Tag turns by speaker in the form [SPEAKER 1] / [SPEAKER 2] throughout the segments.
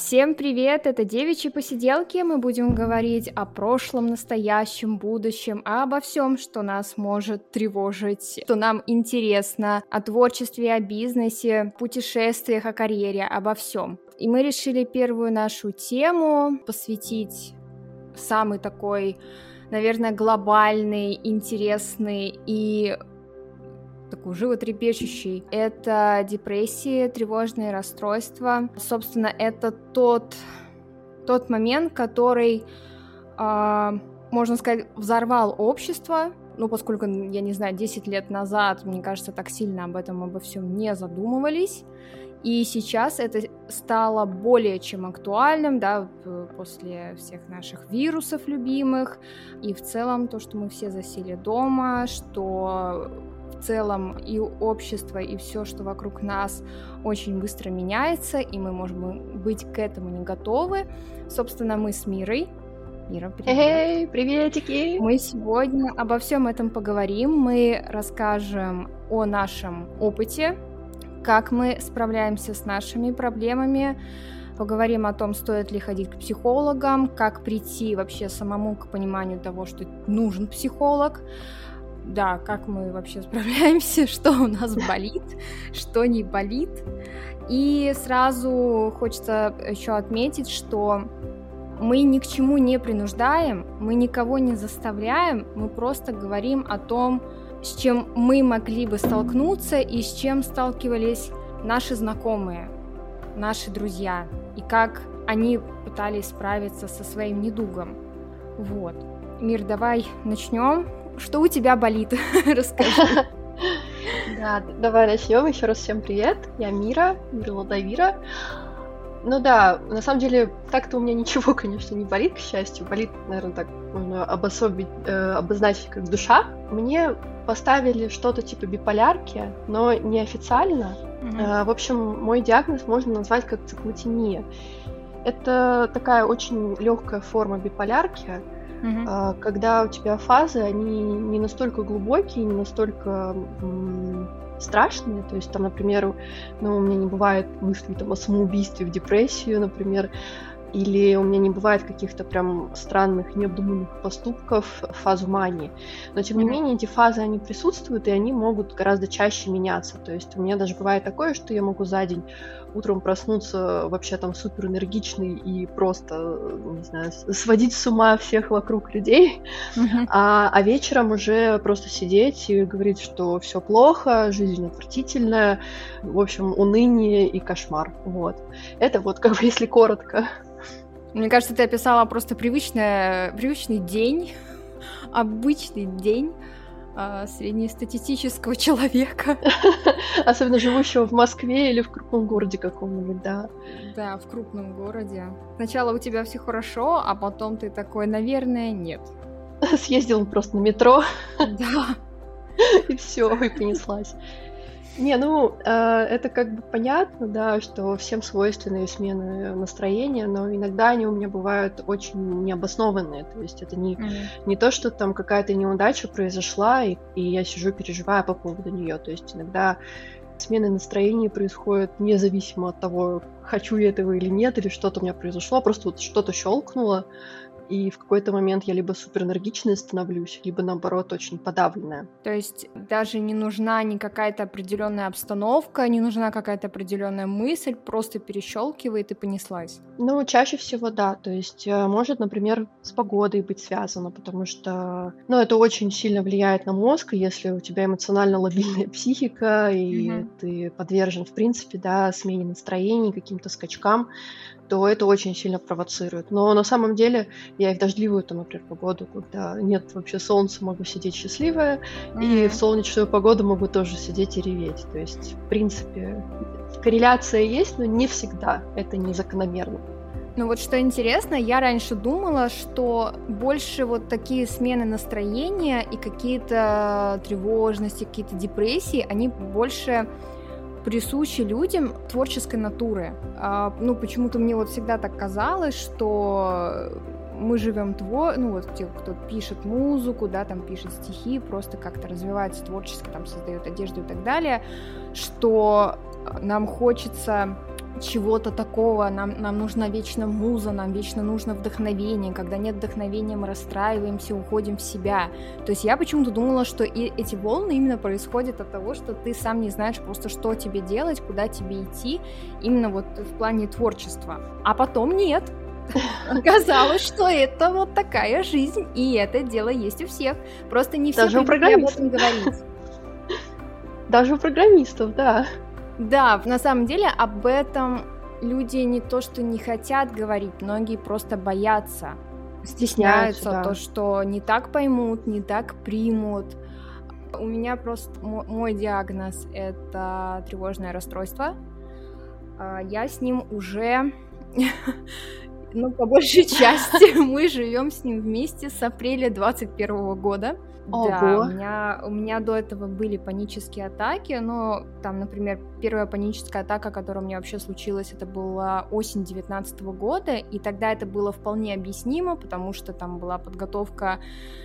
[SPEAKER 1] Всем привет! Это девичьи посиделки. Мы будем говорить о прошлом, настоящем, будущем, обо всем, что нас может тревожить, что нам интересно, о творчестве, о бизнесе, путешествиях, о карьере, обо всем. И мы решили первую нашу тему посвятить самый такой, наверное, глобальный, интересный и такой животрепещущий. Это депрессии, тревожные расстройства. Собственно, это тот, тот момент, который, э, можно сказать, взорвал общество, ну, поскольку, я не знаю, 10 лет назад, мне кажется, так сильно об этом, обо всем не задумывались. И сейчас это стало более чем актуальным, да, после всех наших вирусов любимых. И в целом то, что мы все засели дома, что в целом и общество, и все, что вокруг нас очень быстро меняется, и мы можем быть к этому не готовы. Собственно, мы с Мирой
[SPEAKER 2] Мира, привет. Эй, приветики!
[SPEAKER 1] Мы сегодня обо всем этом поговорим. Мы расскажем о нашем опыте, как мы справляемся с нашими проблемами, поговорим о том, стоит ли ходить к психологам, как прийти вообще самому к пониманию того, что нужен психолог, да, как мы вообще справляемся, что у нас болит, что не болит. И сразу хочется еще отметить, что мы ни к чему не принуждаем, мы никого не заставляем, мы просто говорим о том, с чем мы могли бы столкнуться и с чем сталкивались наши знакомые, наши друзья, и как они пытались справиться со своим недугом. Вот. Мир, давай начнем. Что у тебя болит? Расскажи.
[SPEAKER 2] Да, давай начнем. Еще раз всем привет. Я Мира, Мира. Ну да, на самом деле, так-то у меня ничего, конечно, не болит, к счастью. Болит, наверное, так можно обособить, э, обозначить как душа. Мне поставили что-то типа биполярки, но неофициально. Mm-hmm. Э, в общем, мой диагноз можно назвать как циклотемия. Это такая очень легкая форма биполярки, угу. когда у тебя фазы, они не настолько глубокие, не настолько страшные. То есть там, например, ну, у меня не бывает мыслей там, о самоубийстве в депрессию, например, или у меня не бывает каких-то прям странных, необдуманных поступков в фазу мании. Но, тем не менее, эти фазы, они присутствуют, и они могут гораздо чаще меняться. То есть у меня даже бывает такое, что я могу за день утром проснуться вообще там супер энергичный и просто, не знаю, сводить с ума всех вокруг людей, mm-hmm. а, а вечером уже просто сидеть и говорить, что все плохо, жизнь отвратительная, в общем, уныние и кошмар. Вот. Это вот как бы если коротко.
[SPEAKER 1] Мне кажется, ты описала просто привычный, привычный день, обычный день а, среднестатистического человека.
[SPEAKER 2] Особенно живущего в Москве или в крупном городе каком-нибудь, да.
[SPEAKER 1] Да, в крупном городе. Сначала у тебя все хорошо, а потом ты такой, наверное, нет.
[SPEAKER 2] Съездил просто на метро.
[SPEAKER 1] Да.
[SPEAKER 2] И все, и понеслась. Не, ну, э, это как бы понятно, да, что всем свойственны смены настроения, но иногда они у меня бывают очень необоснованные. То есть это не, mm-hmm. не то, что там какая-то неудача произошла, и, и я сижу, переживаю по поводу нее. То есть иногда смены настроения происходят независимо от того, хочу я этого или нет, или что-то у меня произошло, просто вот что-то щелкнуло, и в какой-то момент я либо супер энергичная становлюсь, либо наоборот очень подавленная.
[SPEAKER 1] То есть даже не нужна ни какая-то определенная обстановка, не нужна какая-то определенная мысль, просто перещелкивает и понеслась.
[SPEAKER 2] Ну, чаще всего да. То есть э, может, например, с погодой быть связано, потому что, ну, это очень сильно влияет на мозг, если у тебя эмоционально лобильная психика, и mm-hmm. ты подвержен, в принципе, да, смене настроений, каким-то скачкам, то это очень сильно провоцирует. Но на самом деле я и в дождливую, там, например, погоду, когда нет вообще солнца, могу сидеть счастливая, mm-hmm. и в солнечную погоду могу тоже сидеть и реветь. То есть, в принципе, корреляция есть, но не всегда. Это не закономерно.
[SPEAKER 1] Ну вот что интересно, я раньше думала, что больше вот такие смены настроения и какие-то тревожности, какие-то депрессии, они больше присущи людям творческой натуры. А, ну, почему-то мне вот всегда так казалось, что мы живем твор, ну вот те, кто пишет музыку, да, там пишет стихи, просто как-то развивается творчески, там создает одежду и так далее, что нам хочется чего-то такого, нам, нам нужна вечно муза, нам вечно нужно вдохновение, когда нет вдохновения, мы расстраиваемся, уходим в себя. То есть я почему-то думала, что и эти волны именно происходят от того, что ты сам не знаешь просто, что тебе делать, куда тебе идти, именно вот в плане творчества. А потом нет, Оказалось, что это вот такая жизнь, и это дело есть у всех. Просто не все
[SPEAKER 2] Даже у об этом говорить. Даже у программистов, да.
[SPEAKER 1] Да, на самом деле об этом люди не то, что не хотят говорить, многие просто боятся. Стесняются, да. то, что не так поймут, не так примут. У меня просто мой диагноз это тревожное расстройство. А, я с ним уже ну, по большей части мы живем с ним вместе с апреля 21 года. Ого. Да, у меня, у меня до этого были панические атаки, но там, например, первая паническая атака, которая у меня вообще случилась, это была осень 19 года, и тогда это было вполне объяснимо, потому что там была подготовка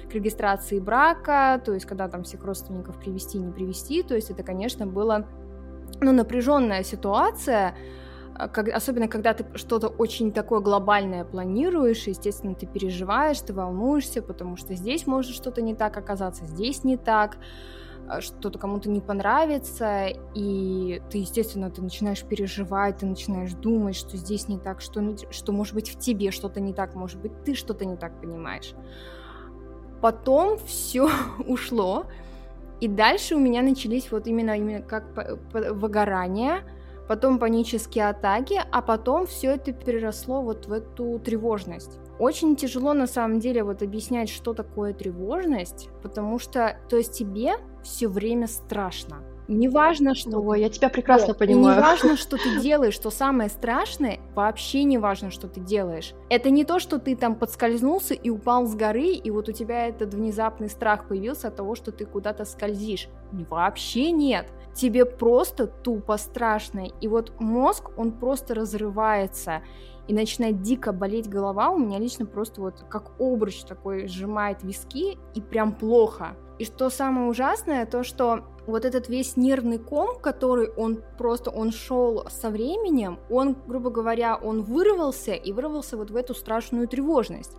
[SPEAKER 1] к регистрации брака, то есть когда там всех родственников привести не привести, то есть это, конечно, было ну, напряженная ситуация, как, особенно когда ты что-то очень такое глобальное планируешь, естественно, ты переживаешь, ты волнуешься, потому что здесь может что-то не так оказаться, здесь не так, а, что-то кому-то не понравится, и ты, естественно, ты начинаешь переживать, ты начинаешь думать, что здесь не так, что, что может быть в тебе что-то не так, может быть ты что-то не так понимаешь. Потом все ушло, и дальше у меня начались вот именно, именно как выгорание, потом панические атаки, а потом все это переросло вот в эту тревожность. Очень тяжело на самом деле вот объяснять, что такое тревожность, потому что, то есть тебе все время страшно. Не важно, что...
[SPEAKER 2] Ой, я тебя прекрасно О, понимаю.
[SPEAKER 1] Не важно, что ты делаешь, что самое страшное, вообще не важно, что ты делаешь. Это не то, что ты там подскользнулся и упал с горы, и вот у тебя этот внезапный страх появился от того, что ты куда-то скользишь. Вообще нет. Тебе просто тупо страшно. И вот мозг, он просто разрывается и начинает дико болеть голова, у меня лично просто вот как обруч такой сжимает виски, и прям плохо. И что самое ужасное, то что вот этот весь нервный ком, который он просто, он шел со временем, он, грубо говоря, он вырвался и вырвался вот в эту страшную тревожность.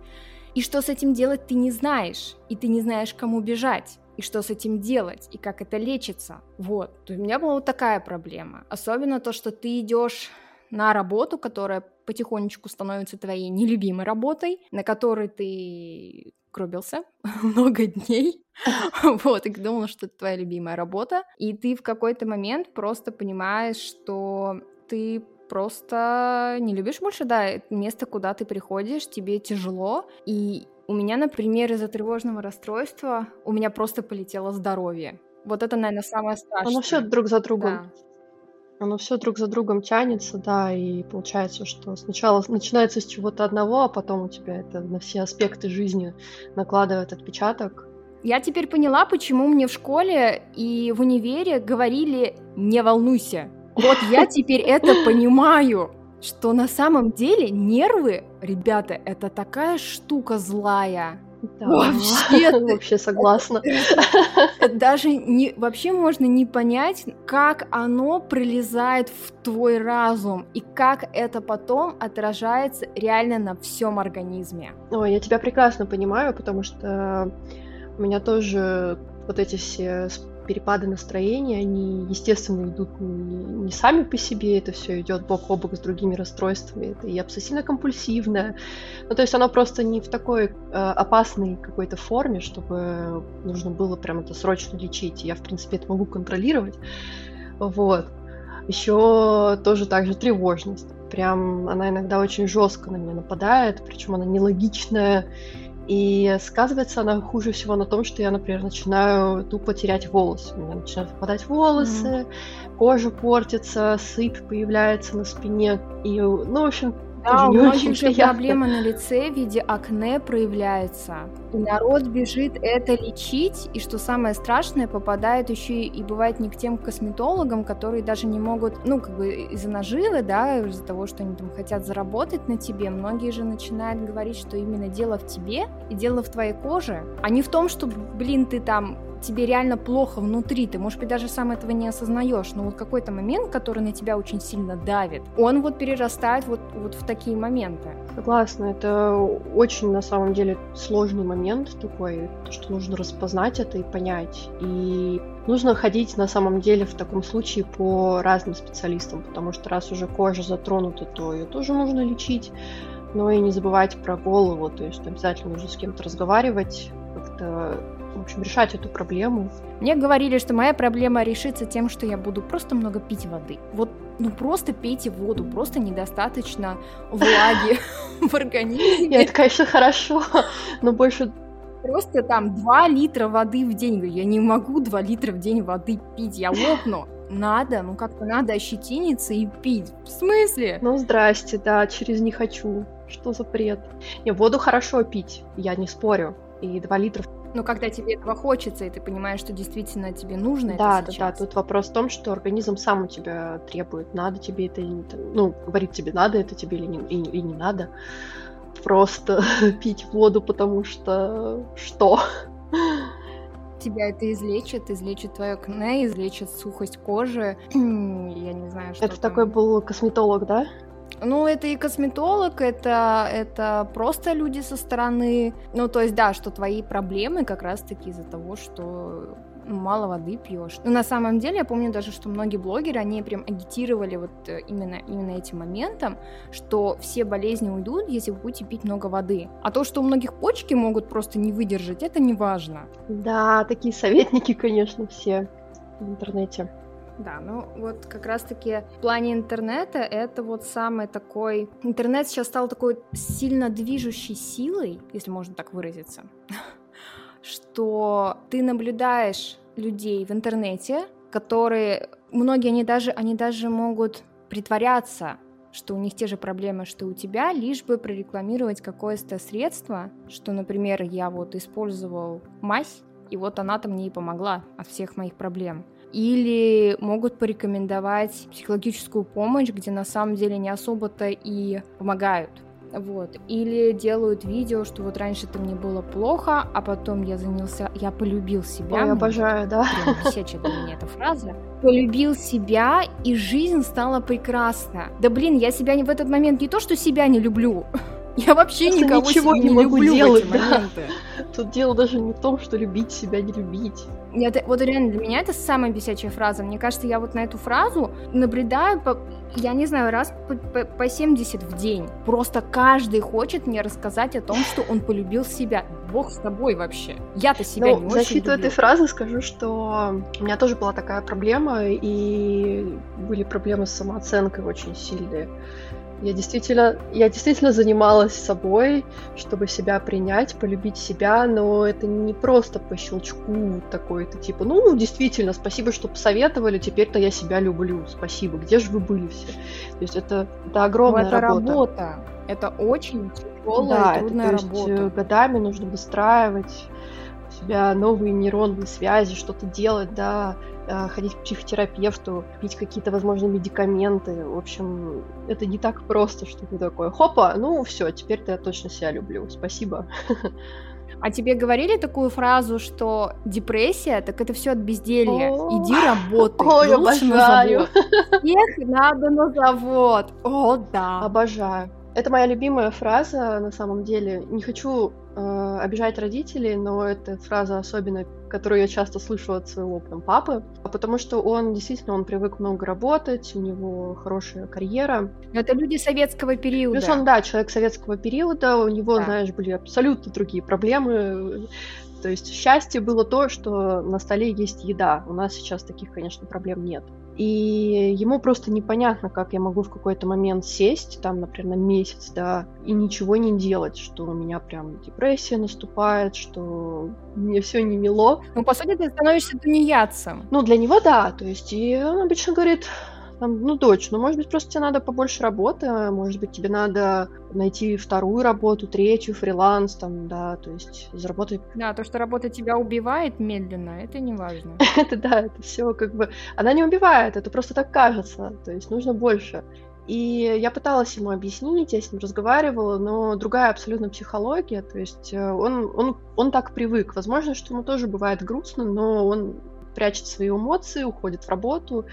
[SPEAKER 1] И что с этим делать ты не знаешь, и ты не знаешь, кому бежать, и что с этим делать, и как это лечится. Вот. У меня была вот такая проблема. Особенно то, что ты идешь на работу, которая потихонечку становится твоей нелюбимой работой, на которой ты гробился много дней, вот, и думала, что это твоя любимая работа, и ты в какой-то момент просто понимаешь, что ты просто не любишь больше, да, место, куда ты приходишь, тебе тяжело, и у меня, например, из-за тревожного расстройства у меня просто полетело здоровье. Вот это, наверное, самое страшное.
[SPEAKER 2] Оно все друг за другом. Да. Оно все друг за другом тянется, да, и получается, что сначала начинается с чего-то одного, а потом у тебя это на все аспекты жизни накладывает отпечаток.
[SPEAKER 1] Я теперь поняла, почему мне в школе и в универе говорили «не волнуйся». Вот я теперь это понимаю, что на самом деле нервы, ребята, это такая штука злая.
[SPEAKER 2] Да, вообще, вообще согласна.
[SPEAKER 1] Даже не, вообще можно не понять, как оно прилезает в твой разум и как это потом отражается реально на всем организме.
[SPEAKER 2] Ой, я тебя прекрасно понимаю, потому что у меня тоже вот эти все перепады настроения, они, естественно, идут не, не сами по себе, это все идет бок о бок с другими расстройствами, это и обсессивно-компульсивное, ну, то есть оно просто не в такой э, опасной какой-то форме, чтобы нужно было прям это срочно лечить, я, в принципе, это могу контролировать, вот. Еще тоже также тревожность, прям она иногда очень жестко на меня нападает, причем она нелогичная, и сказывается она хуже всего на том, что я, например, начинаю тупо терять волосы. У меня начинают выпадать волосы, mm-hmm. кожа портится, сыпь появляется на спине. И, ну, в общем,
[SPEAKER 1] да, у многих же проблема на лице в виде акне проявляется. И народ бежит это лечить, и что самое страшное, попадает еще и бывает не к тем косметологам, которые даже не могут, ну, как бы из-за наживы, да, из-за того, что они там хотят заработать на тебе, многие же начинают говорить, что именно дело в тебе и дело в твоей коже, а не в том, что, блин, ты там тебе реально плохо внутри, ты, может быть, даже сам этого не осознаешь, но вот какой-то момент, который на тебя очень сильно давит, он вот перерастает вот, вот в такие моменты.
[SPEAKER 2] Согласна, это очень на самом деле сложный момент такой, то, что нужно распознать это и понять. И нужно ходить на самом деле в таком случае по разным специалистам, потому что раз уже кожа затронута, то ее тоже нужно лечить. Но и не забывать про голову, то есть обязательно нужно с кем-то разговаривать, как-то в общем, решать эту проблему.
[SPEAKER 1] Мне говорили, что моя проблема решится тем, что я буду просто много пить воды. Вот, ну просто пейте воду, просто недостаточно влаги в организме.
[SPEAKER 2] Это, конечно, хорошо, но больше
[SPEAKER 1] Просто там 2 литра воды в день. Я не могу 2 литра в день воды пить, я лопну. Надо, ну как-то надо ощетиниться и пить. В смысле?
[SPEAKER 2] Ну, здрасте, да, через не хочу. Что за бред? Не, воду хорошо пить, я не спорю. И 2 литра
[SPEAKER 1] но когда тебе этого хочется, и ты понимаешь, что действительно тебе нужно
[SPEAKER 2] да,
[SPEAKER 1] это
[SPEAKER 2] сейчас. Да, да, тут вопрос в том, что организм сам у тебя требует, надо тебе это или не Ну, говорит тебе, надо это тебе или не, и, и не надо. Просто пить воду, потому что что?
[SPEAKER 1] тебя это излечит, излечит твое акне, излечит сухость кожи. Я не знаю, что
[SPEAKER 2] Это там. такой был косметолог, да?
[SPEAKER 1] Ну, это и косметолог, это, это просто люди со стороны. Ну, то есть, да, что твои проблемы как раз-таки из-за того, что мало воды пьешь. Но на самом деле я помню даже, что многие блогеры, они прям агитировали вот э, именно, именно этим моментом, что все болезни уйдут, если вы будете пить много воды. А то, что у многих почки могут просто не выдержать, это не важно.
[SPEAKER 2] Да, такие советники, конечно, все в интернете.
[SPEAKER 1] Да, ну вот как раз-таки в плане интернета это вот самый такой... Интернет сейчас стал такой сильно движущей силой, если можно так выразиться, что ты наблюдаешь людей в интернете, которые... Многие, они даже, они даже могут притворяться, что у них те же проблемы, что у тебя, лишь бы прорекламировать какое-то средство, что, например, я вот использовал мазь, и вот она-то мне и помогла от всех моих проблем или могут порекомендовать психологическую помощь, где на самом деле не особо-то и помогают. Вот. Или делают видео, что вот раньше-то мне было плохо, а потом я занялся, я полюбил себя.
[SPEAKER 2] Ой, обожаю, да.
[SPEAKER 1] Прям для меня эта фраза. Полюбил себя, и жизнь стала прекрасна. Да блин, я себя в этот момент не то, что себя не люблю, я вообще Просто никого ничего не, не могу люблю делать, в эти да. моменты.
[SPEAKER 2] Тут дело даже не в том, что любить себя, не любить.
[SPEAKER 1] Это, вот реально для меня это самая бесячая фраза. Мне кажется, я вот на эту фразу наблюдаю, по, я не знаю, раз по, по, по 70 в день. Просто каждый хочет мне рассказать о том, что он полюбил себя. Бог с тобой вообще. Я-то себя ну, не
[SPEAKER 2] в защиту
[SPEAKER 1] люблю.
[SPEAKER 2] этой фразы скажу, что у меня тоже была такая проблема, и были проблемы с самооценкой очень сильные. Я действительно, я действительно занималась собой, чтобы себя принять, полюбить себя, но это не просто по щелчку такой-то, типа, ну, действительно, спасибо, что посоветовали, теперь-то я себя люблю, спасибо, где же вы были все? То есть это, это огромная
[SPEAKER 1] ну, это
[SPEAKER 2] работа.
[SPEAKER 1] работа. Это очень тяжелая
[SPEAKER 2] да,
[SPEAKER 1] и трудная
[SPEAKER 2] это, то
[SPEAKER 1] работа.
[SPEAKER 2] Есть, годами нужно выстраивать у себя новые нейронные связи, что-то делать, да, Э, ходить к психотерапевту, пить какие-то, возможно, медикаменты. В общем, это не так просто, что ты такой, хопа, ну все, теперь-то я точно себя люблю, спасибо.
[SPEAKER 1] А тебе говорили такую фразу, что депрессия, так это все от безделья. Иди работай.
[SPEAKER 2] Ой, лучше обожаю. на.
[SPEAKER 1] Всех надо на завод. О, да.
[SPEAKER 2] Обожаю. Это моя любимая фраза, на самом деле. Не хочу э, обижать родителей, но эта фраза особенно, которую я часто слышу от своего прям, папы, потому что он действительно он привык много работать, у него хорошая карьера.
[SPEAKER 1] Это люди советского периода.
[SPEAKER 2] Плюс он, да, человек советского периода, у него, да. знаешь, были абсолютно другие проблемы. То есть счастье было то, что на столе есть еда. У нас сейчас таких, конечно, проблем нет. И ему просто непонятно, как я могу в какой-то момент сесть, там, например, на месяц, да, и ничего не делать, что у меня прям депрессия наступает, что мне все не мило.
[SPEAKER 1] Ну, по сути, ты становишься тунеядцем.
[SPEAKER 2] Ну, для него да, то есть, и он обычно говорит, там, ну, дочь, ну, может быть, просто тебе надо побольше работы, может быть, тебе надо найти вторую работу, третью, фриланс, там, да, то есть заработать...
[SPEAKER 1] Да, то, что работа тебя убивает медленно, это не важно.
[SPEAKER 2] это, да, это все как бы... Она не убивает, это просто так кажется, то есть нужно больше. И я пыталась ему объяснить, я с ним разговаривала, но другая абсолютно психология, то есть э, он, он, он так привык. Возможно, что ему тоже бывает грустно, но он прячет свои эмоции, уходит в работу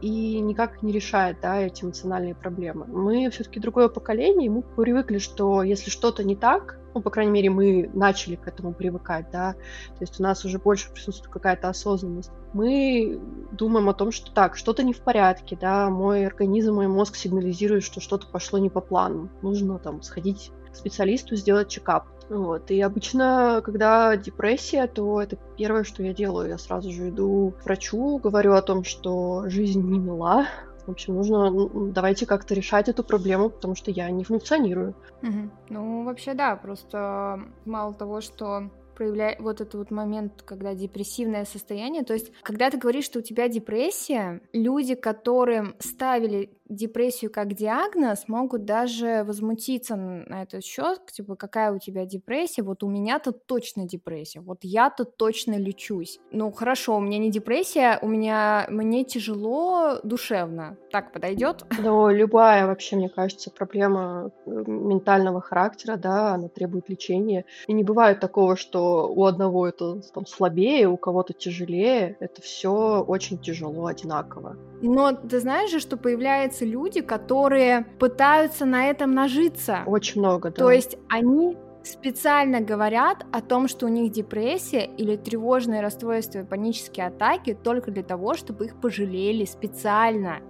[SPEAKER 2] и никак не решает да, эти эмоциональные проблемы. Мы все-таки другое поколение, и мы привыкли, что если что-то не так, ну, по крайней мере, мы начали к этому привыкать, да, то есть у нас уже больше присутствует какая-то осознанность. Мы думаем о том, что так, что-то не в порядке, да, мой организм, мой мозг сигнализирует, что что-то пошло не по плану. Нужно там сходить к специалисту, сделать чекап. Вот. И обычно, когда депрессия, то это первое, что я делаю. Я сразу же иду к врачу, говорю о том, что жизнь не мила, в общем, нужно давайте как-то решать эту проблему, потому что я не функционирую.
[SPEAKER 1] Угу. Ну, вообще, да, просто мало того, что проявляет вот этот вот момент, когда депрессивное состояние. То есть, когда ты говоришь, что у тебя депрессия, люди, которым ставили депрессию как диагноз, могут даже возмутиться на этот счет, типа, какая у тебя депрессия, вот у меня-то точно депрессия, вот я-то точно лечусь. Ну, хорошо, у меня не депрессия, у меня, мне тяжело душевно. Так подойдет?
[SPEAKER 2] Да, любая вообще, мне кажется, проблема э, ментального характера, да, она требует лечения. И не бывает такого, что у одного это там слабее, у кого-то тяжелее. Это все очень тяжело одинаково.
[SPEAKER 1] Но ты знаешь же, что появляется появляются люди, которые пытаются на этом нажиться.
[SPEAKER 2] Очень много, да.
[SPEAKER 1] То есть они специально говорят о том, что у них депрессия или тревожное расстройство и панические атаки только для того, чтобы их пожалели специально.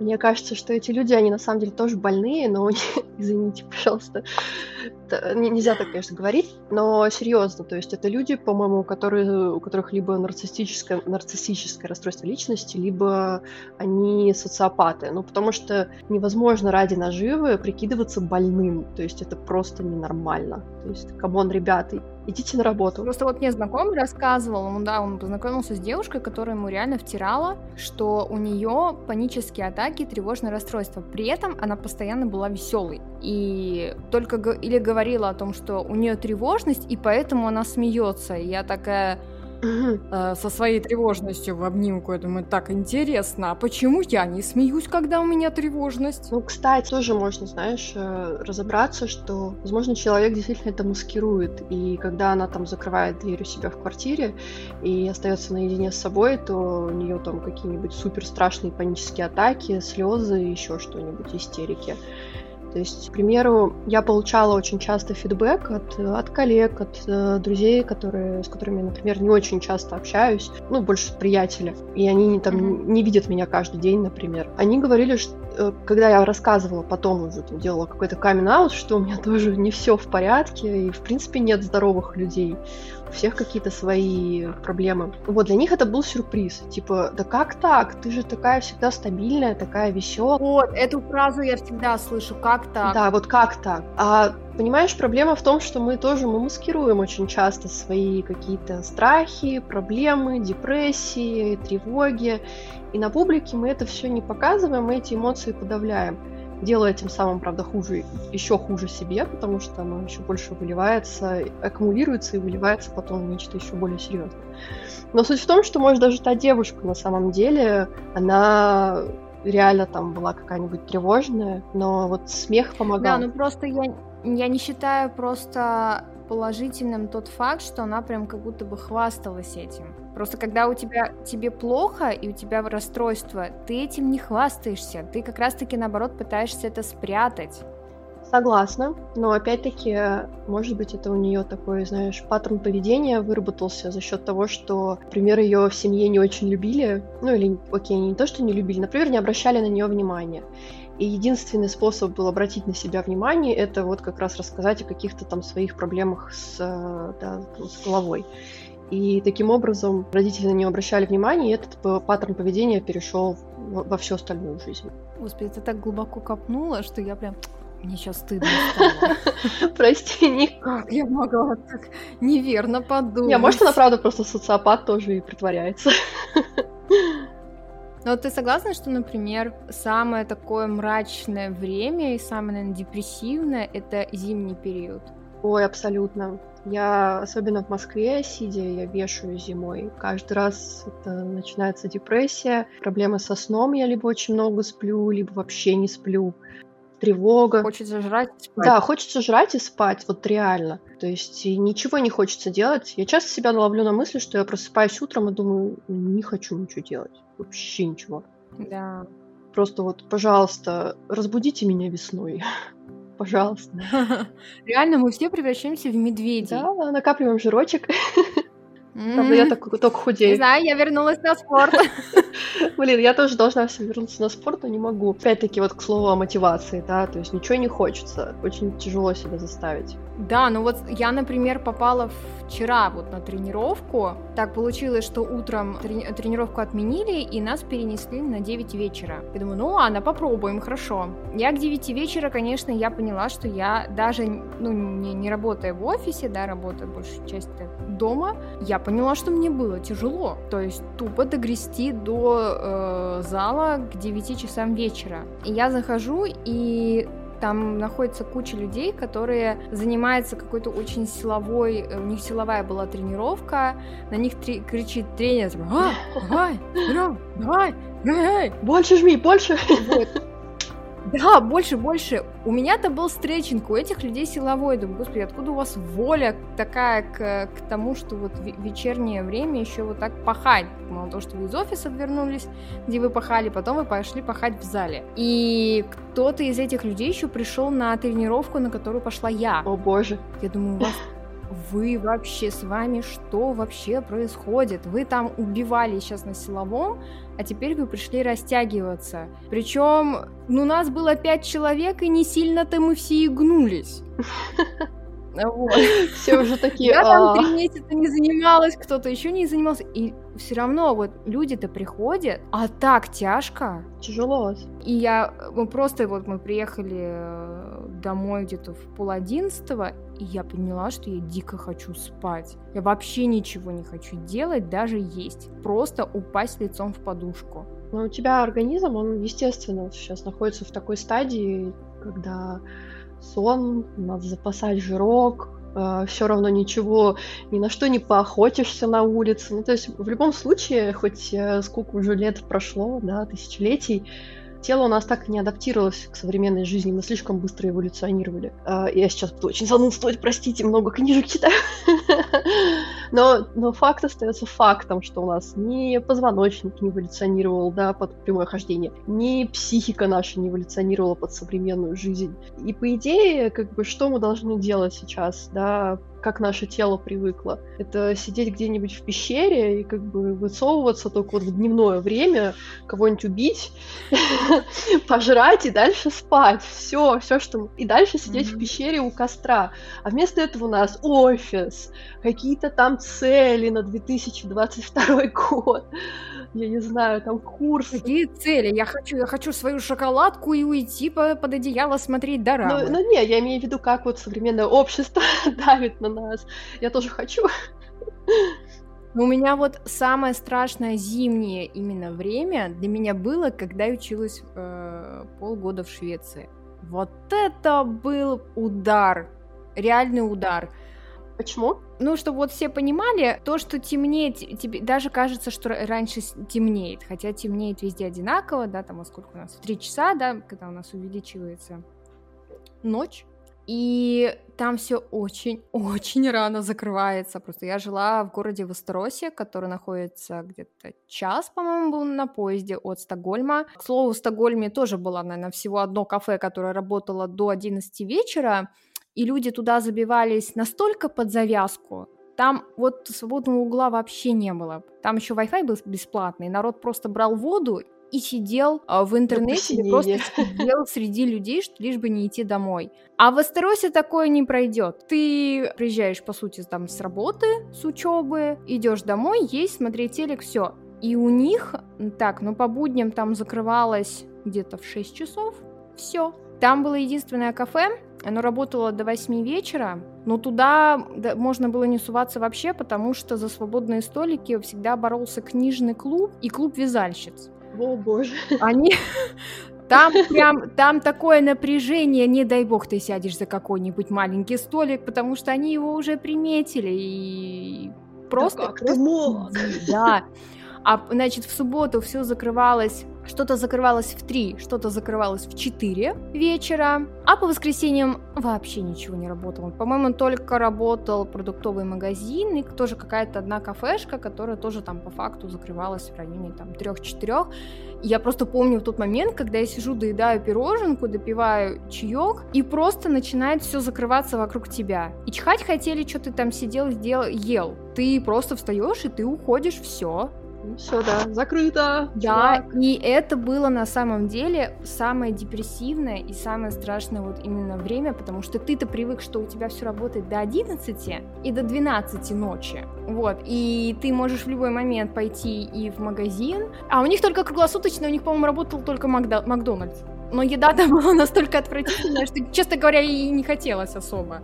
[SPEAKER 2] Мне кажется, что эти люди, они на самом деле тоже больные, но извините, пожалуйста, нельзя так, конечно, говорить, но серьезно, то есть это люди, по-моему, которые, у которых либо нарциссическое, нарциссическое расстройство личности, либо они социопаты, ну потому что невозможно ради наживы прикидываться больным, то есть это просто ненормально. То есть, come on, ребята, идите на работу.
[SPEAKER 1] Просто вот мне знакомый рассказывал, он, да, он познакомился с девушкой, которая ему реально втирала, что у нее панические атаки, тревожное расстройство. При этом она постоянно была веселой. И только или говорила о том, что у нее тревожность, и поэтому она смеется. И я такая, э, со своей тревожностью в обнимку. Я думаю, так интересно, а почему я не смеюсь, когда у меня тревожность?
[SPEAKER 2] Ну, кстати, тоже можно, знаешь, э, разобраться, что, возможно, человек действительно это маскирует, и когда она там закрывает дверь у себя в квартире и остается наедине с собой, то у нее там какие-нибудь супер страшные панические атаки, слезы, еще что-нибудь, истерики. То есть, к примеру, я получала очень часто фидбэк от, от коллег, от э, друзей, которые, с которыми я, например, не очень часто общаюсь, ну, больше приятели, и они там mm-hmm. не видят меня каждый день, например. Они говорили, что когда я рассказывала, потом уже там, делала какой-то камин-аут, что у меня тоже не все в порядке, и, в принципе, нет здоровых людей у всех какие-то свои проблемы. Вот для них это был сюрприз. Типа, да как так? Ты же такая всегда стабильная, такая веселая.
[SPEAKER 1] Вот, эту фразу я всегда слышу. Как так?
[SPEAKER 2] Да, вот как так? А понимаешь, проблема в том, что мы тоже мы маскируем очень часто свои какие-то страхи, проблемы, депрессии, тревоги. И на публике мы это все не показываем, мы эти эмоции подавляем делая тем самым, правда, хуже, еще хуже себе, потому что оно еще больше выливается, аккумулируется и выливается потом в нечто еще более серьезное. Но суть в том, что, может, даже та девушка на самом деле, она реально там была какая-нибудь тревожная, но вот смех помогал.
[SPEAKER 1] Да, ну просто я, я не считаю просто положительным тот факт, что она прям как будто бы хвасталась этим. Просто когда у тебя тебе плохо и у тебя расстройство, ты этим не хвастаешься, ты как раз-таки наоборот пытаешься это спрятать.
[SPEAKER 2] Согласна, но опять-таки, может быть, это у нее такой, знаешь, паттерн поведения выработался за счет того, что, например, ее в семье не очень любили, ну или, окей, не то, что не любили, например, не обращали на нее внимания. И единственный способ был обратить на себя внимание, это вот как раз рассказать о каких-то там своих проблемах с, да, с головой. И таким образом родители на нее обращали внимание, и этот паттерн поведения перешел во всю остальную жизнь.
[SPEAKER 1] Господи, ты так глубоко копнула, что я прям мне сейчас стыдно стало.
[SPEAKER 2] Прости, не...
[SPEAKER 1] Как я могла так неверно подумать?
[SPEAKER 2] Не, может, она правда просто социопат тоже и притворяется.
[SPEAKER 1] Но ты согласна, что, например, самое такое мрачное время и самое, наверное, депрессивное — это зимний период?
[SPEAKER 2] Ой, абсолютно. Я, особенно в Москве, сидя, я вешаю зимой. Каждый раз это начинается депрессия, проблемы со сном, я либо очень много сплю, либо вообще не сплю. Тревога.
[SPEAKER 1] Хочется жрать и спать.
[SPEAKER 2] Да, хочется жрать и спать, вот реально. То есть ничего не хочется делать. Я часто себя ловлю на мысли, что я просыпаюсь утром и думаю, не хочу ничего делать. Вообще ничего.
[SPEAKER 1] Да.
[SPEAKER 2] Просто вот, пожалуйста, разбудите меня весной. Пожалуйста.
[SPEAKER 1] Реально, мы все превращаемся в медведей.
[SPEAKER 2] Да, накапливаем жирочек. Правда, я так, только худею.
[SPEAKER 1] Не знаю, я вернулась на спорт.
[SPEAKER 2] Блин, я тоже должна все вернуться на спорт, но не могу. Опять-таки, вот к слову о мотивации, да, то есть ничего не хочется. Очень тяжело себя заставить.
[SPEAKER 1] Да, ну вот я, например, попала вчера вот на тренировку. Так получилось, что утром трени- тренировку отменили, и нас перенесли на 9 вечера. Я думаю, ну ладно, попробуем, хорошо. Я к 9 вечера, конечно, я поняла, что я даже, ну, не, не работая в офисе, да, работая большую часть дома, я поняла, что мне было тяжело. То есть тупо догрести до э, зала к 9 часам вечера. И я захожу, и там находится куча людей, которые занимаются какой-то очень силовой, э, у них силовая была тренировка, на них три, кричит тренер, а, давай, давай, давай, давай,
[SPEAKER 2] больше жми, больше. Вот.
[SPEAKER 1] Да, больше, больше. У меня-то был стретчинг, у этих людей силовой. Думаю, господи, откуда у вас воля такая к, к тому, что вот в вечернее время еще вот так пахать? Мало того, что вы из офиса вернулись, где вы пахали, потом вы пошли пахать в зале. И кто-то из этих людей еще пришел на тренировку, на которую пошла я.
[SPEAKER 2] О боже.
[SPEAKER 1] Я думаю, у вас вы вообще с вами что вообще происходит? Вы там убивали сейчас на силовом, а теперь вы пришли растягиваться. Причем, ну, нас было пять человек, и не сильно-то мы все и гнулись.
[SPEAKER 2] Вот. Все уже такие.
[SPEAKER 1] Я там «А». три месяца не занималась, кто-то еще не занимался. И все равно вот люди-то приходят, а так тяжко.
[SPEAKER 2] Тяжело.
[SPEAKER 1] И я, мы просто вот мы приехали э, домой где-то в пол одиннадцатого, и я поняла, что я дико хочу спать. Я вообще ничего не хочу делать, даже есть. Просто упасть лицом в подушку.
[SPEAKER 2] Но у тебя организм, он, естественно, сейчас находится в такой стадии, когда сон, надо запасать жирок, э, все равно ничего, ни на что не поохотишься на улице. Ну, то есть в любом случае, хоть э, сколько уже лет прошло, да, тысячелетий, тело у нас так не адаптировалось к современной жизни, мы слишком быстро эволюционировали. А, я сейчас буду очень занудствовать, простите, много книжек читаю. но, но факт остается фактом, что у нас ни позвоночник не эволюционировал да, под прямое хождение, ни психика наша не эволюционировала под современную жизнь. И по идее, как бы, что мы должны делать сейчас, да, как наше тело привыкло. Это сидеть где-нибудь в пещере и как бы высовываться только вот в дневное время, кого-нибудь убить, пожрать и дальше спать. Все, все, что... И дальше сидеть в пещере у костра. А вместо этого у нас офис, какие-то там цели на 2022 год я не знаю, там курс.
[SPEAKER 1] Какие цели? Я хочу, я хочу свою шоколадку и уйти по, под одеяло смотреть дорамы.
[SPEAKER 2] Ну, ну не, я имею в виду, как вот современное общество давит на нас. Я тоже хочу.
[SPEAKER 1] У меня вот самое страшное зимнее именно время для меня было, когда я училась э, полгода в Швеции. Вот это был удар, реальный удар.
[SPEAKER 2] Почему?
[SPEAKER 1] Ну, чтобы вот все понимали, то, что темнеет, тебе даже кажется, что раньше темнеет, хотя темнеет везде одинаково, да, там, а сколько у нас? Три часа, да, когда у нас увеличивается ночь. И там все очень-очень рано закрывается. Просто я жила в городе Вестеросе, который находится где-то час, по-моему, был на поезде от Стокгольма. К слову, в Стокгольме тоже было, наверное, всего одно кафе, которое работало до 11 вечера и люди туда забивались настолько под завязку, там вот свободного угла вообще не было. Там еще Wi-Fi был бесплатный, народ просто брал воду и сидел а, в интернете, или просто сидел среди людей, что лишь бы не идти домой. А в Астеросе такое не пройдет. Ты приезжаешь, по сути, там с работы, с учебы, идешь домой, есть, смотреть телек, все. И у них, так, ну по будням там закрывалось где-то в 6 часов, все. Там было единственное кафе, оно работало до 8 вечера, но туда можно было не суваться вообще, потому что за свободные столики всегда боролся книжный клуб и клуб вязальщиц.
[SPEAKER 2] О, боже.
[SPEAKER 1] Они Там прям, там такое напряжение, не дай бог ты сядешь за какой-нибудь маленький столик, потому что они его уже приметили и просто...
[SPEAKER 2] Да как ты мог?
[SPEAKER 1] Да. А, значит, в субботу все закрывалось что-то закрывалось в 3, что-то закрывалось в 4 вечера, а по воскресеньям вообще ничего не работало. По-моему, только работал продуктовый магазин и тоже какая-то одна кафешка, которая тоже там по факту закрывалась в районе там 3-4. Я просто помню в тот момент, когда я сижу, доедаю пироженку, допиваю чаек, и просто начинает все закрываться вокруг тебя. И чихать хотели, что ты там сидел, сделал, ел. Ты просто встаешь и ты уходишь, все,
[SPEAKER 2] все, да, закрыто.
[SPEAKER 1] Да, чувак. и это было на самом деле самое депрессивное и самое страшное вот именно время, потому что ты-то привык, что у тебя все работает до 11 и до 12 ночи. Вот, и ты можешь в любой момент пойти и в магазин, а у них только круглосуточно, у них, по-моему, работал только Макда- Макдональдс. Но еда там была настолько отвратительная, что, честно говоря, и не хотелось особо.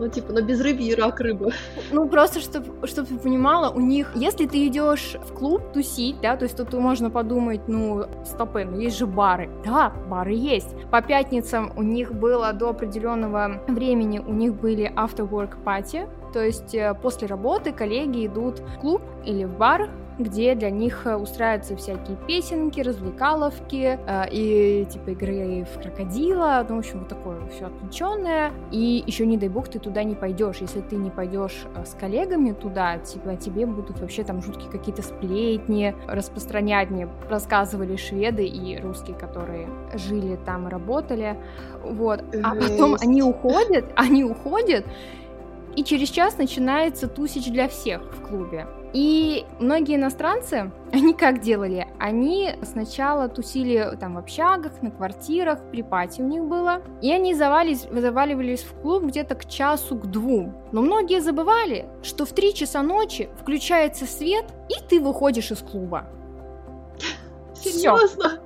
[SPEAKER 2] Ну, типа, но без рыбы и рак рыбы.
[SPEAKER 1] Ну, просто, чтобы чтоб ты понимала, у них, если ты идешь в клуб тусить, да, то есть тут можно подумать, ну, стопы, ну есть же бары. Да, бары есть. По пятницам у них было до определенного времени, у них были after work party, то есть э, после работы коллеги идут в клуб или в бар, где для них э, устраиваются всякие песенки, развлекаловки э, и типа игры в крокодила, ну, в общем, вот такое все отвлеченное. И еще, не дай бог, ты туда не пойдешь. Если ты не пойдешь э, с коллегами туда, типа, тебе будут вообще там жуткие какие-то сплетни распространять. Мне рассказывали шведы и русские, которые жили там и работали. Вот. А потом они уходят, они уходят, и через час начинается тусич для всех в клубе. И многие иностранцы, они как делали? Они сначала тусили там в общагах, на квартирах, при пати у них было, и они завались, заваливались в клуб где-то к часу, к двум. Но многие забывали, что в три часа ночи включается свет, и ты выходишь из клуба.
[SPEAKER 2] Серьезно?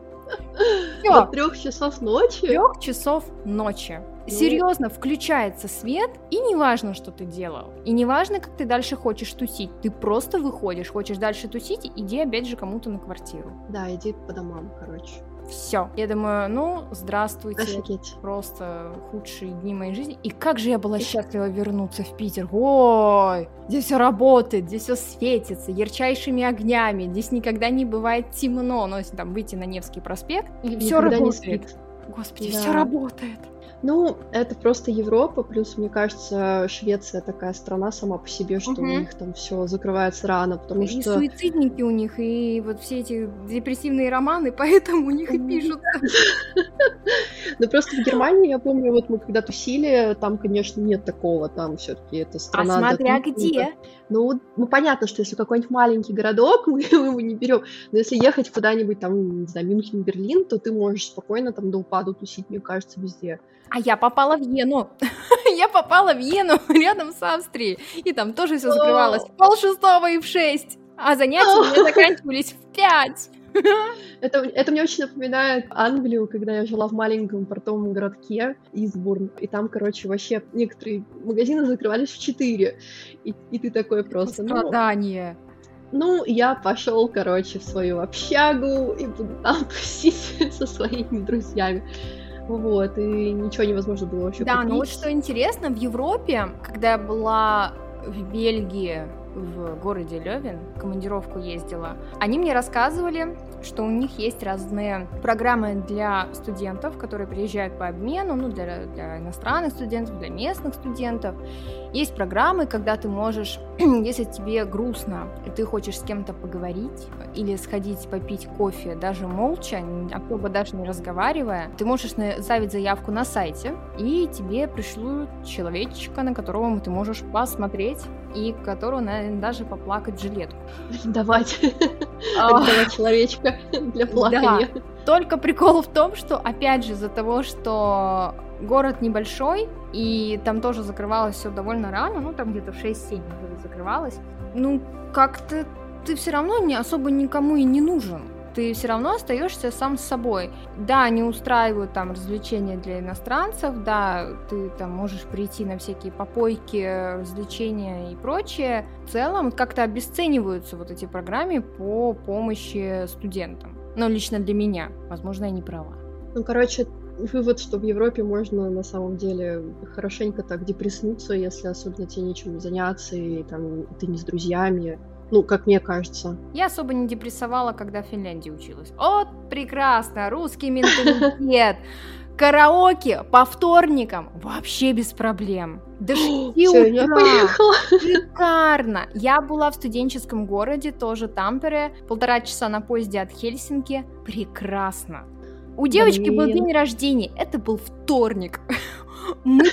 [SPEAKER 2] Все. До трех часов ночи?
[SPEAKER 1] Трех часов ночи. Ну. Серьезно, включается свет, и не важно, что ты делал. И не важно, как ты дальше хочешь тусить. Ты просто выходишь, хочешь дальше тусить, иди опять же кому-то на квартиру.
[SPEAKER 2] Да, иди по домам, короче.
[SPEAKER 1] Все. Я думаю, ну, здравствуйте. Офигеть. Просто худшие дни моей жизни. И как же я была счастлива вернуться в Питер. Ой, здесь все работает, здесь все светится ярчайшими огнями. Здесь никогда не бывает темно. Но если там выйти на Невский проспект, и все работает. Господи, да. все работает.
[SPEAKER 2] Ну, это просто Европа, плюс, мне кажется, Швеция такая страна сама по себе, что угу. у них там все закрывается рано, потому
[SPEAKER 1] и
[SPEAKER 2] что...
[SPEAKER 1] И суицидники у них, и вот все эти депрессивные романы, поэтому у них и пишут.
[SPEAKER 2] Ну, просто в Германии, я помню, вот мы когда тусили, там, конечно, нет такого, там все таки это страна...
[SPEAKER 1] А смотря где?
[SPEAKER 2] Ну, ну, понятно, что если какой-нибудь маленький городок, мы его не берем, но если ехать куда-нибудь там, не знаю, Мюнхен, Берлин, то ты можешь спокойно там до упаду тусить, мне кажется, везде.
[SPEAKER 1] А я попала в Вену. я попала в Вену рядом с Австрией. И там тоже все закрывалось в пол шестого и в шесть. А занятия заканчивались в пять.
[SPEAKER 2] это, это мне очень напоминает Англию, когда я жила в маленьком портовом городке Избурн. И там, короче, вообще некоторые магазины закрывались в 4. И, и ты такой просто...
[SPEAKER 1] Ну, Страдание.
[SPEAKER 2] Ну, ну, я пошел, короче, в свою общагу и буду там тусить со своими друзьями. Вот, и ничего невозможно было вообще
[SPEAKER 1] Да,
[SPEAKER 2] купить.
[SPEAKER 1] но вот что интересно, в Европе, когда я была в Бельгии, в городе Левин, командировку ездила, они мне рассказывали, что у них есть разные программы для студентов, которые приезжают по обмену, ну, для, для иностранных студентов, для местных студентов. Есть программы, когда ты можешь, если тебе грустно, и ты хочешь с кем-то поговорить или сходить попить кофе, даже молча, особо даже не разговаривая, ты можешь ставить заявку на сайте, и тебе пришлют человечка, на которого ты можешь посмотреть, и которого, наверное, даже поплакать жилетку.
[SPEAKER 2] Давать. Давать человечка для плакания.
[SPEAKER 1] Только прикол в том, что, опять же, из-за того, что город небольшой, и там тоже закрывалось все довольно рано, ну, там где-то в 6-7 закрывалось, ну, как-то ты все равно не особо никому и не нужен ты все равно остаешься сам с собой. Да, они устраивают там развлечения для иностранцев, да, ты там можешь прийти на всякие попойки, развлечения и прочее. В целом как-то обесцениваются вот эти программы по помощи студентам. Но лично для меня, возможно, я не права.
[SPEAKER 2] Ну, короче, вывод, что в Европе можно на самом деле хорошенько так депресснуться, если особенно тебе нечем заняться, и там ты не с друзьями. Ну, как мне кажется.
[SPEAKER 1] Я особо не депрессовала, когда в Финляндии училась. Вот прекрасно, русский менталитет. Караоке по вторникам вообще без проблем. До 6
[SPEAKER 2] Всё, я поехала.
[SPEAKER 1] Шикарно! Я была в студенческом городе, тоже Тампере, полтора часа на поезде от Хельсинки. Прекрасно. У девочки был
[SPEAKER 2] Блин.
[SPEAKER 1] день рождения, это был вторник. Мы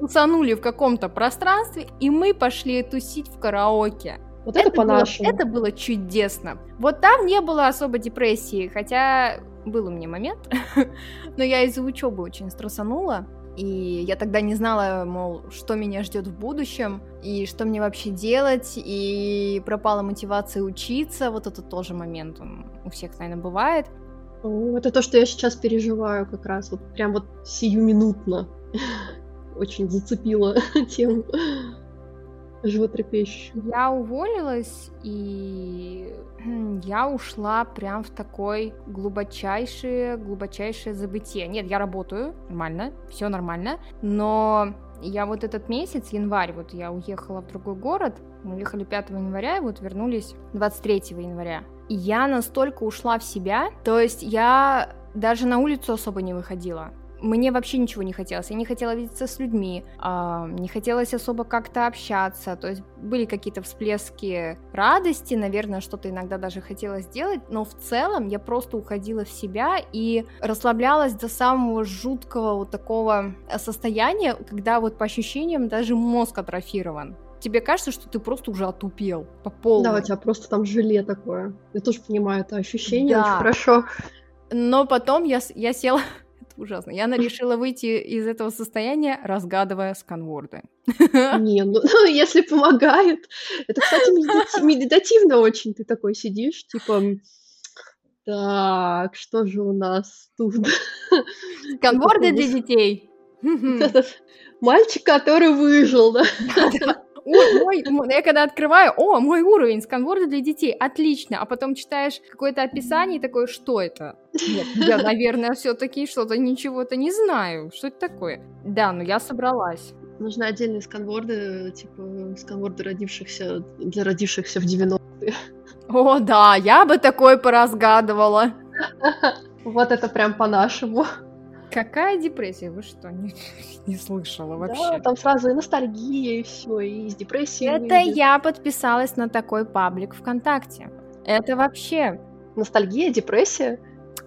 [SPEAKER 1] тусанули в каком-то пространстве, и мы пошли тусить в караоке.
[SPEAKER 2] Вот это,
[SPEAKER 1] было-
[SPEAKER 2] по-нашему.
[SPEAKER 1] это было чудесно. Вот там не было особо депрессии, хотя был у меня момент, но я из-за учебы очень стрессанула. И я тогда не знала, мол, что меня ждет в будущем, и что мне вообще делать, и пропала мотивация учиться. Вот это тоже момент, он у всех, наверное, бывает.
[SPEAKER 2] О, Это то, что я сейчас переживаю как раз, вот прям вот сиюминутно. Очень зацепила тему животрепещущую.
[SPEAKER 1] Я уволилась, и хм, я ушла прям в такой глубочайшее, глубочайшее забытие. Нет, я работаю, нормально, все нормально, но я вот этот месяц, январь, вот я уехала в другой город, мы уехали 5 января, и вот вернулись 23 января. И я настолько ушла в себя, то есть я даже на улицу особо не выходила. Мне вообще ничего не хотелось. Я не хотела видеться с людьми, а, не хотелось особо как-то общаться. То есть были какие-то всплески радости, наверное, что-то иногда даже хотелось сделать, но в целом я просто уходила в себя и расслаблялась до самого жуткого вот такого состояния, когда вот по ощущениям даже мозг атрофирован. Тебе кажется, что ты просто уже отупел по полной.
[SPEAKER 2] Да, у тебя просто там желе такое. Я тоже понимаю это ощущение
[SPEAKER 1] Да.
[SPEAKER 2] очень хорошо.
[SPEAKER 1] Но потом я, я села... Ужасно. Я на- решила выйти из этого состояния, разгадывая сканворды.
[SPEAKER 2] Не, ну, ну, если помогает. Это, кстати, медитати- медитативно очень. Ты такой сидишь, типа, так, что же у нас тут?
[SPEAKER 1] Сканворды для детей.
[SPEAKER 2] Мальчик, который выжил, да?
[SPEAKER 1] Ой, мой- мой- я когда открываю, о, мой уровень, сканворды для детей, отлично, а потом читаешь какое-то описание и такое, что это? Нет, я, наверное, все-таки что-то ничего-то не знаю, что это такое? Да, ну я собралась.
[SPEAKER 2] Нужны отдельные сканворды, типа сканворды родившихся для родившихся в 90-е.
[SPEAKER 1] О, да, я бы такое поразгадывала.
[SPEAKER 2] Вот это прям по-нашему.
[SPEAKER 1] Какая депрессия? Вы что, не, не слышала
[SPEAKER 2] Да,
[SPEAKER 1] вообще?
[SPEAKER 2] там сразу и ностальгия, и все, и из депрессии
[SPEAKER 1] Это
[SPEAKER 2] выйдет.
[SPEAKER 1] я подписалась на такой паблик ВКонтакте. Это вообще...
[SPEAKER 2] Ностальгия, депрессия.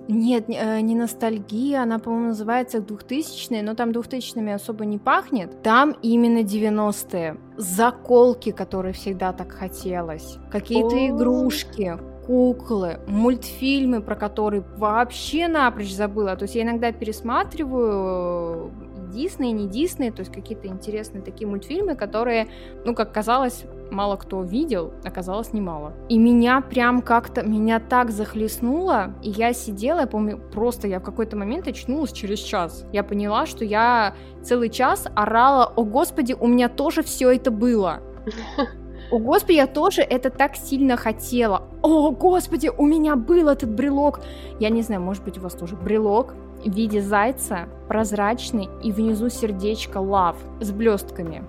[SPEAKER 1] Нет, не- э, не ностальгия, она, по-моему, называется 2000 но там 2000 особо не пахнет. Там именно 90-е. Заколки, которые всегда так хотелось. Какие-то игрушки, куклы, мультфильмы, про которые вообще напрочь забыла. То есть я иногда пересматриваю Дисней, и не Дисней, то есть какие-то интересные такие мультфильмы, которые, ну, как казалось, мало кто видел, оказалось немало. И меня прям как-то, меня так захлестнуло, и я сидела, я помню, просто я в какой-то момент очнулась через час. Я поняла, что я целый час орала, о господи, у меня тоже все это было. О, господи, я тоже это так сильно хотела. О, господи, у меня был этот брелок. Я не знаю, может быть, у вас тоже брелок в виде зайца, прозрачный, и внизу сердечко лав с блестками.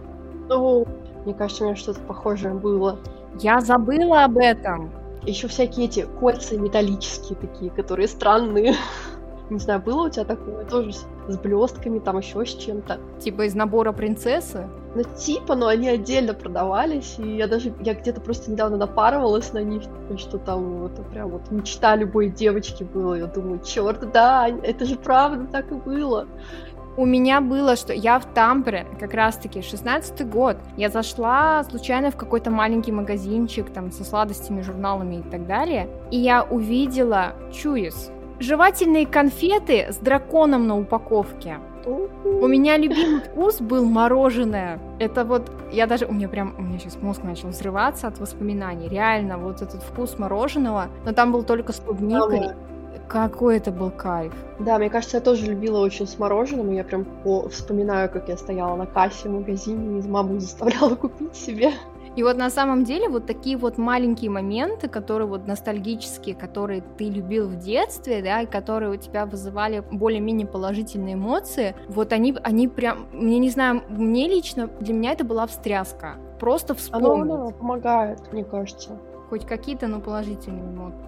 [SPEAKER 2] О, мне кажется, у меня что-то похожее было.
[SPEAKER 1] Я забыла об этом.
[SPEAKER 2] Еще всякие эти кольца металлические такие, которые странные. Не знаю, было у тебя такое? Тоже с, с блестками, там еще с чем-то.
[SPEAKER 1] Типа из набора принцессы.
[SPEAKER 2] Ну, типа, но они отдельно продавались, и я даже, я где-то просто недавно напарывалась на них, что там это прям вот мечта любой девочки была. Я думаю, черт, да, это же правда так и было.
[SPEAKER 1] У меня было, что я в Тампере, как раз-таки, 16-й год. Я зашла случайно в какой-то маленький магазинчик, там, со сладостями, журналами и так далее, и я увидела Чуис. Жевательные конфеты с драконом на упаковке. У меня любимый вкус был мороженое. Это вот, я даже, у меня прям, у меня сейчас мозг начал взрываться от воспоминаний. Реально, вот этот вкус мороженого, но там был только с клубникой. Какой это был кайф.
[SPEAKER 2] Да, мне кажется, я тоже любила очень с мороженым. Я прям по... вспоминаю, как я стояла на кассе в магазине и маму заставляла купить себе.
[SPEAKER 1] И вот на самом деле вот такие вот маленькие моменты, которые вот ностальгические, которые ты любил в детстве, да, и которые у тебя вызывали более-менее положительные эмоции, вот они, они прям, мне не знаю, мне лично, для меня это была встряска. Просто вспомнить. Оно,
[SPEAKER 2] оно помогает, мне кажется.
[SPEAKER 1] Хоть какие-то, но положительные эмоции.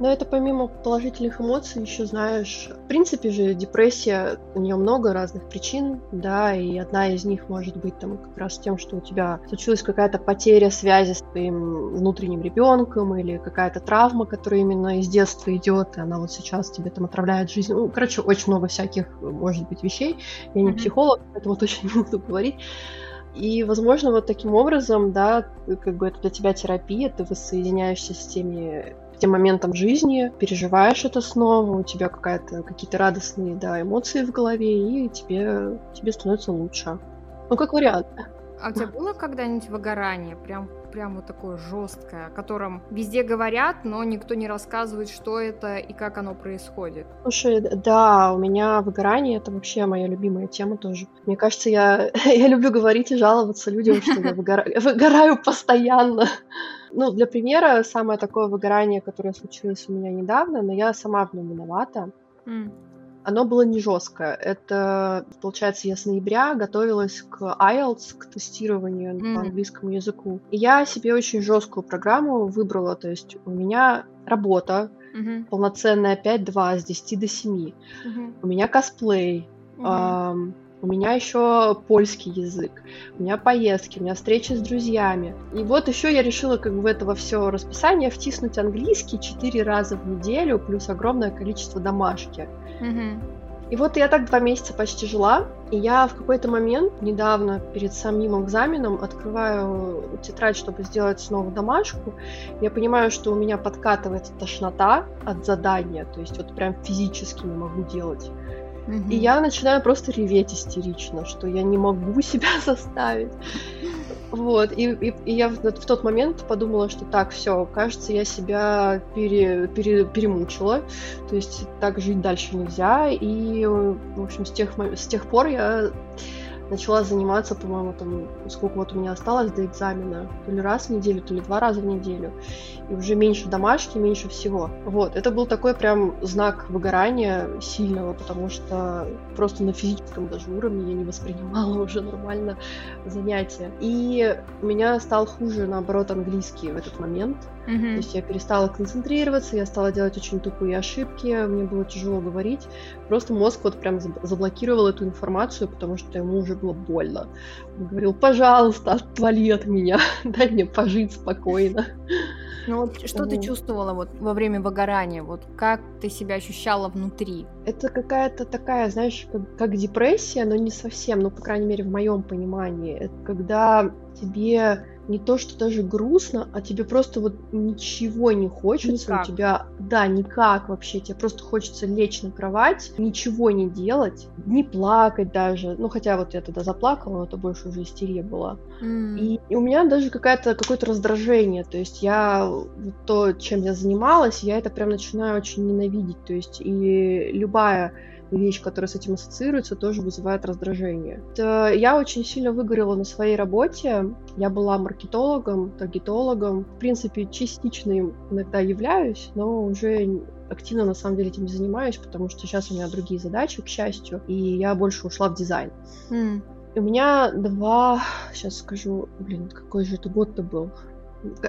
[SPEAKER 2] Но это помимо положительных эмоций, еще знаешь, в принципе же депрессия, у нее много разных причин, да, и одна из них может быть там как раз тем, что у тебя случилась какая-то потеря связи с твоим внутренним ребенком или какая-то травма, которая именно из детства идет, и она вот сейчас тебе там отравляет жизнь. Ну, короче, очень много всяких может быть вещей. Я не психолог, поэтому точно не буду говорить. И, возможно, вот таким образом, да, как бы это для тебя терапия, ты воссоединяешься с теми тем моментом жизни, переживаешь это снова, у тебя какая-то, какие-то радостные да, эмоции в голове, и тебе, тебе становится лучше. Ну, как вариант.
[SPEAKER 1] А у тебя было когда-нибудь выгорание, прям, прям вот такое жесткое, о котором везде говорят, но никто не рассказывает, что это и как оно происходит?
[SPEAKER 2] Слушай, да, у меня выгорание это вообще моя любимая тема тоже. Мне кажется, я, я люблю говорить и жаловаться людям, что я выгораю, выгораю постоянно. Ну, для примера, самое такое выгорание, которое случилось у меня недавно, но я сама в нем виновата. Mm. Оно было не жесткое. Это, получается, я с ноября готовилась к IELTS, к тестированию mm. по английскому языку. И я себе очень жесткую программу выбрала. То есть у меня работа, mm-hmm. полноценная 5-2 с 10 до 7. Mm-hmm. У меня косплей. Mm-hmm. Эм, у меня еще польский язык, у меня поездки, у меня встречи с друзьями. И вот еще я решила как бы в это во все расписание втиснуть английский четыре раза в неделю, плюс огромное количество домашки. Mm-hmm. И вот я так два месяца почти жила, и я в какой-то момент, недавно, перед самим экзаменом, открываю тетрадь, чтобы сделать снова домашку. Я понимаю, что у меня подкатывает тошнота от задания, то есть вот прям физически не могу делать. И я начинаю просто реветь истерично, что я не могу себя заставить. Вот, и, и, и я в, в тот момент подумала, что так, все, кажется, я себя пере, пере, перемучила, то есть так жить дальше нельзя, и, в общем, с тех, с тех пор я начала заниматься, по-моему, там, сколько вот у меня осталось до экзамена, то ли раз в неделю, то ли два раза в неделю. И уже меньше домашки, меньше всего. Вот, это был такой прям знак выгорания сильного, потому что просто на физическом даже уровне я не воспринимала уже нормально занятия. И у меня стал хуже, наоборот, английский в этот момент. Mm-hmm. То есть я перестала концентрироваться, я стала делать очень тупые ошибки, мне было тяжело говорить. Просто мозг вот прям заблокировал эту информацию, потому что ему уже было больно. Он говорил, пожалуйста, отвали от меня, дай мне пожить спокойно.
[SPEAKER 1] Ну вот что ты чувствовала вот во время выгорания? Вот как ты себя ощущала внутри?
[SPEAKER 2] Это какая-то такая, знаешь, как, как депрессия, но не совсем, ну, по крайней мере, в моем понимании. Это когда тебе не то, что даже грустно, а тебе просто вот ничего не хочется, никак. у тебя, да, никак вообще, тебе просто хочется лечь на кровать, ничего не делать, не плакать даже, ну, хотя вот я тогда заплакала, но это больше уже истерия была. Mm. И, и у меня даже какая-то, какое-то раздражение, то есть я, то, чем я занималась, я это прям начинаю очень ненавидеть, то есть и любая вещь, которая с этим ассоциируется, тоже вызывает раздражение. Я очень сильно выгорела на своей работе. Я была маркетологом, таргетологом. В принципе, частично им иногда являюсь, но уже активно на самом деле этим не занимаюсь, потому что сейчас у меня другие задачи, к счастью, и я больше ушла в дизайн. Mm. У меня два, сейчас скажу, блин, какой же это год-то был?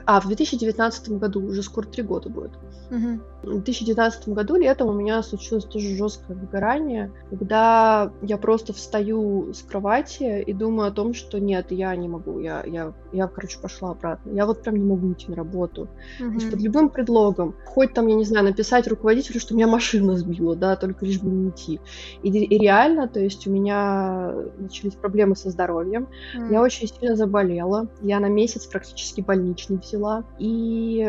[SPEAKER 2] А, в 2019 году, уже скоро три года будет. Угу. В 2019 году летом у меня случилось тоже жесткое выгорание, когда я просто встаю с кровати и думаю о том, что нет, я не могу, я, я, я короче, пошла обратно. Я вот прям не могу идти на работу. Угу. То есть под любым предлогом. Хоть там, я не знаю, написать руководителю, что меня машина сбила, да, только лишь бы не идти. И, и реально, то есть у меня начались проблемы со здоровьем. Угу. Я очень сильно заболела. Я на месяц практически больничный взяла. И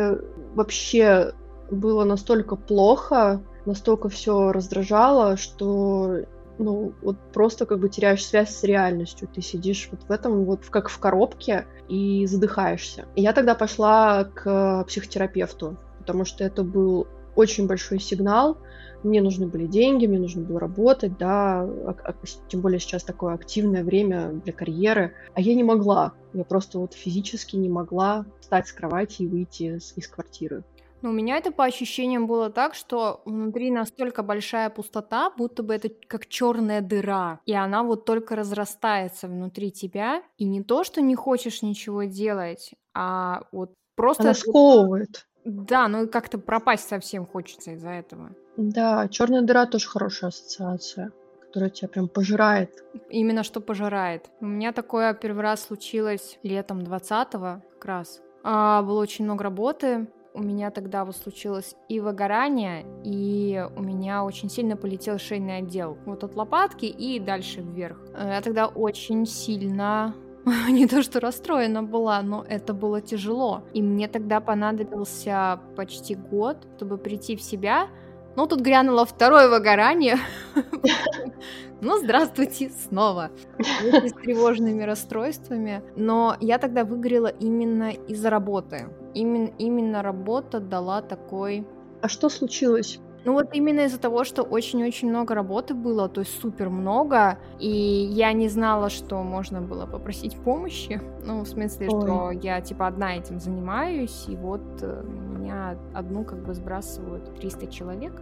[SPEAKER 2] вообще было настолько плохо, настолько все раздражало, что ну, вот просто как бы теряешь связь с реальностью. Ты сидишь вот в этом, вот как в коробке и задыхаешься. И я тогда пошла к психотерапевту, потому что это был очень большой сигнал. Мне нужны были деньги, мне нужно было работать, да, а, а, тем более сейчас такое активное время для карьеры. А я не могла, я просто вот физически не могла встать с кровати и выйти из, из квартиры.
[SPEAKER 1] Но у меня это по ощущениям было так, что внутри настолько большая пустота, будто бы это как черная дыра, и она вот только разрастается внутри тебя, и не то, что не хочешь ничего делать, а вот просто...
[SPEAKER 2] Она сковывает.
[SPEAKER 1] Да, ну и как-то пропасть совсем хочется из-за этого.
[SPEAKER 2] Да, черная дыра тоже хорошая ассоциация, которая тебя прям пожирает.
[SPEAKER 1] Именно что пожирает. У меня такое первый раз случилось летом 20-го как раз. А, было очень много работы, у меня тогда вот случилось и выгорание, и у меня очень сильно полетел шейный отдел. Вот от лопатки и дальше вверх. Я тогда очень сильно не то что расстроена была, но это было тяжело. И мне тогда понадобился почти год, чтобы прийти в себя. Ну, тут грянуло второе выгорание. Ну, здравствуйте снова. С тревожными расстройствами. Но я тогда выгорела именно из-за работы. Именно, именно работа дала такой...
[SPEAKER 2] А что случилось?
[SPEAKER 1] Ну вот именно из-за того, что очень-очень много работы было, то есть супер много, и я не знала, что можно было попросить помощи. Ну, в смысле, Ой. что я типа одна этим занимаюсь, и вот э, меня одну как бы сбрасывают 300 человек.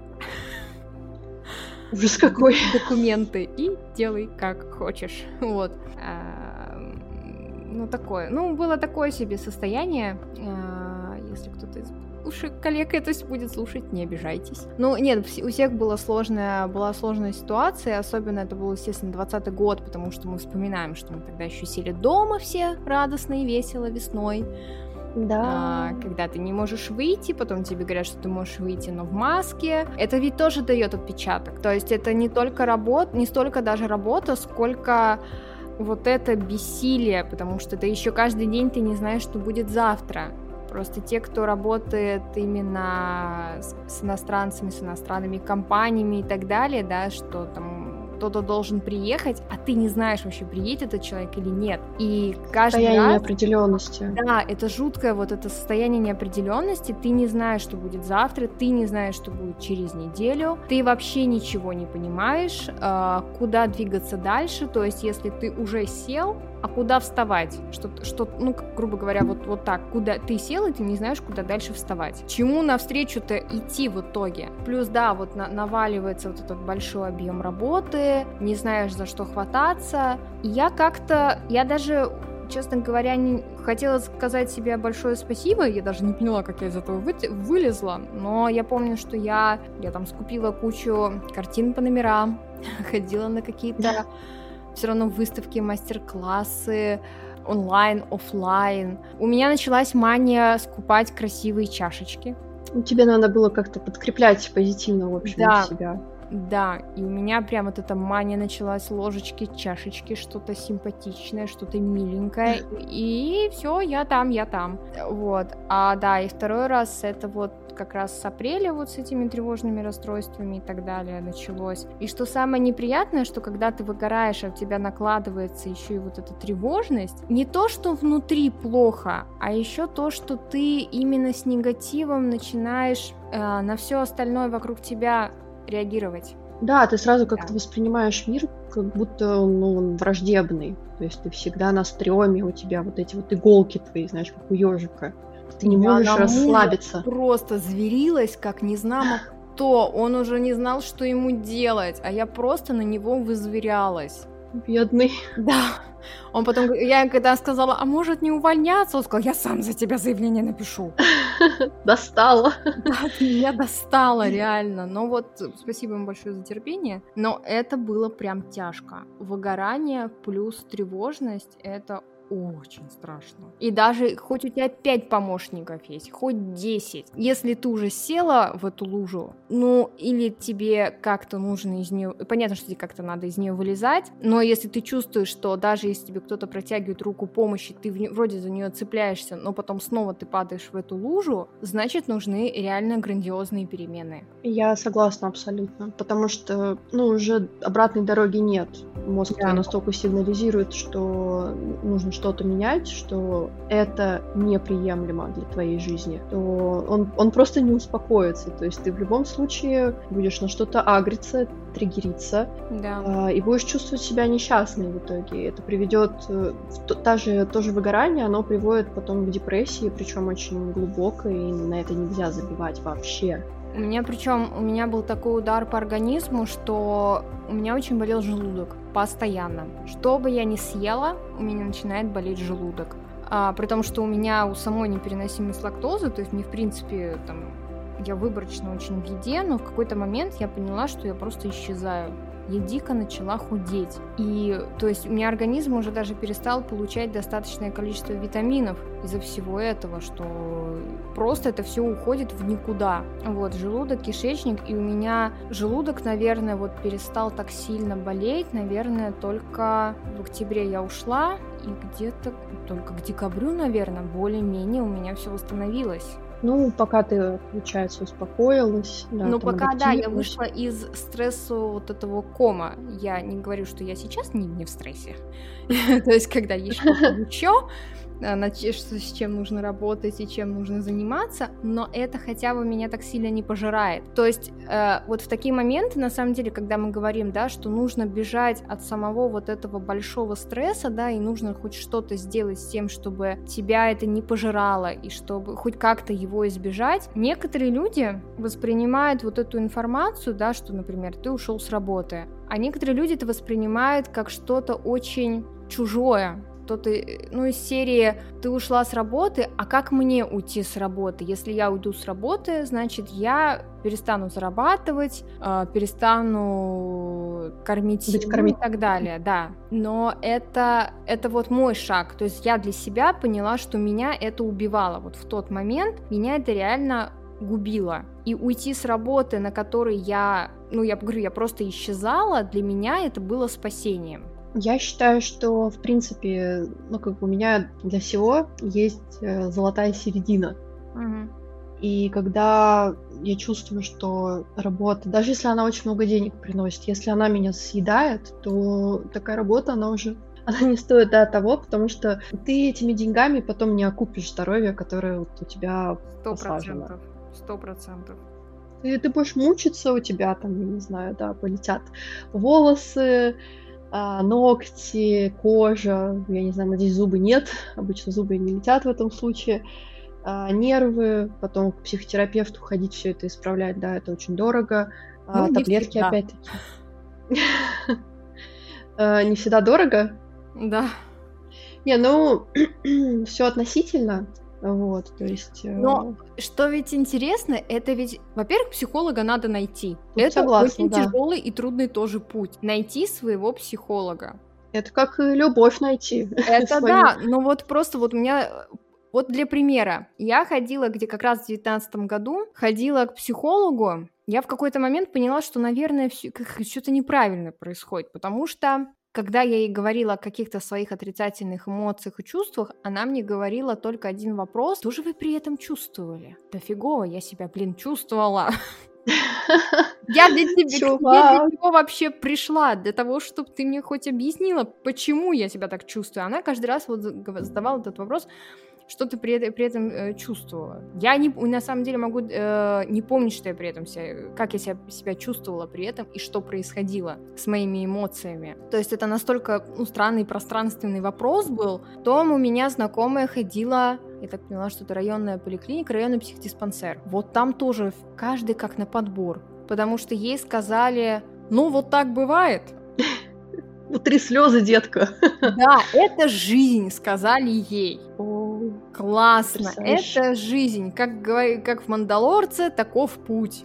[SPEAKER 2] Ужас какой.
[SPEAKER 1] Документы и делай как хочешь. Вот. Ну, такое. Ну, было такое себе состояние, а, если кто-то из уши коллег это будет слушать, не обижайтесь. Ну, нет, у всех была сложная, была сложная ситуация, особенно это был, естественно, 20 год, потому что мы вспоминаем, что мы тогда еще сели дома все радостно и весело весной.
[SPEAKER 2] Да.
[SPEAKER 1] А, когда ты не можешь выйти, потом тебе говорят, что ты можешь выйти, но в маске. Это ведь тоже дает отпечаток. То есть это не только работа, не столько даже работа, сколько вот это бессилие, потому что ты еще каждый день ты не знаешь, что будет завтра. Просто те, кто работает именно с, с иностранцами, с иностранными компаниями и так далее, да, что там кто-то должен приехать, а ты не знаешь вообще, приедет этот человек или нет. И каждый
[SPEAKER 2] состояние
[SPEAKER 1] раз...
[SPEAKER 2] неопределенности.
[SPEAKER 1] Да, это жуткое вот это состояние неопределенности. Ты не знаешь, что будет завтра, ты не знаешь, что будет через неделю, ты вообще ничего не понимаешь, а, куда двигаться дальше. То есть, если ты уже сел, а куда вставать? Что, что ну, грубо говоря, вот, вот так, куда ты сел, и ты не знаешь, куда дальше вставать. Чему навстречу-то идти в итоге? Плюс, да, вот на, наваливается вот этот большой объем работы, не знаешь, за что хвататься. И я как-то, я даже честно говоря, не хотела сказать себе большое спасибо. Я даже не поняла, как я из этого вы... вылезла. Но я помню, что я, я там скупила кучу картин по номерам, ходила на какие-то все равно выставки, мастер-классы, онлайн, офлайн. У меня началась мания скупать красивые чашечки.
[SPEAKER 2] Тебе надо было как-то подкреплять позитивно, в общем, да. себя.
[SPEAKER 1] Да, и у меня прям вот эта мания началась, ложечки, чашечки, что-то симпатичное, что-то миленькое, и все, я там, я там. Вот. А да, и второй раз это вот как раз с апреля вот с этими тревожными расстройствами и так далее началось. И что самое неприятное, что когда ты выгораешь, а у тебя накладывается еще и вот эта тревожность, не то, что внутри плохо, а еще то, что ты именно с негативом начинаешь э, на все остальное вокруг тебя реагировать.
[SPEAKER 2] Да, ты сразу как-то да. воспринимаешь мир, как будто ну, он враждебный. То есть ты всегда на стреме, у тебя вот эти вот иголки твои, знаешь, как у ежика. Ты не можешь Она расслабиться.
[SPEAKER 1] Просто зверилась, как не знамо кто. Он уже не знал, что ему делать, а я просто на него вызверялась.
[SPEAKER 2] Бедный.
[SPEAKER 1] Да. Он потом, я когда сказала, а может не увольняться, он сказал, я сам за тебя заявление напишу.
[SPEAKER 2] Достала.
[SPEAKER 1] Да, меня достала, реально. Но вот спасибо ему большое за терпение. Но это было прям тяжко. Выгорание плюс тревожность, это очень страшно. И даже хоть у тебя 5 помощников есть, хоть 10, если ты уже села в эту лужу, ну, или тебе как-то нужно из нее, понятно, что тебе как-то надо из нее вылезать, но если ты чувствуешь, что даже если тебе кто-то протягивает руку помощи, ты в, вроде за нее цепляешься, но потом снова ты падаешь в эту лужу, значит, нужны реально грандиозные перемены.
[SPEAKER 2] Я согласна абсолютно, потому что, ну, уже обратной дороги нет. Мозг да. настолько сигнализирует, что нужно что-то менять, что это неприемлемо для твоей жизни, то он, он просто не успокоится. То есть ты в любом случае будешь на что-то агриться, триггериться,
[SPEAKER 1] да.
[SPEAKER 2] э, и будешь чувствовать себя несчастной в итоге. Это приведет, э, та же, то же выгорание, оно приводит потом к депрессии, причем очень глубокой, и на это нельзя забивать вообще.
[SPEAKER 1] У меня причем у меня был такой удар по организму, что у меня очень болел желудок постоянно. Что бы я ни съела, у меня начинает болеть желудок. А, при том, что у меня у самой непереносимость лактозы, то есть мне, в принципе, там, я выборочно очень в еде, но в какой-то момент я поняла, что я просто исчезаю я дико начала худеть. И, то есть, у меня организм уже даже перестал получать достаточное количество витаминов из-за всего этого, что просто это все уходит в никуда. Вот, желудок, кишечник, и у меня желудок, наверное, вот перестал так сильно болеть, наверное, только в октябре я ушла, и где-то только к декабрю, наверное, более-менее у меня все восстановилось.
[SPEAKER 2] Ну, пока ты, получается, успокоилась.
[SPEAKER 1] Да, ну, пока, да, я вышла из стресса вот этого кома. Я не говорю, что я сейчас не, не в стрессе. То есть, когда есть что-то еще, Э, с чем нужно работать и чем нужно заниматься, но это хотя бы меня так сильно не пожирает. То есть э, вот в такие моменты, на самом деле, когда мы говорим, да, что нужно бежать от самого вот этого большого стресса, да, и нужно хоть что-то сделать с тем, чтобы тебя это не пожирало и чтобы хоть как-то его избежать, некоторые люди воспринимают вот эту информацию, да, что, например, ты ушел с работы, а некоторые люди это воспринимают как что-то очень чужое, что-то, ну, из серии «ты ушла с работы, а как мне уйти с работы? Если я уйду с работы, значит, я перестану зарабатывать, э, перестану кормить семью кормить. и так далее, да. Но это, это вот мой шаг, то есть я для себя поняла, что меня это убивало. Вот в тот момент меня это реально губило. И уйти с работы, на которой я, ну, я говорю, я просто исчезала, для меня это было спасением.
[SPEAKER 2] Я считаю, что, в принципе, ну, как бы у меня для всего есть э, золотая середина.
[SPEAKER 1] Угу.
[SPEAKER 2] И когда я чувствую, что работа, даже если она очень много денег приносит, если она меня съедает, то такая работа, она уже она не стоит да, того, потому что ты этими деньгами потом не окупишь здоровье, которое вот у тебя
[SPEAKER 1] Сто процентов. Сто процентов.
[SPEAKER 2] Ты, ты будешь мучиться, у тебя там, я не знаю, да, полетят волосы, а, ногти, кожа, я не знаю, надеюсь, зубы нет, обычно зубы не летят в этом случае, а, нервы, потом к психотерапевту ходить, все это исправлять, да, это очень дорого, а, ну, таблетки опять-таки. Не всегда дорого?
[SPEAKER 1] Да.
[SPEAKER 2] Не, ну, все относительно. Вот, то есть...
[SPEAKER 1] Э, Но что ведь интересно, это ведь, во-первых, психолога надо найти. Тут это согласна, очень да. тяжелый и трудный тоже путь. Найти своего психолога.
[SPEAKER 2] Это как любовь найти.
[SPEAKER 1] Это да, но вот просто вот у меня вот для примера, я ходила, где как раз в девятнадцатом году, ходила к психологу, я в какой-то момент поняла, что, наверное, что-то неправильно происходит, потому что когда я ей говорила о каких-то своих отрицательных эмоциях и чувствах, она мне говорила только один вопрос. Что же вы при этом чувствовали? Да фигово, я себя, блин, чувствовала. Я для тебя для вообще пришла? Для того, чтобы ты мне хоть объяснила, почему я себя так чувствую. Она каждый раз вот задавала этот вопрос, что ты при, при этом э, чувствовала. Я не, на самом деле могу э, не помнить, что я при этом себя, как я себя, себя чувствовала при этом и что происходило с моими эмоциями. То есть это настолько ну, странный пространственный вопрос был. Том у меня знакомая ходила я так поняла, что это районная поликлиника, районный психдиспансер. Вот там тоже каждый как на подбор. Потому что ей сказали, ну вот так бывает.
[SPEAKER 2] Утри слезы, детка.
[SPEAKER 1] Да, это жизнь, сказали ей. Классно, это жизнь. Как, как в Мандалорце, таков путь.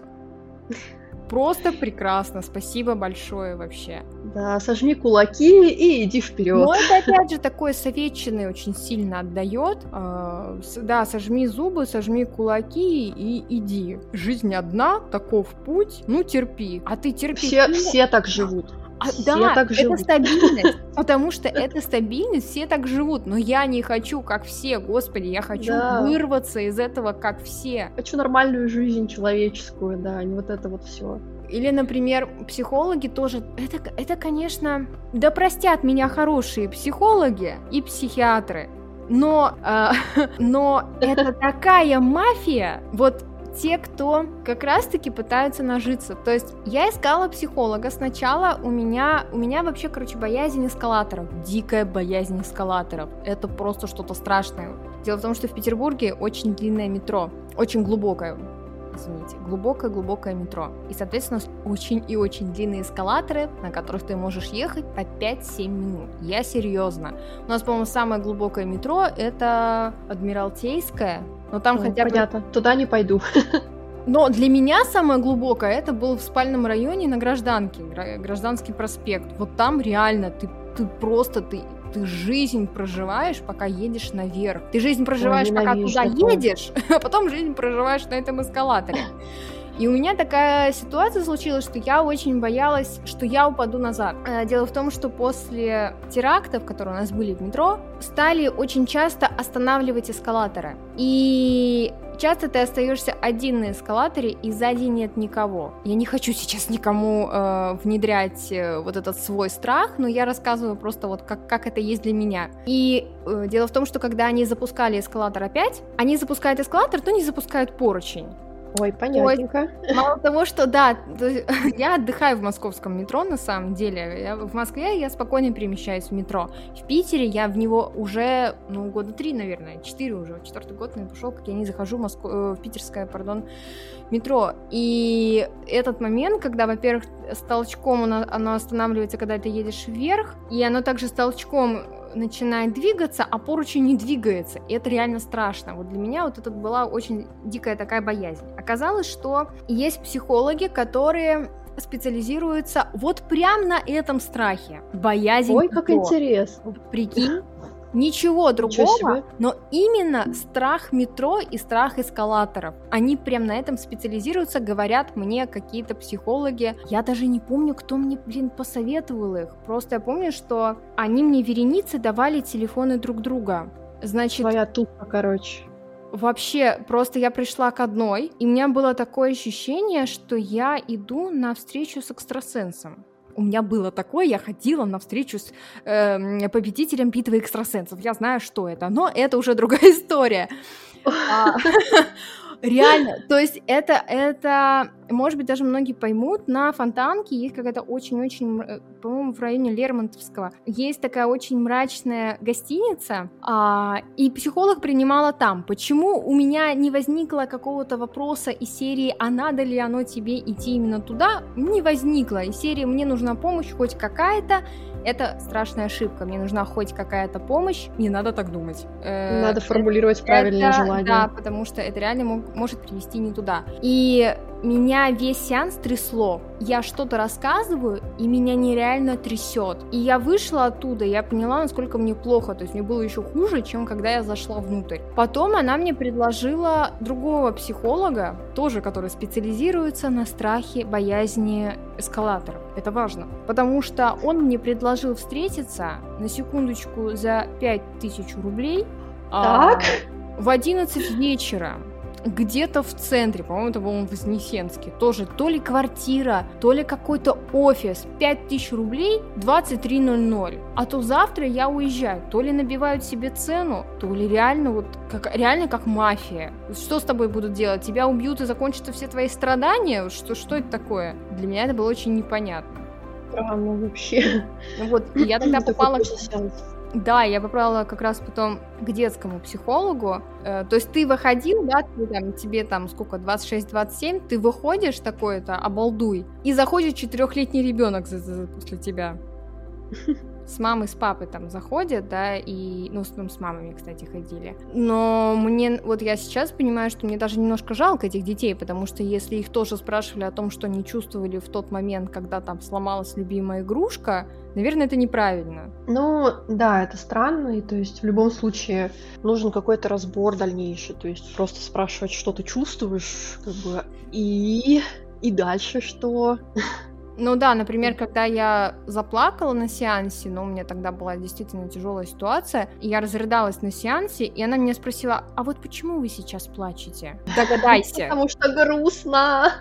[SPEAKER 1] Просто прекрасно, спасибо большое вообще.
[SPEAKER 2] Да, сожми кулаки и иди вперед.
[SPEAKER 1] Но это опять же такой советчины очень сильно отдает. А, да, сожми зубы, сожми кулаки и иди. Жизнь одна, таков путь, ну терпи. А ты терпи.
[SPEAKER 2] Все, все так живут.
[SPEAKER 1] А, да, так это стабильность, потому что это стабильность, все так живут, но я не хочу, как все, господи, я хочу да. вырваться из этого, как все.
[SPEAKER 2] Хочу нормальную жизнь человеческую, да, а не вот это вот все.
[SPEAKER 1] Или, например, психологи тоже... Это, это, конечно... Да простят меня хорошие психологи и психиатры. Но, э, но это такая мафия. Вот те, кто как раз-таки пытаются нажиться. То есть я искала психолога. Сначала у меня, у меня вообще, короче, боязнь эскалаторов. Дикая боязнь эскалаторов. Это просто что-то страшное. Дело в том, что в Петербурге очень длинное метро. Очень глубокое извините, глубокое-глубокое метро. И, соответственно, очень и очень длинные эскалаторы, на которых ты можешь ехать по 5-7 минут. Я серьезно. У нас, по-моему, самое глубокое метро это Адмиралтейское, но там
[SPEAKER 2] О,
[SPEAKER 1] хотя
[SPEAKER 2] понятно. бы... Туда не пойду.
[SPEAKER 1] Но для меня самое глубокое это был в спальном районе на Гражданке, Гражданский проспект. Вот там реально ты, ты просто ты ты жизнь проживаешь, пока едешь наверх. Ты жизнь проживаешь, Ой, пока туда такое. едешь, а потом жизнь проживаешь на этом эскалаторе. И у меня такая ситуация случилась, что я очень боялась, что я упаду назад. Э, дело в том, что после терактов, которые у нас были в метро, стали очень часто останавливать эскалаторы. И часто ты остаешься один на эскалаторе, и сзади нет никого. Я не хочу сейчас никому э, внедрять э, вот этот свой страх, но я рассказываю просто вот как, как это есть для меня. И э, дело в том, что когда они запускали эскалатор опять, они запускают эскалатор, но не запускают поручень.
[SPEAKER 2] Ой, понятненько.
[SPEAKER 1] Ой, мало того, что да, я отдыхаю в московском метро на самом деле. Я, в Москве я спокойно перемещаюсь в метро. В Питере я в него уже, ну, года три, наверное, четыре уже, четвертый год, наверное, пошел, как я не захожу в, Москву, э, в питерское, пардон, метро. И этот момент, когда, во-первых, с толчком оно, оно останавливается, когда ты едешь вверх, и оно также с толчком начинает двигаться, а поручень не двигается. И это реально страшно. Вот для меня вот это была очень дикая такая боязнь. Оказалось, что есть психологи, которые специализируются вот прям на этом страхе. Боязнь.
[SPEAKER 2] Ой, как интересно.
[SPEAKER 1] Прикинь, Ничего другого, но именно страх метро и страх эскалаторов. Они прям на этом специализируются, говорят мне какие-то психологи. Я даже не помню, кто мне, блин, посоветовал их. Просто я помню, что они мне вереницы давали телефоны друг друга. Значит...
[SPEAKER 2] Твоя тупа, короче.
[SPEAKER 1] Вообще, просто я пришла к одной, и у меня было такое ощущение, что я иду на встречу с экстрасенсом. У меня было такое, я ходила на встречу с э, победителем битвы экстрасенсов. Я знаю, что это, но это уже другая история. Реально, то есть это, это может быть, даже многие поймут, на Фонтанке есть какая-то очень-очень, э, по-моему, в районе Лермонтовского, есть такая очень мрачная гостиница, а, и психолог принимала там. Почему у меня не возникло какого-то вопроса из серии «А надо ли оно тебе идти именно туда?» Не возникло. Из серии «Мне нужна помощь хоть какая-то», это страшная ошибка. Мне нужна хоть какая-то помощь. Не надо так думать.
[SPEAKER 2] Э, надо формулировать правильное желание.
[SPEAKER 1] Да, потому что это реально мог, может привести не туда. И меня весь сеанс трясло. Я что-то рассказываю, и меня нереально трясет. И я вышла оттуда, я поняла, насколько мне плохо. То есть мне было еще хуже, чем когда я зашла внутрь. Потом она мне предложила другого психолога, тоже который специализируется на страхе, боязни эскалаторов. Это важно. Потому что он мне предложил встретиться на секундочку за 5000 рублей.
[SPEAKER 2] А, так?
[SPEAKER 1] А, в 11 вечера где-то в центре, по-моему, это был Вознесенский, тоже то ли квартира, то ли какой-то офис, 5000 рублей, 23.00. А то завтра я уезжаю, то ли набивают себе цену, то ли реально вот, как, реально как мафия. Что с тобой будут делать? Тебя убьют и закончатся все твои страдания? Что, что это такое? Для меня это было очень непонятно.
[SPEAKER 2] Странно вообще.
[SPEAKER 1] Вот, и я тогда попала... Да, я попала как раз потом к детскому психологу. Э, то есть ты выходил, да, ты, там, тебе там сколько, 26-27, ты выходишь такой-то, обалдуй, и заходит четырехлетний ребенок после тебя. с мамой, с папой там заходят, да, и, ну, в основном с мамами, кстати, ходили. Но мне, вот я сейчас понимаю, что мне даже немножко жалко этих детей, потому что если их тоже спрашивали о том, что они чувствовали в тот момент, когда там сломалась любимая игрушка, наверное, это неправильно.
[SPEAKER 2] Ну, да, это странно, и то есть в любом случае нужен какой-то разбор дальнейший, то есть просто спрашивать, что ты чувствуешь, как бы, и и дальше что?
[SPEAKER 1] Ну да, например, когда я заплакала на сеансе, но ну, у меня тогда была действительно тяжелая ситуация, и я разрыдалась на сеансе, и она меня спросила, а вот почему вы сейчас плачете? Догадайся.
[SPEAKER 2] Потому что грустно.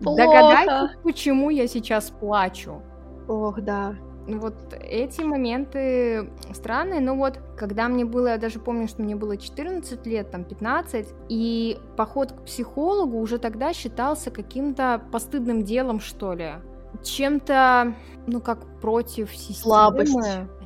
[SPEAKER 1] Догадайтесь, почему я сейчас плачу.
[SPEAKER 2] Ох, да.
[SPEAKER 1] Ну вот эти моменты странные, но вот когда мне было, я даже помню, что мне было 14 лет, там 15, и поход к психологу уже тогда считался каким-то постыдным делом, что ли чем-то, ну, как против системы.
[SPEAKER 2] Слабость.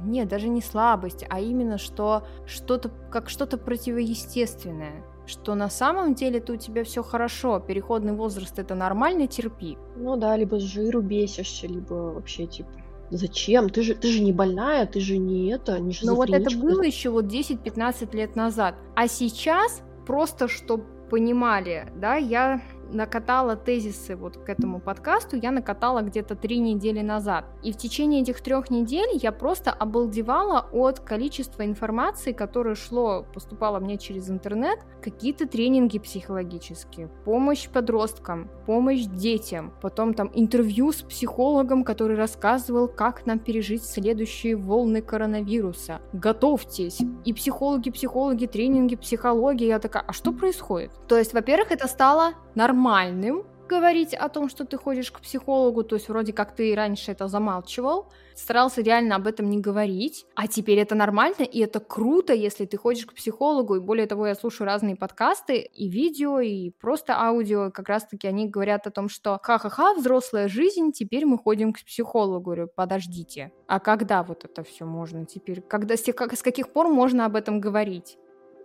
[SPEAKER 1] Нет, даже не слабость, а именно что что-то, как что-то противоестественное что на самом деле-то у тебя все хорошо, переходный возраст это нормально, терпи.
[SPEAKER 2] Ну да, либо с жиру бесишься, либо вообще типа Зачем? Ты же, ты же не больная, ты же не это, не
[SPEAKER 1] Ну вот это было еще вот 10-15 лет назад. А сейчас, просто чтобы понимали, да, я накатала тезисы вот к этому подкасту, я накатала где-то три недели назад. И в течение этих трех недель я просто обалдевала от количества информации, которое шло, поступало мне через интернет, какие-то тренинги психологические, помощь подросткам, помощь детям, потом там интервью с психологом, который рассказывал, как нам пережить следующие волны коронавируса. Готовьтесь! И психологи, психологи, тренинги, психология. Я такая, а что происходит? То есть, во-первых, это стало нормальным говорить о том, что ты ходишь к психологу, то есть вроде как ты раньше это замалчивал, старался реально об этом не говорить, а теперь это нормально, и это круто, если ты ходишь к психологу, и более того, я слушаю разные подкасты, и видео, и просто аудио, как раз-таки они говорят о том, что ха-ха-ха, взрослая жизнь, теперь мы ходим к психологу. Говорю, подождите, а когда вот это все можно теперь? Когда, с, с каких пор можно об этом говорить?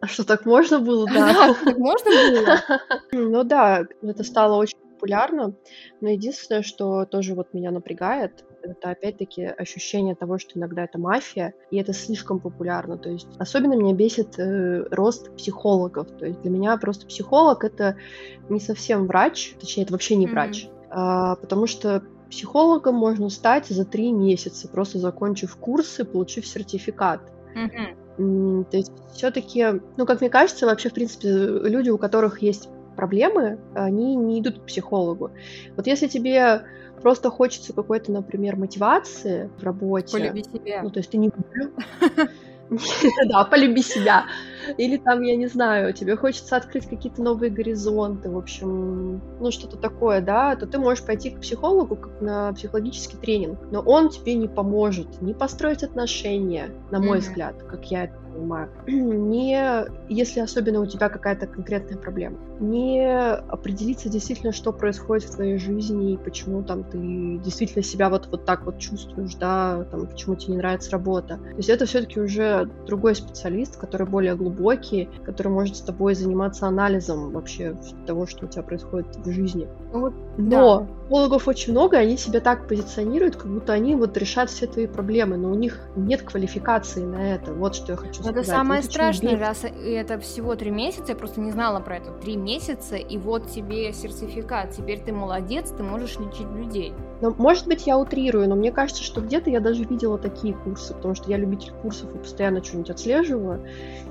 [SPEAKER 2] А что, так можно было,
[SPEAKER 1] да? Так можно было?
[SPEAKER 2] Ну да, это стало очень популярно, но единственное, что тоже вот меня напрягает, это опять-таки ощущение того, что иногда это мафия, и это слишком популярно. То есть особенно меня бесит э, рост психологов. То есть для меня просто психолог это не совсем врач, точнее это вообще не mm-hmm. врач, а, потому что психологом можно стать за три месяца, просто закончив курсы, получив сертификат. Mm-hmm. То есть все-таки, ну, как мне кажется, вообще, в принципе, люди, у которых есть проблемы, они не идут к психологу. Вот если тебе просто хочется какой-то, например, мотивации в работе...
[SPEAKER 1] Полюби себя.
[SPEAKER 2] Ну, то есть ты не... Да, полюби себя. Или там, я не знаю, тебе хочется открыть какие-то новые горизонты, в общем, ну что-то такое, да, то ты можешь пойти к психологу как на психологический тренинг, но он тебе не поможет не построить отношения, на мой mm-hmm. взгляд, как я это понимаю, не, если особенно у тебя какая-то конкретная проблема, не определиться действительно, что происходит в твоей жизни и почему там ты действительно себя вот, вот так вот чувствуешь, да, там, почему тебе не нравится работа. То есть это все-таки уже другой специалист, который более глубокий, который может с тобой заниматься анализом вообще того, что у тебя происходит в жизни. Ну, вот, Но да. психологов очень много, они себя так позиционируют, как будто они вот решат все твои проблемы, но у них нет квалификации на это. Вот что я хочу сказать.
[SPEAKER 1] Это самое это страшное, раз это всего три месяца, я просто не знала про это. Три месяца, и вот тебе сертификат. Теперь ты молодец, ты можешь лечить людей.
[SPEAKER 2] Но, может быть, я утрирую, но мне кажется, что где-то я даже видела такие курсы, потому что я любитель курсов и постоянно что-нибудь отслеживаю.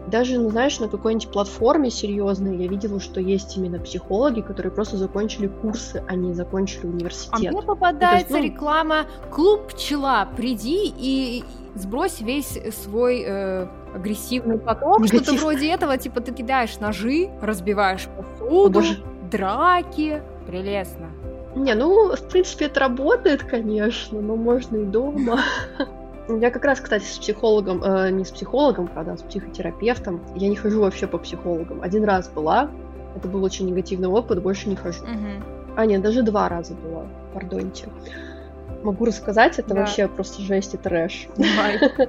[SPEAKER 2] Даже, ну, знаешь, на какой-нибудь платформе серьезной я видела, что есть именно психологи, которые просто закончили курсы, а не закончили университет. А
[SPEAKER 1] мне попадается ну, есть, ну... реклама «Клуб пчела, приди и сбрось весь свой э, агрессивный поток, что-то вроде этого, типа ты кидаешь ножи, разбиваешь посуду, О, драки, прелестно.
[SPEAKER 2] Не, ну, в принципе, это работает, конечно, но можно и дома. Я как раз, кстати, с психологом, э, не с психологом, правда, а с психотерапевтом. Я не хожу вообще по психологам. Один раз была, это был очень негативный опыт, больше не хожу. Угу. А, нет, даже два раза была, пардоньте. Могу рассказать, это да. вообще просто жесть и трэш.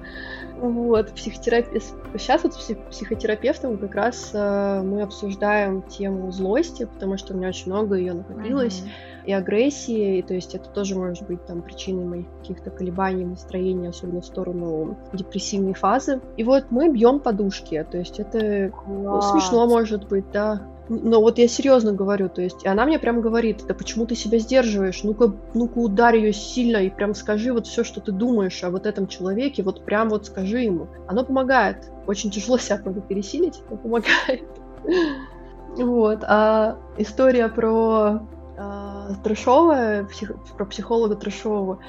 [SPEAKER 2] Вот, психотерапевт. Сейчас вот с психотерапевтом как раз э, мы обсуждаем тему злости, потому что у меня очень много ее накопилось, mm-hmm. И агрессии, и, то есть это тоже может быть там причиной моих каких-то колебаний настроения, особенно в сторону депрессивной фазы. И вот мы бьем подушки, то есть это Класс. смешно может быть, да. Но вот я серьезно говорю, то есть, и она мне прям говорит, да почему ты себя сдерживаешь? Ну-ка, ну-ка ударь ее сильно и прям скажи вот все, что ты думаешь о вот этом человеке, вот прям вот скажи ему. Оно помогает. Очень тяжело себя, правда, пересилить, но помогает. Вот. А история про трешовая, псих, про психолога трешового.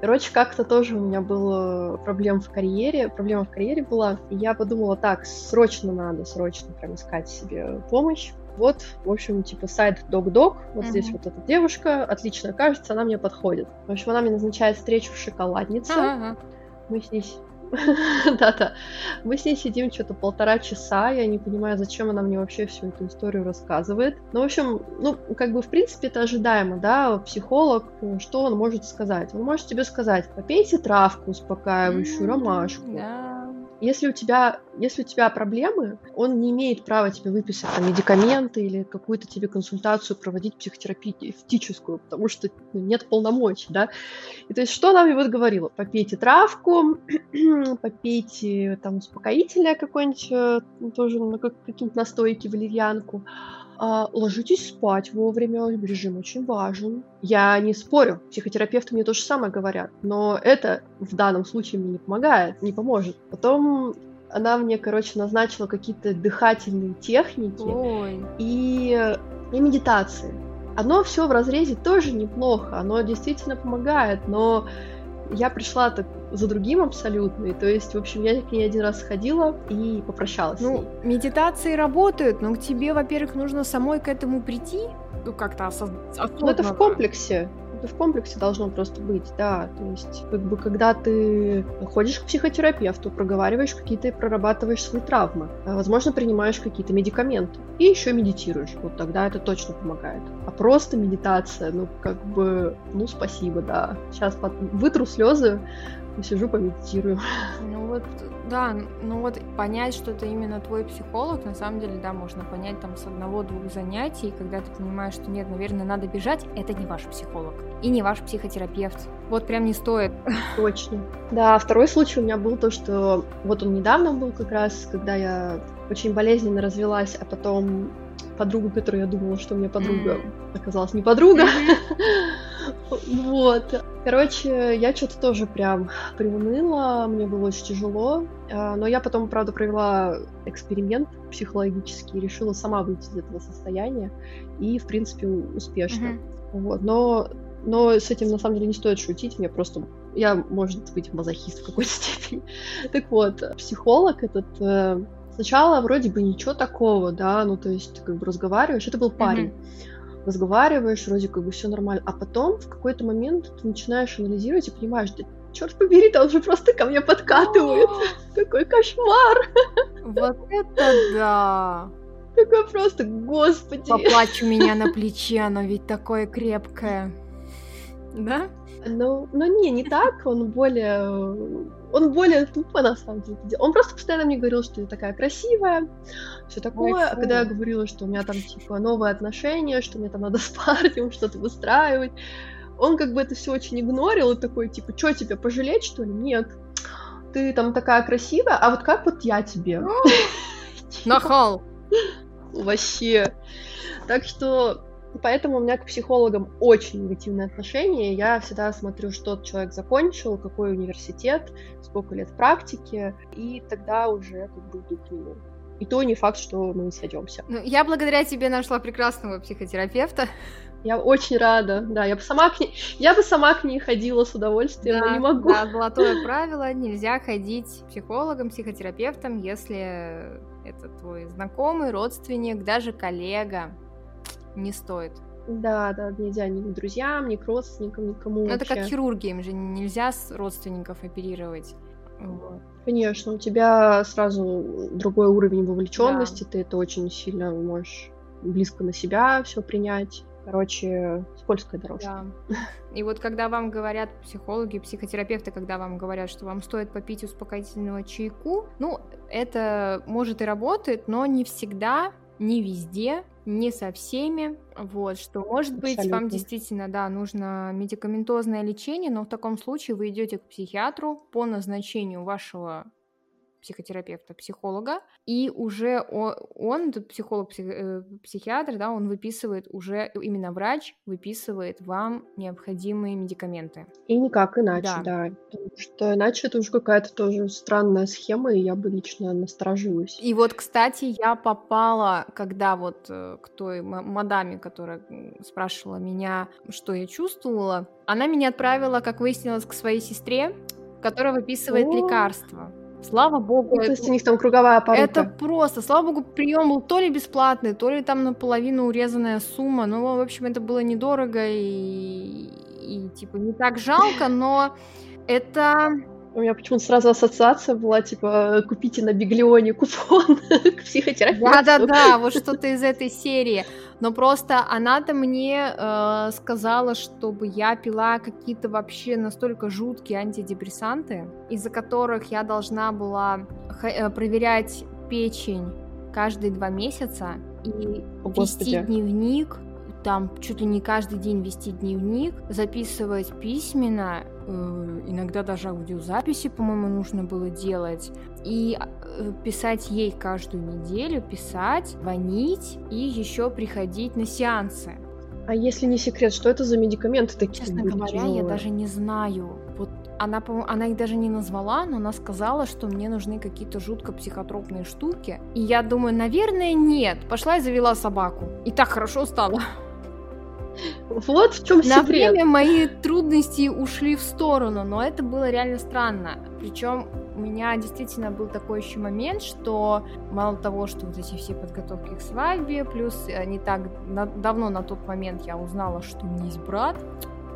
[SPEAKER 2] Короче, как-то тоже у меня было проблем в карьере, проблема в карьере была, и я подумала, так, срочно надо, срочно прям искать себе помощь. вот, в общем, типа сайт док-док, вот mm-hmm. здесь вот эта девушка, отлично кажется, она мне подходит. В общем, она мне назначает встречу в шоколаднице. Uh-huh. Мы ней Да-да. Мы с ней сидим что-то полтора часа, я не понимаю, зачем она мне вообще всю эту историю рассказывает. Ну, в общем, ну, как бы, в принципе, это ожидаемо, да, психолог, что он может сказать? Он может тебе сказать, попейте травку успокаивающую, ромашку. Да если у тебя, если у тебя проблемы, он не имеет права тебе выписать там, медикаменты или какую-то тебе консультацию проводить психотерапевтическую, потому что ну, нет полномочий, да. И то есть что она мне вот говорила? Попейте травку, попейте там успокоительное какое-нибудь, э, тоже на какие-нибудь настойки, валерьянку, ложитесь спать вовремя, режим очень важен. Я не спорю, психотерапевты мне то же самое говорят, но это в данном случае мне не помогает, не поможет. Потом она мне, короче, назначила какие-то дыхательные техники Ой. И, и медитации. Оно все в разрезе тоже неплохо, оно действительно помогает, но я пришла так за другим абсолютно. И, то есть, в общем, я к ней один раз сходила и попрощалась.
[SPEAKER 1] Ну, медитации работают, но к тебе, во-первых, нужно самой к этому прийти, ну, как-то осознанно.
[SPEAKER 2] Ну, это в комплексе. Это в комплексе должно просто быть, да. То есть, как бы, когда ты ходишь к психотерапевту, проговариваешь какие-то и прорабатываешь свои травмы, а, возможно, принимаешь какие-то медикаменты и еще медитируешь, вот тогда это точно помогает. А просто медитация, ну, как бы, ну, спасибо, да. Сейчас вытру слезы, сижу, помедитирую.
[SPEAKER 1] Ну вот, да, ну вот понять, что это именно твой психолог, на самом деле, да, можно понять там с одного-двух занятий, когда ты понимаешь, что нет, наверное, надо бежать, это не ваш психолог и не ваш психотерапевт. Вот прям не стоит.
[SPEAKER 2] Точно. Да, второй случай у меня был то, что вот он недавно был как раз, когда я очень болезненно развелась, а потом подругу, которую я думала, что у меня подруга, mm. оказалась не подруга. Вот. Короче, я что-то тоже прям приуныла, мне было очень тяжело. А, но я потом, правда, провела эксперимент психологический, решила сама выйти из этого состояния. И, в принципе, успешно. Mm-hmm. Вот. Но, но с этим, на самом деле, не стоит шутить. Мне просто... Я, может быть, мазохист в какой-то степени. Так вот, психолог этот э, Сначала вроде бы ничего такого, да, ну то есть как бы разговариваешь, это был парень. Mm-hmm. Разговариваешь, вроде как бы все нормально, а потом в какой-то момент ты начинаешь анализировать и понимаешь, да черт побери, там уже просто ко мне подкатывает. Какой кошмар!
[SPEAKER 1] Вот это да!
[SPEAKER 2] Такой просто, господи.
[SPEAKER 1] Поплачь у меня на плече, оно ведь такое крепкое. Да?
[SPEAKER 2] Ну, ну не, не так, он более... Он более тупо, на самом деле. Он просто постоянно мне говорил, что я такая красивая, все такое. Ой, а когда я говорила, что у меня там, типа, новые отношения, что мне там надо с парнем что-то выстраивать, он как бы это все очень игнорил и такой, типа, что тебе, пожалеть, что ли? Нет. Ты там такая красивая, а вот как вот я тебе?
[SPEAKER 1] Нахал!
[SPEAKER 2] Вообще. Так что Поэтому у меня к психологам очень негативное отношение. Я всегда смотрю, что человек закончил, какой университет, сколько лет практики, и тогда уже как бы иду к нему. И то не факт, что мы сойдемся.
[SPEAKER 1] Ну, я благодаря тебе нашла прекрасного психотерапевта.
[SPEAKER 2] Я очень рада, да, я бы сама к ней, я бы сама к ней ходила с удовольствием, да, но не могу.
[SPEAKER 1] Да, золотое правило, нельзя ходить психологом, психотерапевтом, если это твой знакомый, родственник, даже коллега не стоит.
[SPEAKER 2] Да, да, нельзя ни к друзьям, ни к родственникам, никому. Ну,
[SPEAKER 1] это как хирурги, им же нельзя с родственников оперировать. Вот.
[SPEAKER 2] Конечно, у тебя сразу другой уровень вовлеченности, да. ты это очень сильно можешь близко на себя все принять. Короче, скользкая дорожка.
[SPEAKER 1] Да. И вот когда вам говорят психологи, психотерапевты, когда вам говорят, что вам стоит попить успокоительного чайку, ну, это может и работает, но не всегда не везде, не со всеми, вот, что может быть вам действительно, да, нужно медикаментозное лечение, но в таком случае вы идете к психиатру по назначению вашего психотерапевта, психолога, и уже он, он психолог, псих, э, психиатр, да, он выписывает уже, именно врач выписывает вам необходимые медикаменты.
[SPEAKER 2] И никак иначе, да. да. Потому что иначе это уже какая-то тоже странная схема, и я бы лично насторожилась.
[SPEAKER 1] И вот, кстати, я попала, когда вот э, к той мадаме, которая спрашивала меня, что я чувствовала, она меня отправила, как выяснилось, к своей сестре, которая выписывает О! лекарства Слава богу.
[SPEAKER 2] Ну, то есть у них там круговая порука.
[SPEAKER 1] Это просто, слава богу, прием был то ли бесплатный, то ли там наполовину урезанная сумма. Ну, в общем, это было недорого и, и типа не так жалко, но это
[SPEAKER 2] у меня почему-то сразу ассоциация была, типа, купите на Биглионе купон к психотерапевту.
[SPEAKER 1] Да-да-да, вот что-то из этой серии. Но просто она-то мне э, сказала, чтобы я пила какие-то вообще настолько жуткие антидепрессанты, из-за которых я должна была э, проверять печень каждые два месяца и О, вести дневник там чуть ли не каждый день вести дневник, записывать письменно, иногда даже аудиозаписи, по-моему, нужно было делать, и э, писать ей каждую неделю, писать, звонить и еще приходить на сеансы.
[SPEAKER 2] А если не секрет, что это за медикаменты такие?
[SPEAKER 1] Честно говоря, тяжелые? я даже не знаю. Вот она, она их даже не назвала, но она сказала, что мне нужны какие-то жутко психотропные штуки. И я думаю, наверное, нет. Пошла и завела собаку. И так хорошо стало.
[SPEAKER 2] Вот в чем
[SPEAKER 1] секрет. На время мои трудности ушли в сторону, но это было реально странно. Причем у меня действительно был такой еще момент, что мало того, что вот эти все подготовки к свадьбе, плюс не так на, давно на тот момент я узнала, что у меня есть брат.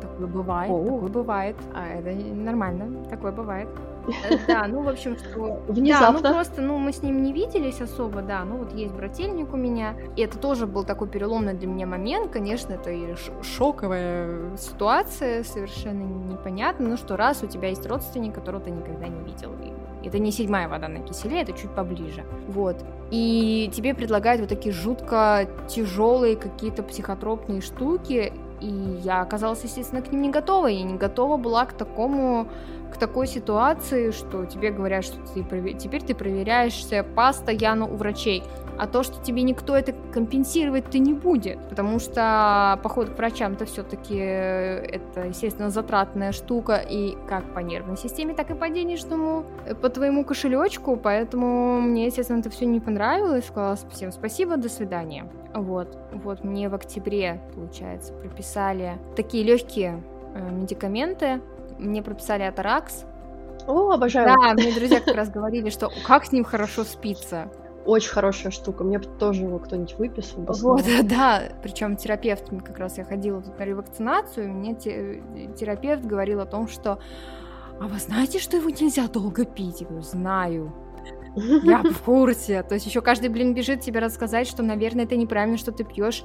[SPEAKER 1] Такое бывает, О. такое бывает. А это нормально, такое бывает. Э, да, ну, в общем, что...
[SPEAKER 2] Внезапно.
[SPEAKER 1] Да, ну, просто, ну, мы с ним не виделись особо, да, ну, вот есть брательник у меня, и это тоже был такой переломный для меня момент, конечно, это и шоковая ситуация, совершенно непонятно, ну, что раз у тебя есть родственник, которого ты никогда не видел, и это не седьмая вода на киселе, это чуть поближе, вот, и тебе предлагают вот такие жутко тяжелые какие-то психотропные штуки, и я оказалась, естественно, к ним не готова. Я не готова была к такому к такой ситуации, что тебе говорят, что ты, теперь ты проверяешься постоянно у врачей. А то, что тебе никто это компенсировать ты не будет, потому что поход к врачам это все-таки это, естественно, затратная штука и как по нервной системе, так и по денежному, э, по твоему кошелечку, поэтому мне, естественно, это все не понравилось, сказала всем спасибо, до свидания. Вот, вот мне в октябре, получается, прописали такие легкие э, медикаменты, мне прописали Атаракс.
[SPEAKER 2] О, обожаю.
[SPEAKER 1] Да, мне друзья как раз говорили, что как с ним хорошо спится.
[SPEAKER 2] Очень хорошая штука. Мне тоже его кто-нибудь выписал.
[SPEAKER 1] Вот, да. Причем терапевт, как раз я ходила тут на ревакцинацию, и мне терапевт говорил о том, что а вы знаете, что его нельзя долго пить? Я говорю, знаю. Я в курсе. То есть еще каждый, блин, бежит тебе рассказать, что, наверное, это неправильно, что ты пьешь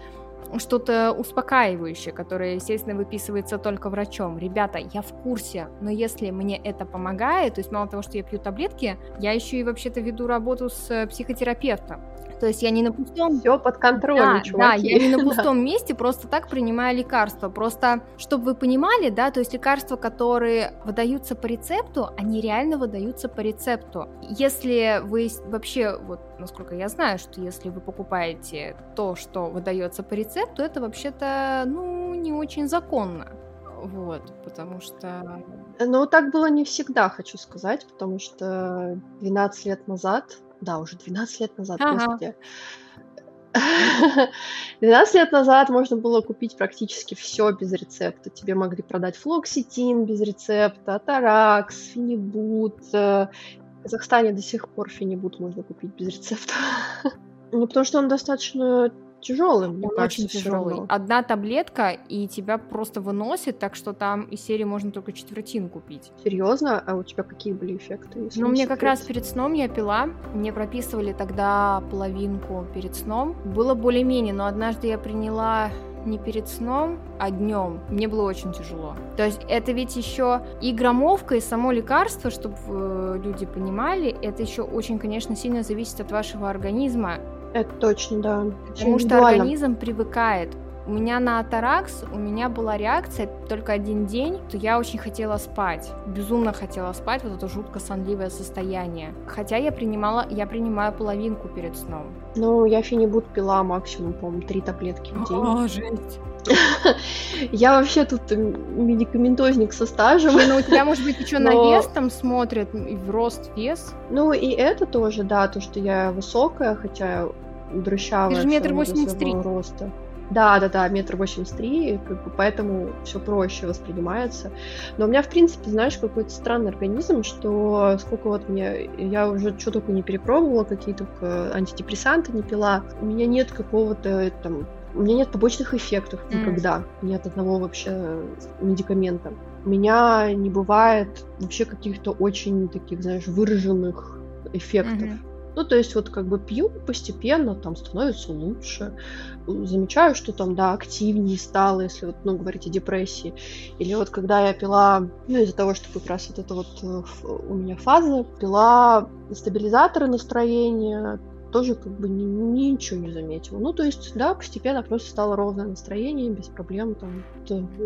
[SPEAKER 1] что-то успокаивающее, которое, естественно, выписывается только врачом. Ребята, я в курсе, но если мне это помогает, то есть мало того, что я пью таблетки, я еще и вообще-то веду работу с психотерапевтом. То есть я не на пустом...
[SPEAKER 2] Все под контролем,
[SPEAKER 1] да, чуваки. Да, я не на пустом месте просто так принимаю лекарства. Просто, чтобы вы понимали, да, то есть лекарства, которые выдаются по рецепту, они реально выдаются по рецепту. Если вы вообще, вот, насколько я знаю, что если вы покупаете то, что выдается по рецепту, это вообще-то, ну, не очень законно. Вот, потому что...
[SPEAKER 2] Ну, так было не всегда, хочу сказать, потому что 12 лет назад да, уже 12 лет назад, ага. господи. 12 лет назад можно было купить практически все без рецепта. Тебе могли продать флоксетин без рецепта, таракс, фенибут. В Казахстане до сих пор фенибут можно купить без рецепта. ну, потому что он достаточно тяжелый, мне
[SPEAKER 1] Он кажется, очень тяжелый. Одна таблетка, и тебя просто выносит, так что там из серии можно только четвертин купить.
[SPEAKER 2] Серьезно? А у тебя какие были эффекты?
[SPEAKER 1] Ну, мне как раз перед сном я пила. Мне прописывали тогда половинку перед сном. Было более-менее, но однажды я приняла не перед сном, а днем. Мне было очень тяжело. То есть это ведь еще и громовка, и само лекарство, чтобы э, люди понимали, это еще очень, конечно, сильно зависит от вашего организма.
[SPEAKER 2] Это точно, да.
[SPEAKER 1] Потому что организм привыкает. У меня на Атаракс, у меня была реакция только один день, то я очень хотела спать. Безумно хотела спать, вот это жутко сонливое состояние. Хотя я принимала, я принимаю половинку перед сном.
[SPEAKER 2] Ну, я фенибут пила максимум, по-моему, три таблетки в день.
[SPEAKER 1] О, жесть.
[SPEAKER 2] Я вообще тут медикаментозник со стажем.
[SPEAKER 1] Ну, у тебя, может быть, еще на вес там смотрят, в рост, вес?
[SPEAKER 2] Ну, и это тоже, да, то, что я высокая, хотя дрыщавая.
[SPEAKER 1] Ты же метр восемьдесят три.
[SPEAKER 2] роста. Да, да, да, метр восемьдесят три, как бы поэтому все проще воспринимается. Но у меня, в принципе, знаешь, какой-то странный организм, что сколько вот мне, я уже что только не перепробовала, какие только антидепрессанты не пила, у меня нет какого-то там у меня нет побочных эффектов mm. никогда, нет одного вообще медикамента. У меня не бывает вообще каких-то очень таких, знаешь, выраженных эффектов. Mm-hmm. Ну, то есть вот как бы пью постепенно, там становится лучше. Замечаю, что там, да, активнее стало, если вот, ну, говорить о депрессии. Или вот когда я пила, ну, из-за того, что как раз вот это вот э, у меня фаза, пила стабилизаторы настроения, тоже как бы ни, ничего не заметила. Ну, то есть, да, постепенно просто стало ровное настроение, без проблем, там,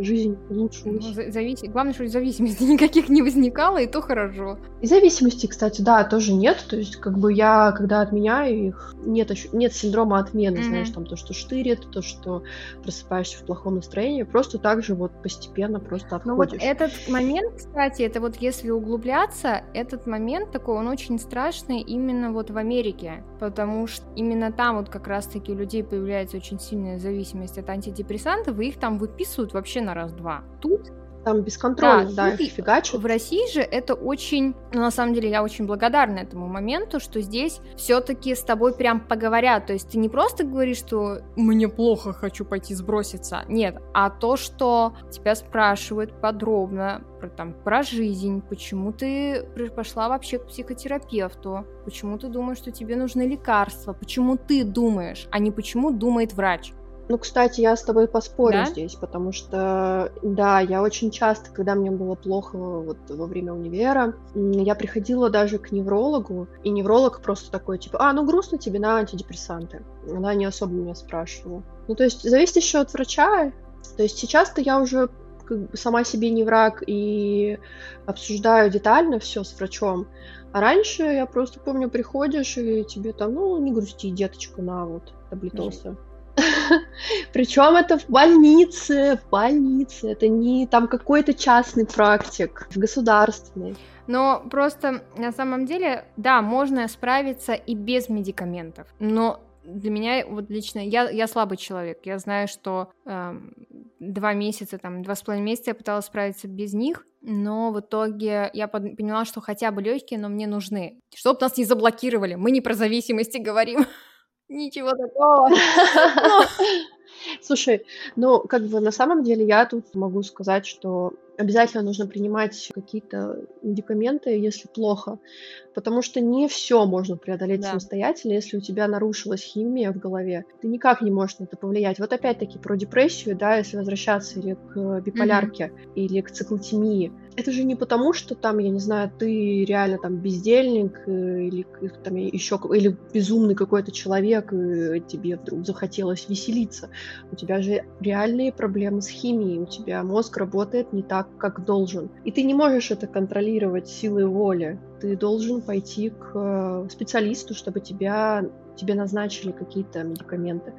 [SPEAKER 2] жизнь улучшилась. Ну,
[SPEAKER 1] завис... Главное, что зависимости никаких не возникало, и то хорошо.
[SPEAKER 2] И зависимости, кстати, да, тоже нет. То есть, как бы я, когда отменяю их, нет, нет синдрома отмены, mm-hmm. знаешь, там то, что штырит, то, что просыпаешься в плохом настроении, просто так же вот постепенно просто отходишь. Ну вот
[SPEAKER 1] этот момент, кстати, это вот если углубляться, этот момент такой, он очень страшный именно вот в Америке, потому что именно там вот как раз-таки у людей появляется очень сильная зависимость от антидепрессантов, и их там выписывают вообще на раз-два. Тут
[SPEAKER 2] там бесконтрольно, да, да их фигачат.
[SPEAKER 1] В России же это очень, ну, на самом деле, я очень благодарна этому моменту, что здесь все-таки с тобой прям поговорят, то есть ты не просто говоришь, что мне плохо, хочу пойти сброситься, нет, а то, что тебя спрашивают подробно про, там, про жизнь, почему ты пошла вообще к психотерапевту, почему ты думаешь, что тебе нужны лекарства, почему ты думаешь, а не почему думает врач.
[SPEAKER 2] Ну, кстати, я с тобой поспорю да? здесь, потому что, да, я очень часто, когда мне было плохо вот во время универа, я приходила даже к неврологу, и невролог просто такой, типа, а, ну грустно тебе на антидепрессанты. Она не особо меня спрашивала. Ну, то есть, зависит еще от врача. То есть сейчас-то я уже как бы сама себе не враг и обсуждаю детально все с врачом. А раньше я просто помню, приходишь, и тебе там, ну, не грусти, деточка, на вот, таблетосы. Причем это в больнице, в больнице. Это не там какой-то частный практик, в государственный.
[SPEAKER 1] Но просто на самом деле, да, можно справиться и без медикаментов. Но для меня вот лично я я слабый человек. Я знаю, что э, два месяца там два с половиной месяца я пыталась справиться без них, но в итоге я поняла, что хотя бы легкие, но мне нужны, чтобы нас не заблокировали. Мы не про зависимости говорим. Ничего такого.
[SPEAKER 2] Слушай, ну, как бы на самом деле я тут могу сказать, что обязательно нужно принимать какие-то медикаменты, если плохо, потому что не все можно преодолеть да. самостоятельно, если у тебя нарушилась химия в голове. Ты никак не можешь на это повлиять. Вот опять-таки про депрессию, да, если возвращаться или к биполярке, mm-hmm. или к циклотемии. Это же не потому, что там, я не знаю, ты реально там бездельник э, или там еще или безумный какой-то человек, и тебе вдруг захотелось веселиться. У тебя же реальные проблемы с химией, у тебя мозг работает не так, как должен. И ты не можешь это контролировать силой воли. Ты должен пойти к э, специалисту, чтобы тебя, тебе назначили какие-то медикаменты.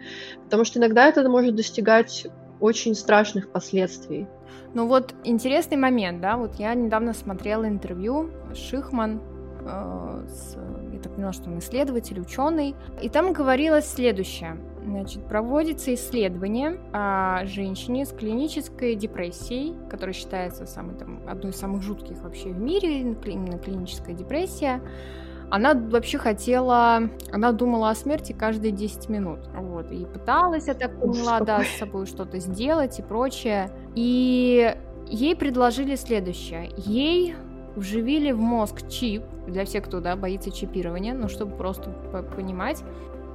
[SPEAKER 2] Потому что иногда это может достигать очень страшных последствий.
[SPEAKER 1] Ну вот интересный момент, да, вот я недавно смотрела интервью Шихман, э, с, я так поняла, что он исследователь, ученый, и там говорилось следующее. Значит, проводится исследование о женщине с клинической депрессией, которая считается самой, там, одной из самых жутких вообще в мире, именно клиническая депрессия. Она вообще хотела, она думала о смерти каждые 10 минут, вот, и пыталась, я так поняла, да, с собой что-то сделать и прочее. И ей предложили следующее. Ей вживили в мозг чип, для всех, кто, да, боится чипирования, ну, чтобы просто понимать,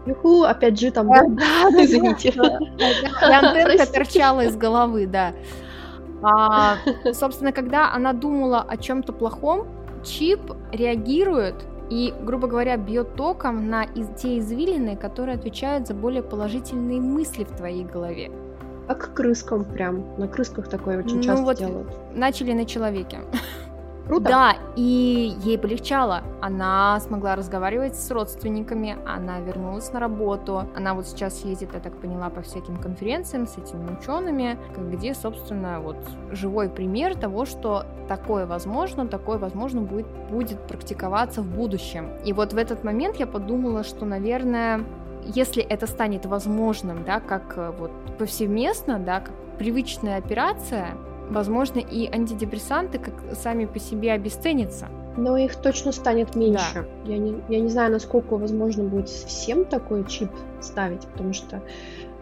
[SPEAKER 2] Юху, опять же там, да? Да, извините.
[SPEAKER 1] И антенка торчала из головы, да. А, собственно, когда она думала о чем-то плохом, чип реагирует и, грубо говоря, бьет током на из- те извилины, которые отвечают за более положительные мысли в твоей голове.
[SPEAKER 2] А к крыскам прям. На крысках такое очень ну, часто вот делают.
[SPEAKER 1] Начали на человеке.
[SPEAKER 2] Круто.
[SPEAKER 1] Да, и ей полегчало. Она смогла разговаривать с родственниками, она вернулась на работу. Она вот сейчас ездит, я так поняла, по всяким конференциям с этими учеными, где, собственно, вот живой пример того, что такое возможно, такое возможно будет, будет практиковаться в будущем. И вот в этот момент я подумала, что, наверное, если это станет возможным, да, как э, вот повсеместно, да, как привычная операция, возможно, и антидепрессанты как сами по себе обесценятся.
[SPEAKER 2] Но их точно станет меньше. Да. Я, не, я не знаю, насколько возможно будет всем такой чип ставить, потому что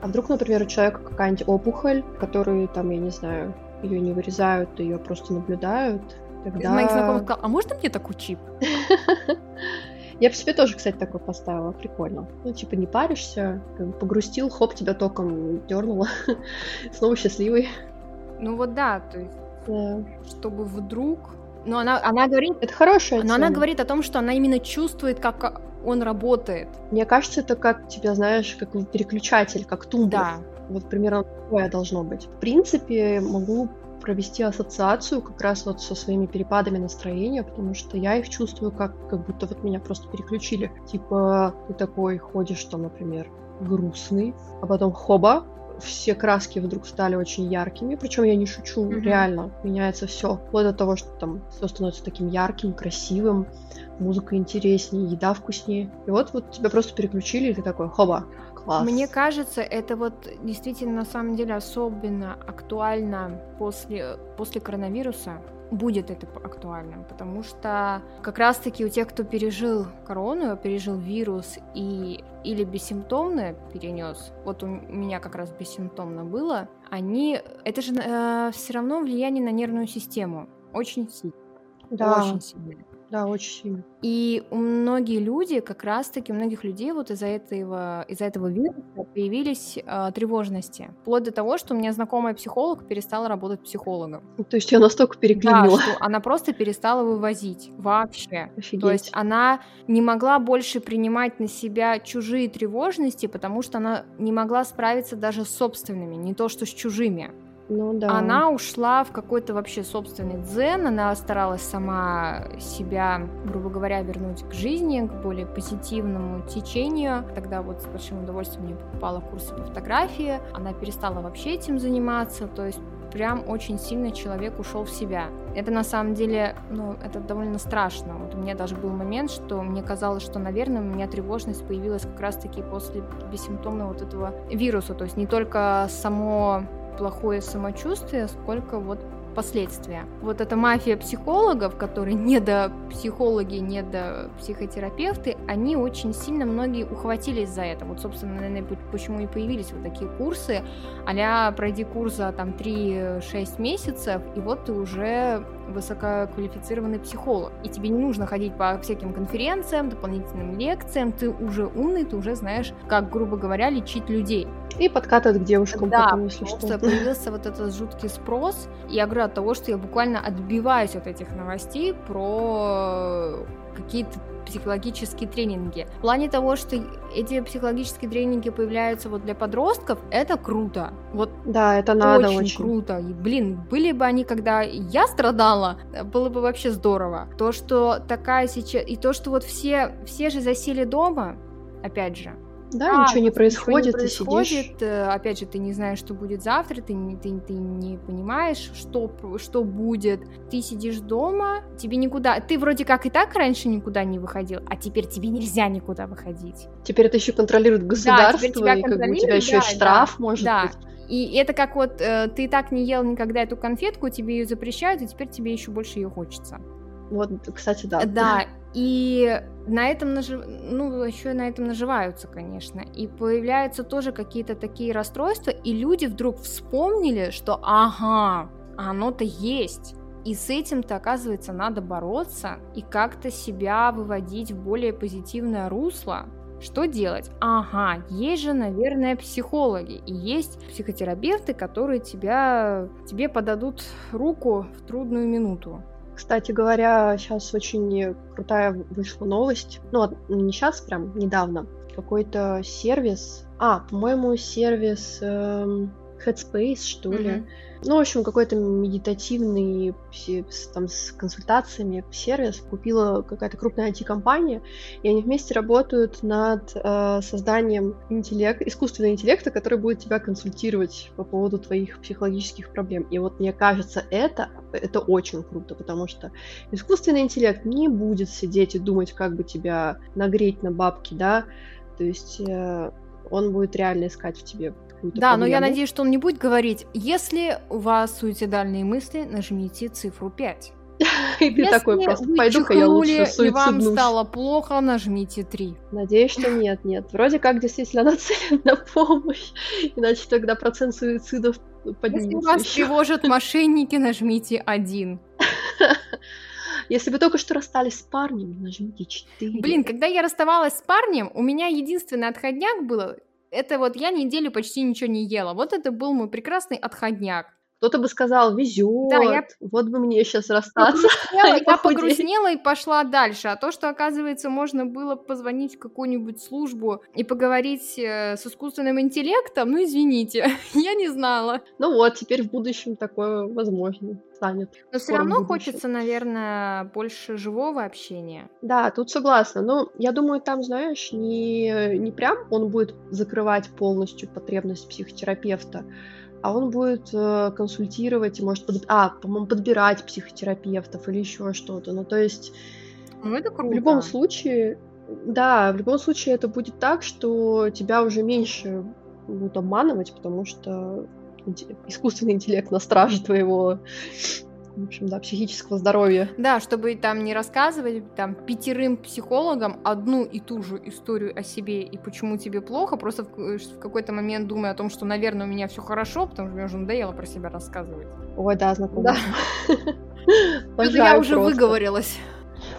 [SPEAKER 2] а вдруг, например, у человека какая-нибудь опухоль, которую там, я не знаю, ее не вырезают, ее просто наблюдают,
[SPEAKER 1] тогда... Из моих знакомых сказал, а можно мне такой чип?
[SPEAKER 2] Я в себе тоже, кстати, такой поставила. Прикольно. Ну, типа, не паришься, погрустил, хоп, тебя током дернуло. Снова счастливый.
[SPEAKER 1] Ну вот да, то есть, да. чтобы вдруг... Но она, она говорит...
[SPEAKER 2] Это хорошая
[SPEAKER 1] Но тема. она говорит о том, что она именно чувствует, как он работает.
[SPEAKER 2] Мне кажется, это как тебя, знаешь, как переключатель, как тумблер. Да. Вот примерно такое должно быть. В принципе, могу провести ассоциацию как раз вот со своими перепадами настроения, потому что я их чувствую как, как будто вот меня просто переключили. Типа ты такой ходишь там, например, грустный, а потом хоба, все краски вдруг стали очень яркими, причем я не шучу, mm-hmm. реально меняется все, вплоть до того, что там все становится таким ярким, красивым, музыка интереснее, еда вкуснее. И вот вот тебя просто переключили, и ты такой, хоба, Класс.
[SPEAKER 1] Мне кажется, это вот действительно на самом деле особенно актуально после, после коронавируса. Будет это актуальным, потому что как раз-таки у тех, кто пережил корону, пережил вирус и или бессимптомно перенес, вот у меня как раз бессимптомно было, они, это же э, все равно влияние на нервную систему очень сильно.
[SPEAKER 2] Да. Очень сильно. Да, очень сильно.
[SPEAKER 1] И у многие люди, как раз-таки у многих людей вот из-за этого, из-за этого вируса появились э, тревожности. Вплоть до того, что у меня знакомая психолог перестала работать психологом.
[SPEAKER 2] То есть я настолько переклинила.
[SPEAKER 1] Да, что она просто перестала вывозить вообще. Офигеть. То есть она не могла больше принимать на себя чужие тревожности, потому что она не могла справиться даже с собственными, не то что с чужими.
[SPEAKER 2] Ну да.
[SPEAKER 1] Она ушла в какой-то вообще собственный дзен, она старалась сама себя, грубо говоря, вернуть к жизни, к более позитивному течению. Тогда вот с большим удовольствием мне покупала курсы по фотографии, она перестала вообще этим заниматься, то есть прям очень сильно человек ушел в себя. Это на самом деле, ну, это довольно страшно. Вот у меня даже был момент, что мне казалось, что, наверное, у меня тревожность появилась как раз-таки после бессимптомного вот этого вируса. То есть не только само плохое самочувствие, сколько вот последствия. Вот эта мафия психологов, которые не до психологи, не до психотерапевты, они очень сильно многие ухватились за это. Вот, собственно, наверное, почему и появились вот такие курсы, а пройди курс за там 3-6 месяцев, и вот ты уже высококвалифицированный психолог. И тебе не нужно ходить по всяким конференциям, дополнительным лекциям, ты уже умный, ты уже знаешь, как, грубо говоря, лечить людей.
[SPEAKER 2] И подкатывать к девушкам
[SPEAKER 1] да, потом, если что. что. появился вот этот жуткий спрос. Я говорю от того, что я буквально отбиваюсь от этих новостей про какие-то психологические тренинги. В плане того, что эти психологические тренинги появляются вот для подростков, это круто. Вот
[SPEAKER 2] да, это надо
[SPEAKER 1] очень,
[SPEAKER 2] очень.
[SPEAKER 1] круто. И, блин, были бы они, когда я страдала, было бы вообще здорово. То, что такая сейчас... И то, что вот все, все же засели дома, опять же,
[SPEAKER 2] да, а, ничего не происходит, ничего не происходит, ты
[SPEAKER 1] сидишь. Э, опять же, ты не знаешь, что будет завтра, ты не, ты, ты не понимаешь, что, что будет. Ты сидишь дома, тебе никуда... Ты вроде как и так раньше никуда не выходил, а теперь тебе нельзя никуда выходить.
[SPEAKER 2] Теперь это еще контролирует государство, да, и как бы у тебя еще да, штраф да, может да. быть.
[SPEAKER 1] И это как вот э, ты так не ел никогда эту конфетку, тебе ее запрещают, и теперь тебе еще больше ее хочется.
[SPEAKER 2] Вот, кстати, да.
[SPEAKER 1] Да, и на этом нажив... ну, еще на этом наживаются, конечно. И появляются тоже какие-то такие расстройства, и люди вдруг вспомнили, что ага, оно-то есть. И с этим-то, оказывается, надо бороться и как-то себя выводить в более позитивное русло. Что делать? Ага, есть же, наверное, психологи и есть психотерапевты, которые тебя, тебе подадут руку в трудную минуту.
[SPEAKER 2] Кстати говоря, сейчас очень крутая вышла новость. Ну, не сейчас, прям недавно. Какой-то сервис. А, по-моему, сервис эм, Headspace, что ли. Mm-hmm. Ну, в общем, какой-то медитативный там, с консультациями сервис купила какая-то крупная IT-компания, и они вместе работают над э, созданием интеллект, искусственного интеллекта, который будет тебя консультировать по поводу твоих психологических проблем. И вот мне кажется, это, это очень круто, потому что искусственный интеллект не будет сидеть и думать, как бы тебя нагреть на бабки, да, То есть э, он будет реально искать в тебе какую-то
[SPEAKER 1] Да, но я
[SPEAKER 2] проблему.
[SPEAKER 1] надеюсь, что он не будет говорить, если у вас суицидальные мысли, нажмите цифру 5.
[SPEAKER 2] И ты
[SPEAKER 1] Если
[SPEAKER 2] такой просто, пойду-ка я лучше
[SPEAKER 1] и вам стало плохо, нажмите 3.
[SPEAKER 2] Надеюсь, что нет, нет. Вроде как действительно нацелен на помощь, иначе тогда процент суицидов
[SPEAKER 1] Если
[SPEAKER 2] поднимется
[SPEAKER 1] вас
[SPEAKER 2] еще.
[SPEAKER 1] тревожат мошенники, нажмите 1.
[SPEAKER 2] Если вы только что расстались с парнем, нажмите 4.
[SPEAKER 1] Блин, когда я расставалась с парнем, у меня единственный отходняк было, это вот я неделю почти ничего не ела. Вот это был мой прекрасный отходняк.
[SPEAKER 2] Кто-то бы сказал, везет,
[SPEAKER 1] Да, я-
[SPEAKER 2] вот бы мне сейчас расстаться.
[SPEAKER 1] Я, погрустнела и пошла дальше. А то, что, оказывается, можно было позвонить в какую-нибудь службу и поговорить э, с искусственным интеллектом, ну, извините, я не знала.
[SPEAKER 2] Ну вот, теперь в будущем такое возможно станет.
[SPEAKER 1] Но все равно
[SPEAKER 2] будущем.
[SPEAKER 1] хочется, наверное, больше живого общения.
[SPEAKER 2] Да, тут согласна. Но я думаю, там, знаешь, не, не прям он будет закрывать полностью потребность психотерапевта, а он будет э, консультировать и может, под- а, по-моему, подбирать психотерапевтов или еще что-то. Ну, то есть
[SPEAKER 1] Ну, это круто.
[SPEAKER 2] в любом случае, да, в любом случае это будет так, что тебя уже меньше будут обманывать, потому что искусственный интеллект на страже твоего, в общем, да, психического здоровья.
[SPEAKER 1] Да, чтобы там не рассказывать там пятерым психологам одну и ту же историю о себе и почему тебе плохо, просто в, в какой-то момент думая о том, что, наверное, у меня все хорошо, потому что мне уже надоело про себя рассказывать.
[SPEAKER 2] Ой, да, знакомо.
[SPEAKER 1] Да. Я уже выговорилась.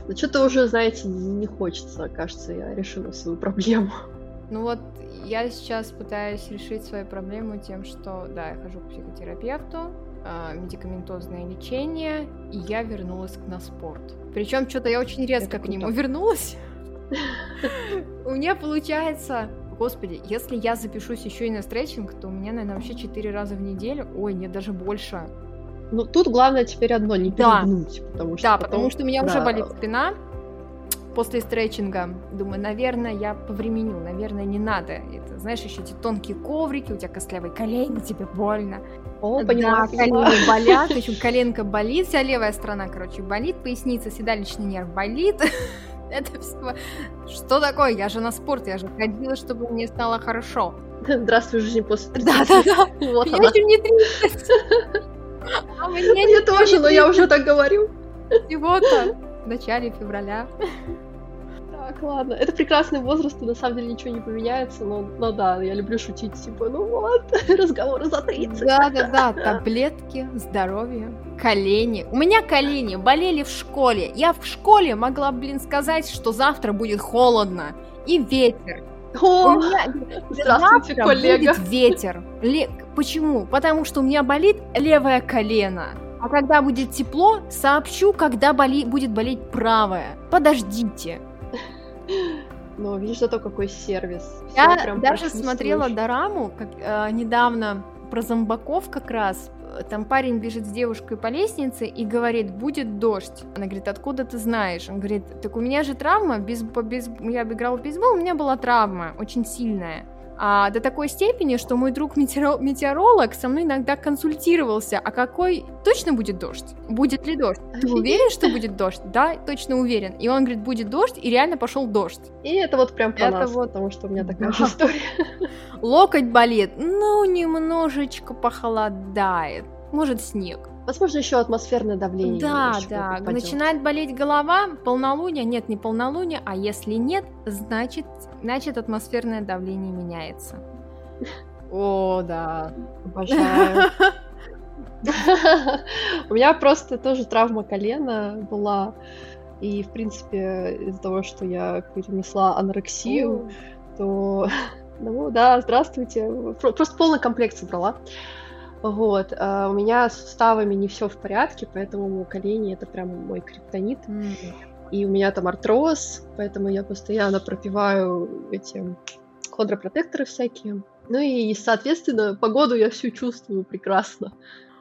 [SPEAKER 2] Но что-то уже, знаете, не хочется, кажется, я решила свою проблему.
[SPEAKER 1] Ну вот, я сейчас пытаюсь решить свою проблему тем, что, да, я хожу к психотерапевту, медикаментозное лечение, и я вернулась на спорт. Причем что-то я очень резко
[SPEAKER 2] Это
[SPEAKER 1] к нему вернулась. У меня получается... Господи, если я запишусь еще и на стретчинг, то у меня, наверное, вообще 4 раза в неделю. Ой, нет, даже больше.
[SPEAKER 2] Ну, тут главное теперь одно, не
[SPEAKER 1] Да.
[SPEAKER 2] перегнуть, потому что
[SPEAKER 1] Да,
[SPEAKER 2] потом-
[SPEAKER 1] потому что у меня уже
[SPEAKER 2] да.
[SPEAKER 1] болит спина после стретчинга. Думаю, наверное, я повременю, наверное, не надо. Это, знаешь, еще эти тонкие коврики, у тебя костлявые колени, тебе больно.
[SPEAKER 2] О, понимаю,
[SPEAKER 1] да, колени болят, еще коленка болит, вся левая сторона, короче, болит, поясница, седалищный нерв болит. Это все. Что такое? Я же на спорт, я же ходила, чтобы мне стало хорошо.
[SPEAKER 2] Здравствуй, жизнь после 30.
[SPEAKER 1] Да-да-да.
[SPEAKER 2] Вот
[SPEAKER 1] Мне еще не 30. А мне
[SPEAKER 2] Мне тоже, но я уже так говорю.
[SPEAKER 1] всего-то в начале февраля.
[SPEAKER 2] Так, ладно. Это прекрасный возраст, и на самом деле ничего не поменяется, но, но да, я люблю шутить, типа, ну вот, разговоры за 30.
[SPEAKER 1] Да-да-да, таблетки, здоровье, колени. У меня колени болели в школе. Я в школе могла, блин, сказать, что завтра будет холодно и ветер. У
[SPEAKER 2] О,
[SPEAKER 1] меня
[SPEAKER 2] здравствуйте,
[SPEAKER 1] завтра
[SPEAKER 2] коллега.
[SPEAKER 1] будет ветер. Ле- Почему? Потому что у меня болит левое колено. А когда будет тепло, сообщу, когда боли... будет болеть правое. Подождите.
[SPEAKER 2] Ну, видишь, зато какой сервис.
[SPEAKER 1] Я даже смотрела дораму как, э, недавно про зомбаков как раз. Там парень бежит с девушкой по лестнице и говорит, будет дождь. Она говорит, откуда ты знаешь? Он говорит, так у меня же травма, без, бейс- я играла в бейсбол, у меня была травма, очень сильная. А, до такой степени, что мой друг метеоро- метеоролог со мной иногда консультировался, а какой точно будет дождь? Будет ли дождь? Ты уверен, что будет дождь? Да, точно уверен. И он говорит, будет дождь, и реально пошел дождь.
[SPEAKER 2] И это вот прям про
[SPEAKER 1] Это
[SPEAKER 2] нас,
[SPEAKER 1] вот-
[SPEAKER 2] потому что у меня такая
[SPEAKER 1] Да.
[SPEAKER 2] же история.
[SPEAKER 1] Локоть болит, ну, немножечко похолодает. Может, снег.
[SPEAKER 2] Возможно, еще атмосферное давление.
[SPEAKER 1] Да, да.
[SPEAKER 2] попадёт.
[SPEAKER 1] Начинает болеть голова, полнолуние. Нет, не полнолуние, а если нет, значит, значит атмосферное давление меняется. О, да.
[SPEAKER 2] Обожаю. У меня просто тоже травма колена была. И, в принципе, из-за того, что я перенесла анорексию, то... Ну да, здравствуйте. Про- Просто полный комплект собрала. Вот. а У меня с суставами не все в порядке, поэтому колени это прям мой криптонит.
[SPEAKER 1] М.
[SPEAKER 2] И у меня там артроз, поэтому я постоянно пропиваю эти хондропротекторы всякие. Ну и, соответственно, погоду я всю чувствую прекрасно.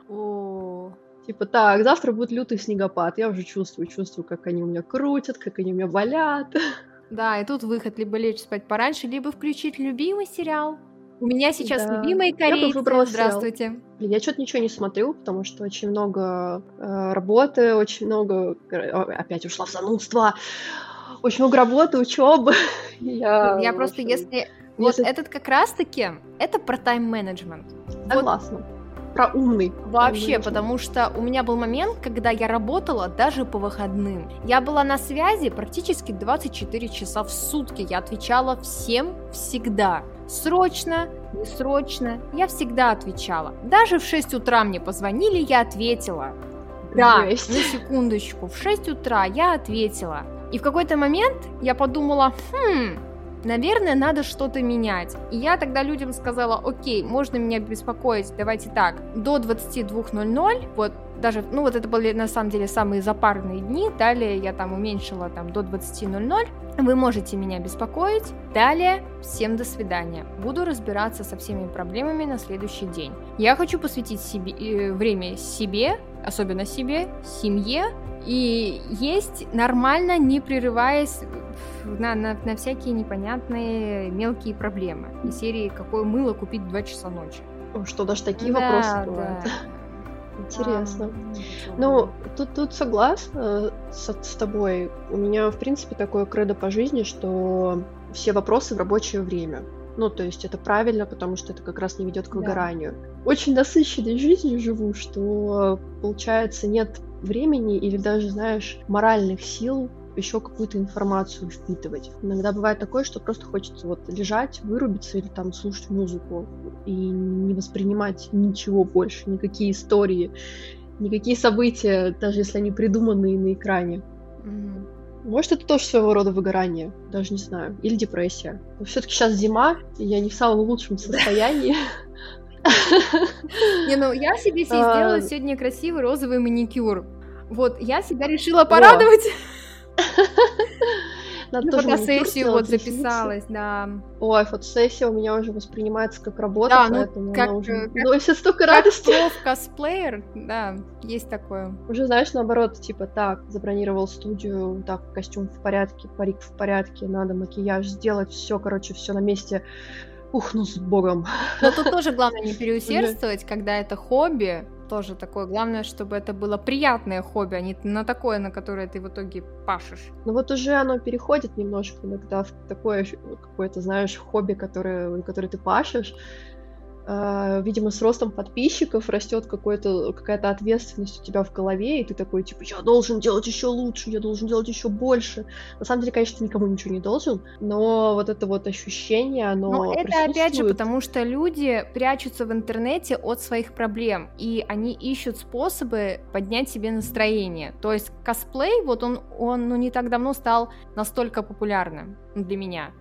[SPEAKER 1] О,
[SPEAKER 2] Типа, так, завтра будет лютый снегопад. Я уже чувствую, чувствую, как они у меня крутят, как они у меня болят.
[SPEAKER 1] Да, и тут выход либо лечь спать пораньше, либо включить любимый сериал. У меня сейчас
[SPEAKER 2] Да.
[SPEAKER 1] любимые
[SPEAKER 2] Я
[SPEAKER 1] корейцы.
[SPEAKER 2] сериал.
[SPEAKER 1] Здравствуйте.
[SPEAKER 2] Блин, я что-то ничего не смотрю, потому что очень много э, работы, очень много... э, Опять ушла в занудство. очень много работы, учебы.
[SPEAKER 1] я, я просто, если... Вот этот как раз-таки, это про тайм-менеджмент.
[SPEAKER 2] Согласна. Вот про умный.
[SPEAKER 1] Вообще, потому что у меня был момент, когда я работала даже по выходным. Я была на связи практически 24 часа в сутки. Я отвечала всем всегда. Срочно, не срочно, я всегда отвечала. Даже в 6 утра мне позвонили, я ответила. Да, Жесть. на секундочку, в 6 утра я ответила. И в какой-то момент я подумала, хм, наверное, надо что-то менять. И я тогда людям сказала, окей, можно меня беспокоить, давайте так, до 22.00, вот даже, ну вот это были на самом деле самые запарные дни, далее я там уменьшила там до 20.00, вы можете меня беспокоить, далее всем до свидания, буду разбираться со всеми проблемами на следующий день. Я хочу посвятить себе, э, время себе, особенно себе, семье, и есть нормально, не прерываясь на, на, на всякие непонятные мелкие проблемы. И серии «Какое мыло купить в 2 часа ночи?»
[SPEAKER 2] Что, даже такие да, вопросы бывают? Да. Интересно. Ну, тут, тут согласна с, с тобой. У меня, в принципе, такое кредо по жизни, что все вопросы в рабочее время. Ну, то есть это правильно, потому что это как раз не ведет к выгоранию. Да. Очень насыщенной жизнью живу, что, получается, нет времени или даже, знаешь, моральных сил еще какую-то информацию впитывать. Иногда бывает такое, что просто хочется вот лежать, вырубиться или там слушать музыку и не воспринимать ничего больше, никакие истории, никакие события, даже если они придуманные на экране. Mm-hmm. Может, это тоже своего рода выгорание, даже не знаю, или депрессия. Но все-таки сейчас зима, и я не в самом лучшем состоянии.
[SPEAKER 1] Не, ну я себе сделала сегодня красивый розовый маникюр. Вот, я себя решила порадовать. Надо ну, фотосессию вот записалась, да.
[SPEAKER 2] Ой, фотосессия у меня уже воспринимается как работа, да, ну, поэтому как, она уже как, носит столько радости.
[SPEAKER 1] Как косплеер, да, есть такое.
[SPEAKER 2] Уже, знаешь, наоборот, типа, так, забронировал студию, так, костюм в порядке, парик в порядке, надо макияж сделать, все, короче, все на месте. Ух, ну с богом.
[SPEAKER 1] Но тут тоже главное не переусердствовать, когда это хобби, тоже такое. Главное, чтобы это было приятное хобби, а не на такое, на которое ты в итоге пашешь.
[SPEAKER 2] Ну вот уже оно переходит немножко иногда в такое какое-то, знаешь, хобби, которое, которое ты пашешь, видимо, с ростом подписчиков растет какая-то ответственность у тебя в голове, и ты такой, типа, я должен делать еще лучше, я должен делать еще больше. На самом деле, конечно, ты никому ничего не должен, но вот это вот ощущение, оно Но
[SPEAKER 1] это опять же потому, что люди прячутся в интернете от своих проблем, и они ищут способы поднять себе настроение. То есть косплей, вот он, он ну, не так давно стал настолько популярным для меня,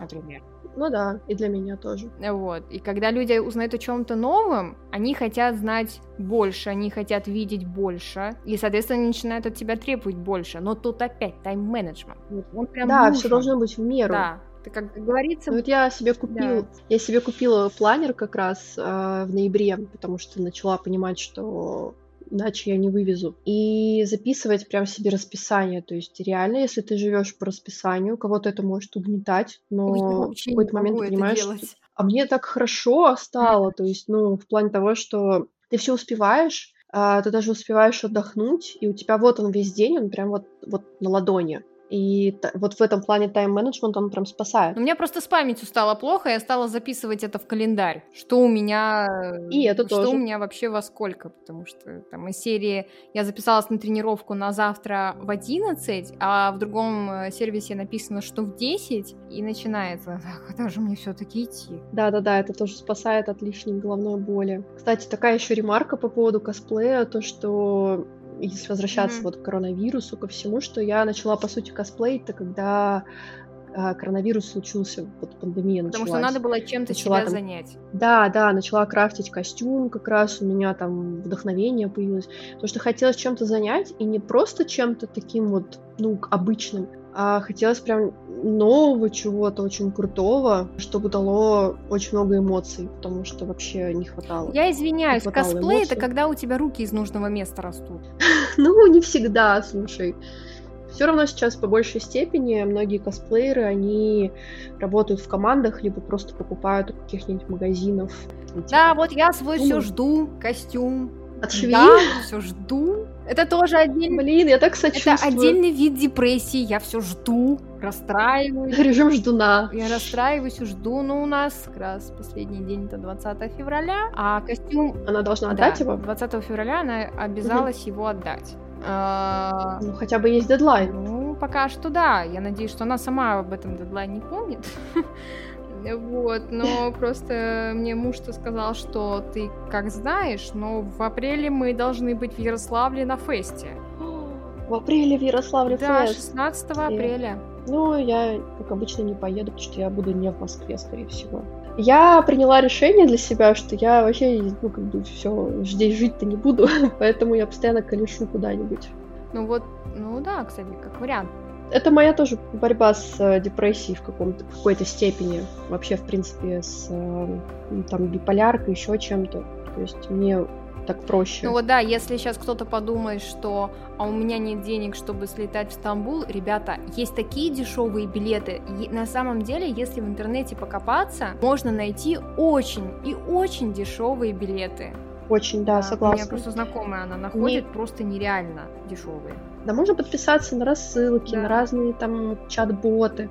[SPEAKER 1] например.
[SPEAKER 2] Ну да, и для меня тоже.
[SPEAKER 1] Вот. И когда люди узнают о чем-то новом, они хотят знать больше, они хотят видеть больше, и, соответственно, они начинают от тебя требовать больше. Но тут опять тайм-менеджмент.
[SPEAKER 2] Он прям да, все должно быть в меру.
[SPEAKER 1] Да. Ты как говорится.
[SPEAKER 2] Ну, вот я себе купила, да. я себе купила планер как раз э, в ноябре, потому что начала понимать, что иначе я не вывезу. И записывать прям себе расписание. То есть реально, если ты живешь по расписанию, кого-то это может угнетать, но Ой, в какой-то момент ты понимаешь, что... а мне так хорошо стало, то есть, ну, в плане того, что ты все успеваешь, а, ты даже успеваешь отдохнуть, и у тебя вот он весь день, он прям вот, вот на ладони. И вот в этом плане тайм-менеджмент он прям спасает.
[SPEAKER 1] У меня просто с памятью стало плохо, я стала записывать это в календарь. Что у меня...
[SPEAKER 2] И это
[SPEAKER 1] что
[SPEAKER 2] тоже.
[SPEAKER 1] у меня вообще во сколько, потому что там из серии я записалась на тренировку на завтра в 11, а в другом э, сервисе написано, что в 10, и начинается, так, куда же мне все таки идти?
[SPEAKER 2] Да-да-да, это тоже спасает от лишней головной боли. Кстати, такая еще ремарка по поводу косплея, то, что если возвращаться mm-hmm. вот к коронавирусу, ко всему, что я начала, по сути, косплеить-то, когда а, коронавирус случился, вот пандемия началась.
[SPEAKER 1] Потому что надо было чем-то начала, себя там, занять.
[SPEAKER 2] Да, да, начала крафтить костюм, как раз у меня там вдохновение появилось. Потому что хотелось чем-то занять, и не просто чем-то таким вот, ну, обычным, а хотелось прям нового чего-то очень крутого, чтобы дало очень много эмоций, потому что вообще не хватало.
[SPEAKER 1] Я извиняюсь, не косплей эмоций. это когда у тебя руки из нужного места растут.
[SPEAKER 2] ну, не всегда, слушай. Все равно сейчас по большей степени многие косплееры, они работают в командах, либо просто покупают у каких-нибудь магазинов.
[SPEAKER 1] Да, типа, вот я свой все жду, костюм.
[SPEAKER 2] От швей?
[SPEAKER 1] Да, все жду. Это тоже отдельный...
[SPEAKER 2] Блин, я так сочувствую.
[SPEAKER 1] Это отдельный вид депрессии. Я все жду, расстраиваюсь.
[SPEAKER 2] Режим ждуна.
[SPEAKER 1] Я расстраиваюсь и жду. Но у нас как раз последний день это 20 февраля, а костюм...
[SPEAKER 2] Она должна отдать
[SPEAKER 1] да,
[SPEAKER 2] его?
[SPEAKER 1] 20 февраля она обязалась угу. его отдать. А...
[SPEAKER 2] Ну, хотя бы есть дедлайн.
[SPEAKER 1] Ну, пока что да. Я надеюсь, что она сама об этом дедлайне помнит. Вот, но просто мне муж-то сказал, что ты как знаешь, но в апреле мы должны быть в Ярославле на фесте.
[SPEAKER 2] В апреле в Ярославле
[SPEAKER 1] да,
[SPEAKER 2] фест?
[SPEAKER 1] 16 апреля.
[SPEAKER 2] Ну, я, как обычно, не поеду, потому что я буду не в Москве, скорее всего. Я приняла решение для себя, что я вообще, ну, как бы, все, здесь жить-то не буду, поэтому я постоянно колешу куда-нибудь.
[SPEAKER 1] Ну вот, ну да, кстати, как вариант
[SPEAKER 2] это моя тоже борьба с э, депрессией в, каком-то, в какой-то степени. Вообще, в принципе, с э, там биполяркой, еще чем-то. То есть мне так проще.
[SPEAKER 1] Ну вот да, если сейчас кто-то подумает, что а у меня нет денег, чтобы слетать в Стамбул, ребята, есть такие дешевые билеты. И на самом деле, если в интернете покопаться, можно найти очень и очень дешевые билеты.
[SPEAKER 2] Очень, да, да согласна. У
[SPEAKER 1] меня просто знакомая, она находит Не... просто нереально дешевые.
[SPEAKER 2] Да, можно подписаться на рассылки, да. на разные там чат-боты,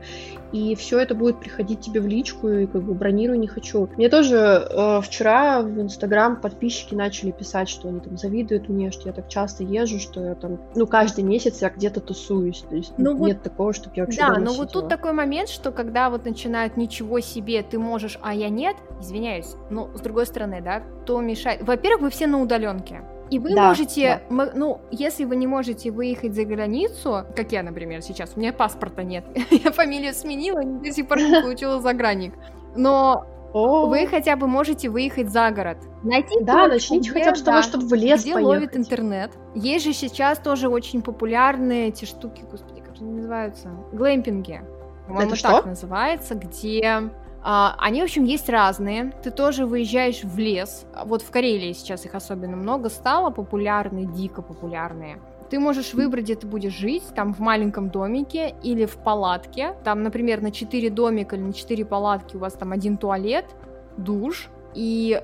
[SPEAKER 2] и все это будет приходить тебе в личку, и как бы бронирую не хочу. Мне тоже э, вчера в Инстаграм подписчики начали писать, что они там завидуют мне, что я так часто езжу, что я там, ну, каждый месяц я где-то тусуюсь, то есть ну, нет вот... такого, чтобы я вообще
[SPEAKER 1] Да,
[SPEAKER 2] но
[SPEAKER 1] вот тут такой момент, что когда вот начинают ничего себе, ты можешь, а я нет, извиняюсь, но с другой стороны, да, то мешает. Во-первых, вы все на удаленке. И вы да, можете, да. ну, если вы не можете выехать за границу, как я, например, сейчас, у меня паспорта нет, я фамилию сменила, до сих пор не получила загранник, но вы хотя бы можете выехать за город.
[SPEAKER 2] Найти да, точку, начните где, хотя бы с того, чтобы в лес
[SPEAKER 1] где поехать. ловит интернет. Есть же сейчас тоже очень популярные эти штуки, господи, как они называются? Глэмпинги. По-моему, так что? называется, где они, в общем, есть разные. Ты тоже выезжаешь в лес. Вот в Карелии сейчас их особенно много стало, популярные, дико популярные. Ты можешь выбрать, где ты будешь жить, там в маленьком домике или в палатке. Там, например, на 4 домика или на 4 палатки у вас там один туалет, душ. И,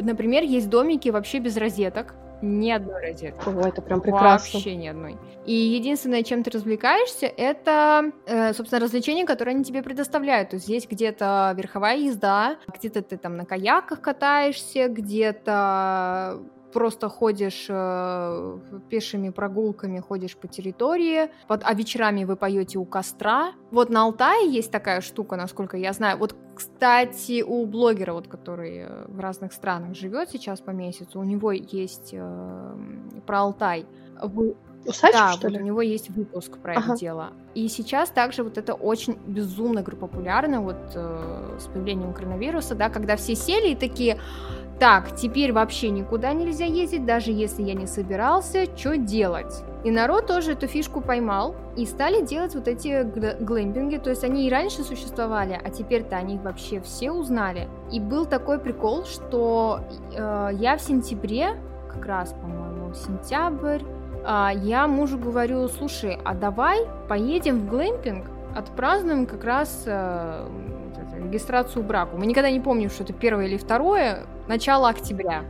[SPEAKER 1] например, есть домики вообще без розеток. Ни одной розетки.
[SPEAKER 2] Ой, это прям прекрасно.
[SPEAKER 1] Вообще ни одной. И единственное, чем ты развлекаешься, это, э, собственно, развлечения, которые они тебе предоставляют. То есть здесь где-то верховая езда, где-то ты там на каяках катаешься, где-то просто ходишь э, пешими прогулками, ходишь по территории, под, а вечерами вы поете у костра. Вот на Алтае есть такая штука, насколько я знаю. Вот, кстати, у блогера, вот, который э, в разных странах живет сейчас по месяцу, у него есть э, про Алтай. Вы,
[SPEAKER 2] Усач,
[SPEAKER 1] да,
[SPEAKER 2] что
[SPEAKER 1] вот
[SPEAKER 2] ли?
[SPEAKER 1] у него есть выпуск про ага. это дело. И сейчас также вот это очень безумно популярно вот э, с появлением коронавируса, да, когда все сели и такие, так, теперь вообще никуда нельзя ездить, даже если я не собирался, что делать? И народ тоже эту фишку поймал и стали делать вот эти глэмпинги, то есть они и раньше существовали, а теперь-то они вообще все узнали. И был такой прикол, что э, я в сентябре, как раз, по-моему, сентябрь, э, я мужу говорю, слушай, а давай поедем в глэмпинг, отпразднуем как раз э, регистрацию брака. Мы никогда не помним, что это первое или второе, начало октября.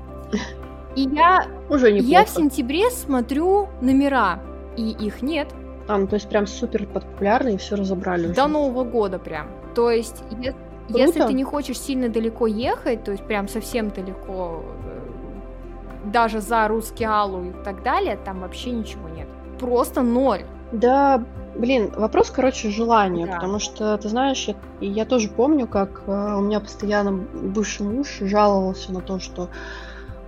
[SPEAKER 1] И я,
[SPEAKER 2] Уже
[SPEAKER 1] я в сентябре смотрю номера, и их нет.
[SPEAKER 2] А, ну то есть прям супер популярные, все разобрали уже.
[SPEAKER 1] До Нового года прям. То есть, е- если ты не хочешь сильно далеко ехать, то есть прям совсем далеко, э, даже за русский Алу и так далее, там вообще ничего нет. Просто ноль.
[SPEAKER 2] Да, Блин, вопрос, короче, желания, да. потому что, ты знаешь, я, я тоже помню, как э, у меня постоянно бывший муж жаловался на то, что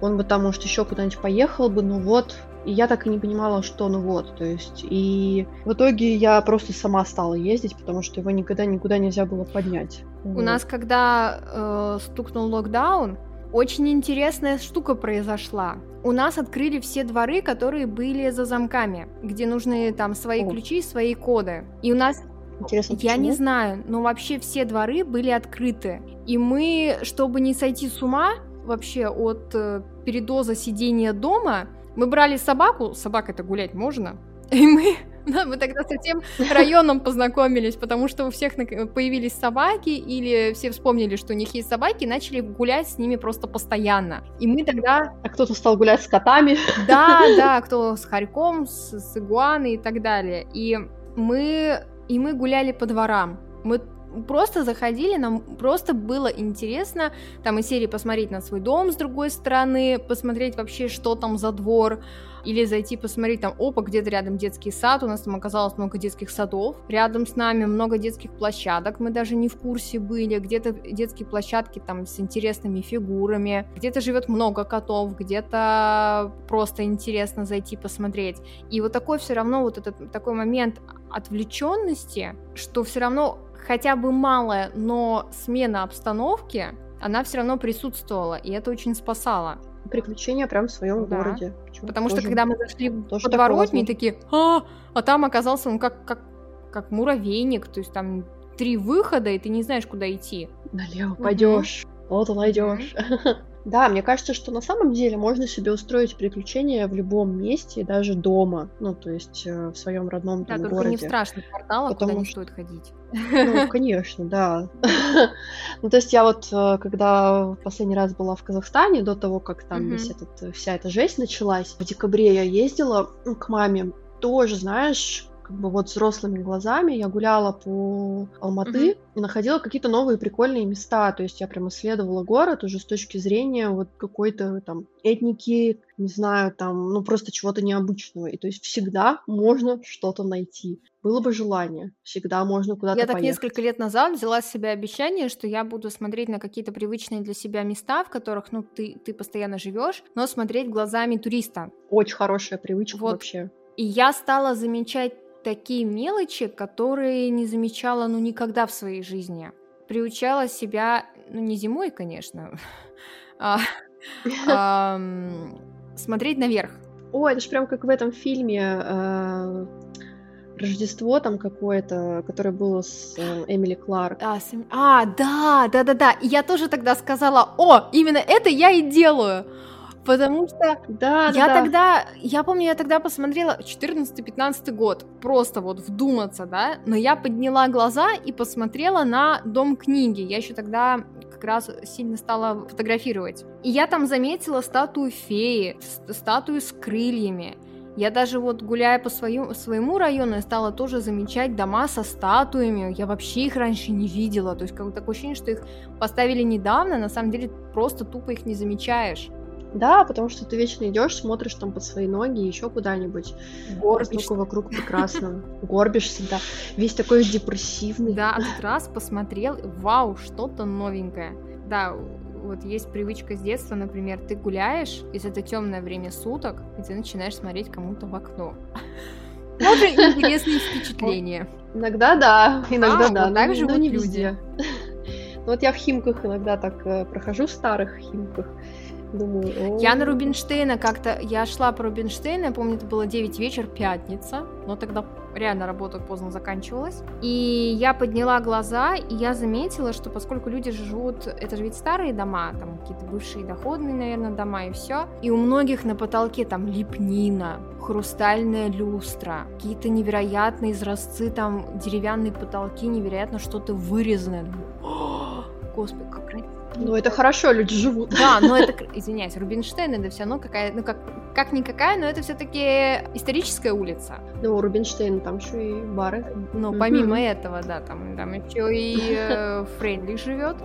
[SPEAKER 2] он бы там, может, еще куда-нибудь поехал бы, ну вот, и я так и не понимала, что ну вот, то есть, и в итоге я просто сама стала ездить, потому что его никогда никуда нельзя было поднять.
[SPEAKER 1] У вот. нас, когда э, стукнул локдаун, очень интересная штука произошла. У нас открыли все дворы, которые были за замками, где нужны там свои О. ключи, свои коды. И у нас
[SPEAKER 2] Интересно,
[SPEAKER 1] Я не знаю, но вообще все дворы были открыты. И мы, чтобы не сойти с ума вообще от э, передоза сидения дома, мы брали собаку, собака это гулять можно, и мы Да, мы тогда со всем районом познакомились, потому что у всех появились собаки, или все вспомнили, что у них есть собаки, и начали гулять с ними просто постоянно. И мы тогда...
[SPEAKER 2] А кто-то стал гулять с котами.
[SPEAKER 1] Да, да, кто с хорьком, с, с игуаной и так далее. И мы, и мы гуляли по дворам. Мы просто заходили, нам просто было интересно там из серии посмотреть на свой дом с другой стороны, посмотреть вообще, что там за двор, или зайти посмотреть там, опа, где-то рядом детский сад, у нас там оказалось много детских садов, рядом с нами много детских площадок, мы даже не в курсе были, где-то детские площадки там с интересными фигурами, где-то живет много котов, где-то просто интересно зайти посмотреть. И вот такой все равно вот этот такой момент отвлеченности, что все равно хотя бы малая, но смена обстановки, она все равно присутствовала, и это очень спасало.
[SPEAKER 2] Приключения прям в своем да. городе.
[SPEAKER 1] Потому тоже, что когда мы зашли в подворотни, такие, а, а там оказался он как, как, как муравейник, то есть там три выхода, и ты не знаешь, куда идти.
[SPEAKER 2] Налево пойдешь, вот найдешь. Да, мне кажется, что на самом деле можно себе устроить приключения в любом месте, даже дома, ну, то есть э, в своем родном
[SPEAKER 1] да,
[SPEAKER 2] там,
[SPEAKER 1] только
[SPEAKER 2] городе.
[SPEAKER 1] не в страшных кварталах, Потому куда не стоит ходить.
[SPEAKER 2] Ну, конечно, да. ну, то есть я вот, э, когда в последний раз была в Казахстане, до того, как там весь этот, вся эта жесть началась, в декабре я ездила к маме, тоже, знаешь, как бы вот взрослыми глазами я гуляла по Алматы mm-hmm. и находила какие-то новые прикольные места. То есть я прям исследовала город уже с точки зрения вот какой-то там этники, не знаю, там, ну просто чего-то необычного. И то есть всегда можно что-то найти. Было бы желание, всегда можно куда-то
[SPEAKER 1] Я так
[SPEAKER 2] поехать.
[SPEAKER 1] несколько лет назад взяла с себя обещание, что я буду смотреть на какие-то привычные для себя места, в которых, ну, ты, ты постоянно живешь, но смотреть глазами туриста.
[SPEAKER 2] Очень хорошая привычка вот. вообще.
[SPEAKER 1] И я стала замечать такие мелочи, которые не замечала, ну, никогда в своей жизни. Приучала себя, ну, не зимой, конечно, а, смотреть наверх.
[SPEAKER 2] О, это же прям как в этом фильме э, Рождество там какое-то, которое было с э, Эмили Кларк.
[SPEAKER 1] А, с... а, да, да, да, да. И я тоже тогда сказала, о, именно это я и делаю. Потому что
[SPEAKER 2] да,
[SPEAKER 1] я
[SPEAKER 2] да,
[SPEAKER 1] тогда, я помню, я тогда посмотрела 14-15 год, просто вот вдуматься, да, но я подняла глаза и посмотрела на Дом книги. Я еще тогда как раз сильно стала фотографировать. И я там заметила статую феи, статую с крыльями. Я даже вот гуляя по свою, своему району, стала тоже замечать дома со статуями. Я вообще их раньше не видела. То есть как такое ощущение, что их поставили недавно, на самом деле просто тупо их не замечаешь.
[SPEAKER 2] Да, потому что ты вечно идешь, смотришь там под свои ноги, еще куда-нибудь. Горбишься. вокруг прекрасно. Горбишься, да. Весь такой депрессивный.
[SPEAKER 1] Да, а тут раз посмотрел, вау, что-то новенькое. Да, вот есть привычка с детства, например, ты гуляешь, если это темное время суток, и ты начинаешь смотреть кому-то в окно. Тоже интересные впечатления.
[SPEAKER 2] Иногда да, иногда да, но, так живут не везде. Вот я в Химках иногда так э, прохожу, в старых Химках, Думаю,
[SPEAKER 1] я на Рубинштейна как-то, я шла по Рубинштейна, я помню, это было 9 вечер, пятница, но тогда реально работа поздно заканчивалась. И я подняла глаза, и я заметила, что поскольку люди живут, это же ведь старые дома, там какие-то бывшие доходные, наверное, дома и все, и у многих на потолке там лепнина, хрустальная люстра, какие-то невероятные изразцы, там деревянные потолки, невероятно что-то вырезанное. Господи, как красиво
[SPEAKER 2] ну, это хорошо, люди живут.
[SPEAKER 1] Да, но это, извиняюсь, Рубинштейн это все равно какая, ну, как, как никакая, но это все-таки историческая улица.
[SPEAKER 2] Ну, у Рубинштейна там еще и бары.
[SPEAKER 1] Ну, помимо mm-hmm. этого, да, там, там еще и э, Фрейдлих живет.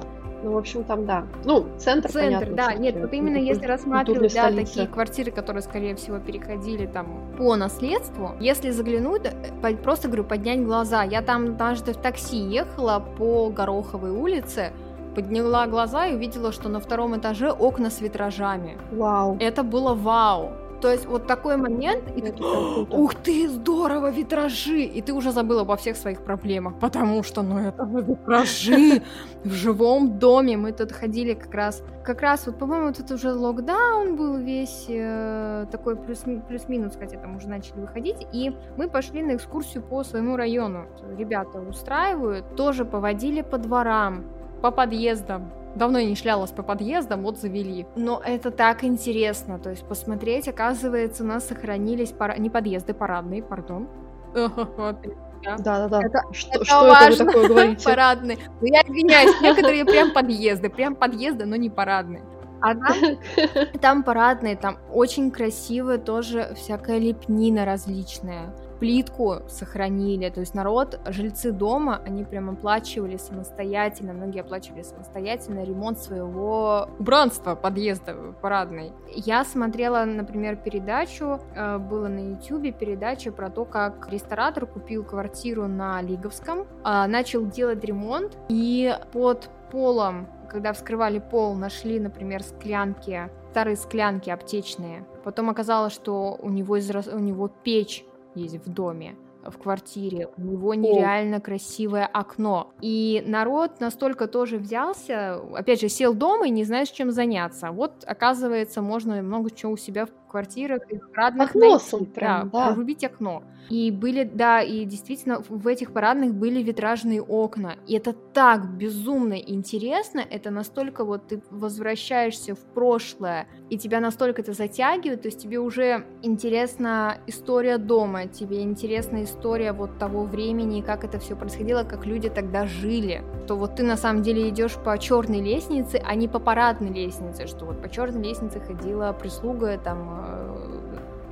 [SPEAKER 2] Ну, в общем, там, да. Ну, центр,
[SPEAKER 1] Центр,
[SPEAKER 2] понятно,
[SPEAKER 1] да. Нет, вот именно если рассматривать, да, такие квартиры, которые, скорее всего, переходили там по наследству, если заглянуть, э, просто, говорю, поднять глаза. Я там однажды в такси ехала по Гороховой улице, подняла глаза и увидела, что на втором этаже окна с витражами.
[SPEAKER 2] Вау.
[SPEAKER 1] Это было вау. То есть вот такой момент, и ты ух ты, здорово, витражи, и ты уже забыла обо всех своих проблемах, потому что, ну, это витражи в живом доме, мы тут ходили как раз, как раз вот, по-моему, тут уже локдаун был весь э, такой плюс, плюс-минус, хотя там уже начали выходить, и мы пошли на экскурсию по своему району. Ребята устраивают, тоже поводили по дворам, по подъездам. Давно не шлялась по подъездам, вот завели. Но это так интересно, то есть посмотреть, оказывается, у нас сохранились пара... не подъезды, парадные, пардон.
[SPEAKER 2] Да-да-да.
[SPEAKER 1] Это,
[SPEAKER 2] Что,
[SPEAKER 1] это
[SPEAKER 2] что это
[SPEAKER 1] важно.
[SPEAKER 2] вы такое говорите?
[SPEAKER 1] Парадные. Ну, я извиняюсь, некоторые прям подъезды, прям подъезды, но не парадные. А там, там парадные, там очень красивая тоже всякая лепнина различная. Плитку сохранили, то есть народ, жильцы дома, они прям оплачивали самостоятельно, многие оплачивали самостоятельно ремонт своего убранства подъезда парадной. Я смотрела, например, передачу, э, было на ютюбе передача про то, как ресторатор купил квартиру на Лиговском, а, начал делать ремонт, и под полом когда вскрывали пол, нашли, например, склянки, старые склянки аптечные. Потом оказалось, что у него, израс... у него печь есть в доме в квартире, у него нереально красивое окно. И народ настолько тоже взялся, опять же, сел дома и не знаешь, чем заняться. Вот, оказывается, можно много чего у себя квартирах и в парадных
[SPEAKER 2] Окно
[SPEAKER 1] найти.
[SPEAKER 2] прям,
[SPEAKER 1] да,
[SPEAKER 2] да.
[SPEAKER 1] прорубить окно. И были, да, и действительно в этих парадных были витражные окна. И это так безумно интересно, это настолько вот ты возвращаешься в прошлое, и тебя настолько это затягивает, то есть тебе уже интересна история дома, тебе интересна история вот того времени, как это все происходило, как люди тогда жили. То вот ты на самом деле идешь по черной лестнице, а не по парадной лестнице, что вот по черной лестнице ходила прислуга, там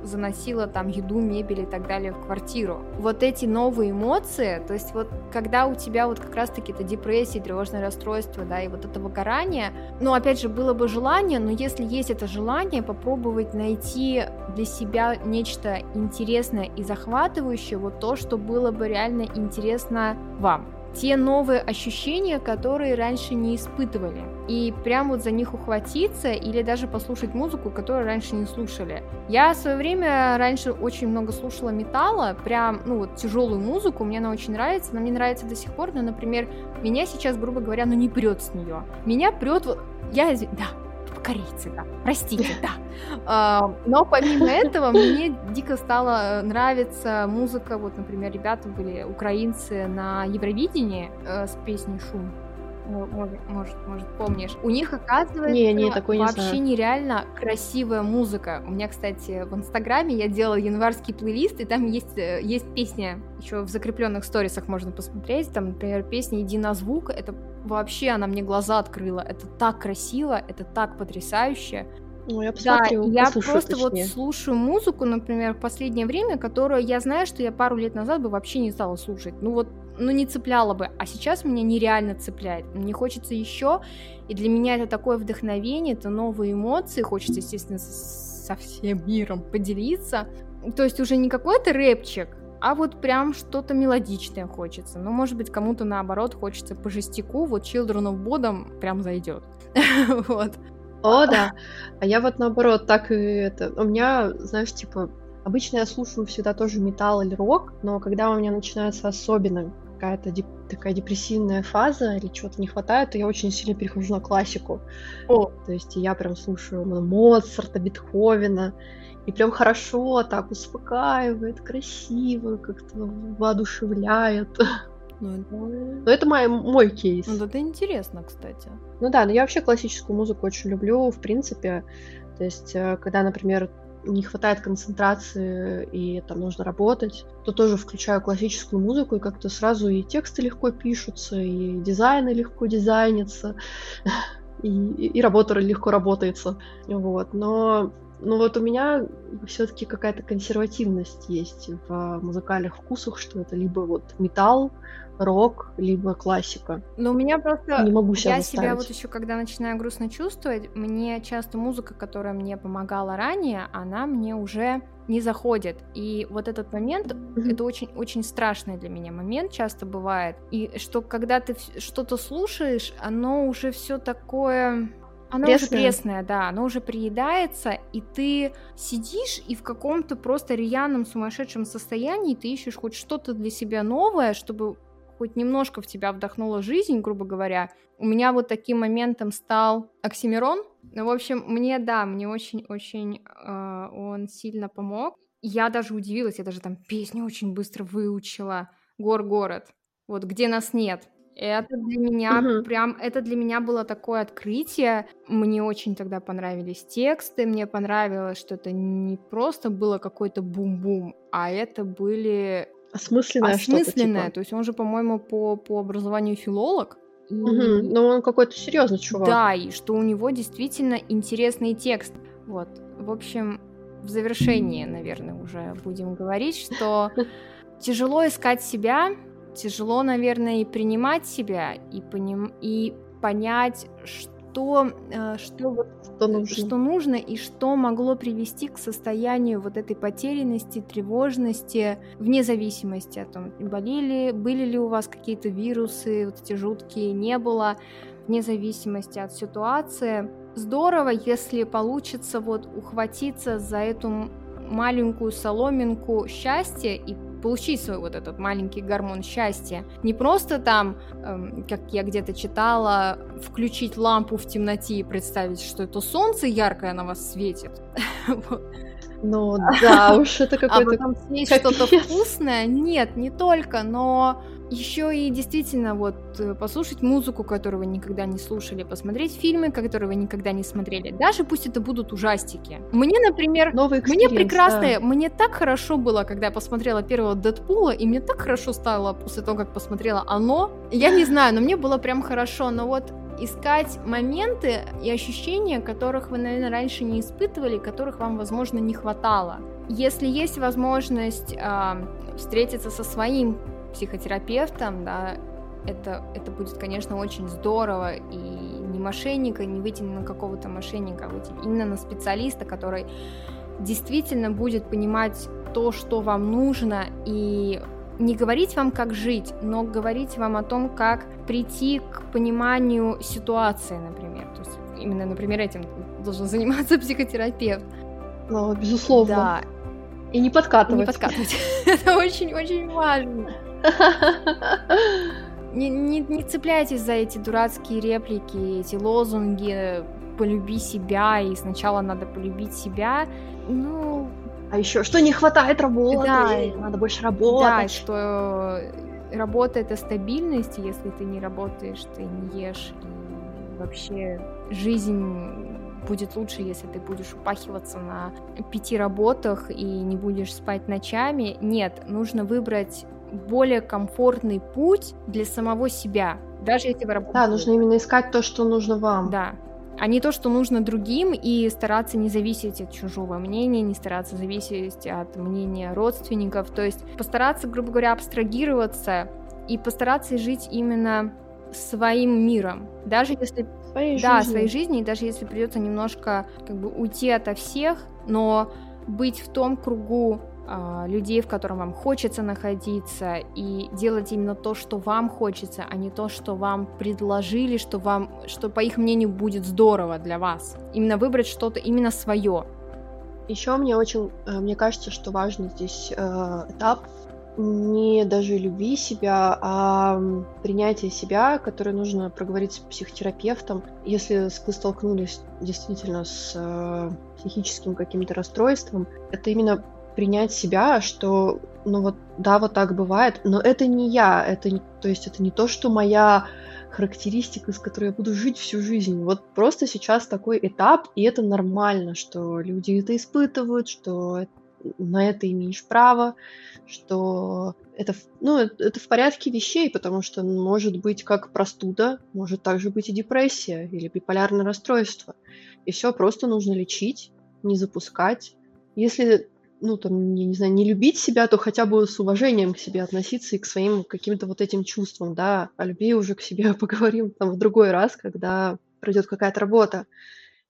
[SPEAKER 1] заносила там еду, мебель и так далее в квартиру. Вот эти новые эмоции, то есть вот когда у тебя вот как раз-таки это депрессия, тревожное расстройство, да, и вот это выгорание, ну, опять же, было бы желание, но если есть это желание, попробовать найти для себя нечто интересное и захватывающее, вот то, что было бы реально интересно вам те новые ощущения, которые раньше не испытывали. И прям вот за них ухватиться или даже послушать музыку, которую раньше не слушали. Я в свое время раньше очень много слушала металла, прям, ну вот тяжелую музыку, мне она очень нравится, она мне нравится до сих пор, но, например, меня сейчас, грубо говоря, ну не прет с нее. Меня прет вот, я, да, корейцы, да, простите, да. А, но помимо этого мне дико стала нравиться музыка, вот, например, ребята были украинцы на Евровидении э, с песней «Шум». Может, может, может, помнишь. У них, оказывается,
[SPEAKER 2] Не, не, такой не
[SPEAKER 1] вообще
[SPEAKER 2] знаю.
[SPEAKER 1] нереально красивая музыка. У меня, кстати, в Инстаграме я делала январский плейлист, и там есть, э, есть песня, еще в закрепленных сторисах можно посмотреть. Там, например, песня «Иди на звук». Это вообще она мне глаза открыла. Это так красиво, это так потрясающе.
[SPEAKER 2] Ну, я
[SPEAKER 1] Да,
[SPEAKER 2] посмотрю,
[SPEAKER 1] и я просто вот
[SPEAKER 2] точнее.
[SPEAKER 1] слушаю музыку, например, в последнее время, которую я знаю, что я пару лет назад бы вообще не стала слушать. Ну вот, ну не цепляла бы. А сейчас меня нереально цепляет. Мне хочется еще, и для меня это такое вдохновение, это новые эмоции. Хочется, естественно, со всем миром поделиться. То есть уже не какой-то рэпчик, а вот прям что-то мелодичное хочется. Ну, может быть, кому-то наоборот хочется по жестяку, вот Children of Bodom прям зайдет. Вот.
[SPEAKER 2] О, да. А я вот наоборот, так и это. У меня, знаешь, типа, обычно я слушаю всегда тоже металл или рок, но когда у меня начинается особенно какая-то деп- такая депрессивная фаза или чего-то не хватает, то я очень сильно перехожу на классику.
[SPEAKER 1] О.
[SPEAKER 2] То есть я прям слушаю ну, Моцарта, Бетховена, и прям хорошо так успокаивает, красиво, как-то воодушевляет.
[SPEAKER 1] Ну, это...
[SPEAKER 2] Но это мой, мой кейс.
[SPEAKER 1] Ну, это интересно, кстати.
[SPEAKER 2] Ну да, но я вообще классическую музыку очень люблю, в принципе. То есть, э, когда, например, не хватает концентрации и там нужно работать, то тоже включаю классическую музыку, и как-то сразу и тексты легко пишутся, и дизайны легко дизайнятся, и, и работа легко работается. Вот. Но ну вот у меня все-таки какая-то консервативность есть в музыкальных вкусах, что это либо вот металл, рок, либо классика.
[SPEAKER 1] Но у меня просто...
[SPEAKER 2] Не могу себя
[SPEAKER 1] Я себя
[SPEAKER 2] заставить.
[SPEAKER 1] вот еще, когда начинаю грустно чувствовать, мне часто музыка, которая мне помогала ранее, она мне уже не заходит. И вот этот момент,
[SPEAKER 2] Мгм.
[SPEAKER 1] это очень, очень страшный для меня момент, часто бывает. И что когда ты что-то слушаешь, оно уже все такое... Оно уже
[SPEAKER 2] Пресное.
[SPEAKER 1] пресное, да, оно уже приедается, и ты сидишь и в каком-то просто рьяном сумасшедшем состоянии ты ищешь хоть что-то для себя новое, чтобы хоть немножко в тебя вдохнула жизнь, грубо говоря. У меня вот таким моментом стал Оксимирон. Ну, в общем, мне, да, мне очень-очень э, он сильно помог. Я даже удивилась, я даже там песню очень быстро выучила. Гор-город. Вот где нас нет. Это для меня
[SPEAKER 2] Мгм.
[SPEAKER 1] прям, это для меня было такое открытие. Мне очень тогда понравились тексты, мне понравилось, что это не просто было какой-то бум-бум, а это были
[SPEAKER 2] Осмысленное,
[SPEAKER 1] осмысленное.
[SPEAKER 2] Типа.
[SPEAKER 1] То есть он же, по-моему, по, по образованию филолог.
[SPEAKER 2] Угу. Но он какой-то серьезный чувак.
[SPEAKER 1] Да, и что у него действительно интересный текст. Вот. В общем, в завершении, наверное, уже будем говорить, что тяжело искать себя, тяжело, наверное, и принимать себя, и, поним... и понять, что, э, что, вот,
[SPEAKER 2] что, нужно.
[SPEAKER 1] что нужно и что могло привести к состоянию вот этой потерянности, тревожности, вне зависимости от того, болели, были ли у вас какие-то вирусы, вот эти жуткие, не было, вне зависимости от ситуации. Здорово, если получится вот ухватиться за эту маленькую соломинку счастья и получить свой вот этот маленький гормон счастья. Не просто там, эм, как я где-то читала, включить лампу в темноте и представить, что это солнце яркое на вас светит.
[SPEAKER 2] Ну да, уж это какой-то... А
[SPEAKER 1] потом съесть что-то вкусное? Нет, не только, но еще и действительно вот э, послушать музыку, которую вы никогда не слушали, посмотреть фильмы, которые вы никогда не смотрели. Даже пусть это будут ужастики. Мне, например, мне прекрасно, да. мне так хорошо было, когда я посмотрела первого Дэдпула, и мне так хорошо стало после того, как посмотрела оно. Я не знаю, но мне было прям хорошо, но вот искать моменты и ощущения, которых вы, наверное, раньше не испытывали, которых вам, возможно, не хватало. Если есть возможность э, встретиться со своим психотерапевтом, да, это, это будет, конечно, очень здорово, и не мошенника, не выйти на какого-то мошенника, а выйти именно на специалиста, который действительно будет понимать то, что вам нужно, и не говорить вам, как жить, но говорить вам о том, как прийти к пониманию ситуации, например. То есть именно, например, этим должен заниматься психотерапевт.
[SPEAKER 2] Ну, безусловно.
[SPEAKER 1] Да.
[SPEAKER 2] И не подкатывать.
[SPEAKER 1] Не подкатывать. Это очень-очень важно. Не, не, не цепляйтесь за эти дурацкие реплики, эти лозунги «полюби себя» и «сначала надо полюбить себя». Ну,
[SPEAKER 2] а еще что не хватает работы, да, надо больше работать.
[SPEAKER 1] Да, что работа это стабильность, если ты не работаешь, ты не ешь, и вообще жизнь будет лучше, если ты будешь упахиваться на пяти работах и не будешь спать ночами. Нет, нужно выбрать более комфортный путь для самого себя, даже если вы работаете.
[SPEAKER 2] Да, нужно именно искать то, что нужно вам.
[SPEAKER 1] Да, а не то, что нужно другим, и стараться не зависеть от чужого мнения, не стараться зависеть от мнения родственников. То есть постараться, грубо говоря, абстрагироваться и постараться жить именно своим миром, даже если
[SPEAKER 2] своей
[SPEAKER 1] да
[SPEAKER 2] жизнью.
[SPEAKER 1] своей жизни, и даже если придется немножко как бы уйти ото всех, но быть в том кругу людей, в котором вам хочется находиться, и делать именно то, что вам хочется, а не то, что вам предложили, что вам, что по их мнению будет здорово для вас. Именно выбрать что-то именно свое.
[SPEAKER 2] Еще мне очень, э, мне кажется, что важный здесь э, этап не даже любви себя, а принятие себя, которое нужно проговорить с психотерапевтом. Если вы столкнулись действительно с э, психическим каким-то расстройством, это именно принять себя, что, ну вот, да, вот так бывает, но это не я, это, не, то есть это не то, что моя характеристика, с которой я буду жить всю жизнь. Вот просто сейчас такой этап, и это нормально, что люди это испытывают, что на это имеешь право, что это, ну, это в порядке вещей, потому что может быть как простуда, может также быть и депрессия или биполярное расстройство. И все просто нужно лечить, не запускать. Если ну, там, я не знаю, не любить себя, то хотя бы с уважением к себе относиться и к своим каким-то вот этим чувствам, да. О любви уже к себе поговорим там в другой раз, когда пройдет какая-то работа.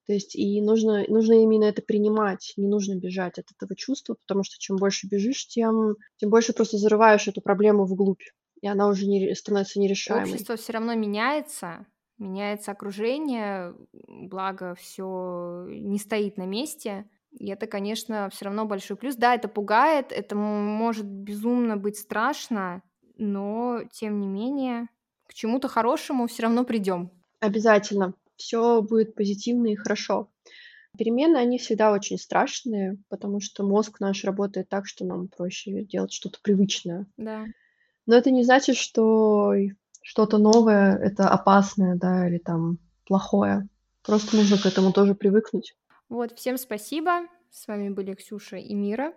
[SPEAKER 2] То есть и нужно, нужно именно это принимать, не нужно бежать от этого чувства, потому что чем больше бежишь, тем, тем больше просто зарываешь эту проблему вглубь, и она уже не, становится нерешаемой.
[SPEAKER 1] Общество все равно меняется, меняется окружение, благо все не стоит на месте, и это, конечно, все равно большой плюс. Да, это пугает, это может безумно быть страшно, но тем не менее к чему-то хорошему все равно придем.
[SPEAKER 2] Обязательно. Все будет позитивно и хорошо. Перемены, они всегда очень страшные, потому что мозг наш работает так, что нам проще делать что-то привычное.
[SPEAKER 1] Да.
[SPEAKER 2] Но это не значит, что что-то новое — это опасное, да, или там плохое. Просто нужно к этому тоже привыкнуть.
[SPEAKER 1] Вот, всем спасибо. С вами были Ксюша и Мира.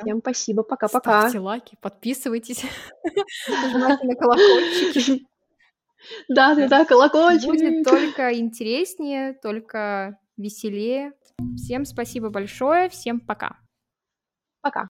[SPEAKER 2] Всем спасибо, пока-пока.
[SPEAKER 1] Ставьте лайки, подписывайтесь, нажимайте на колокольчики.
[SPEAKER 2] Да-да-да, колокольчик.
[SPEAKER 1] Будет только интереснее, только веселее. Всем спасибо большое, всем пока.
[SPEAKER 2] Пока.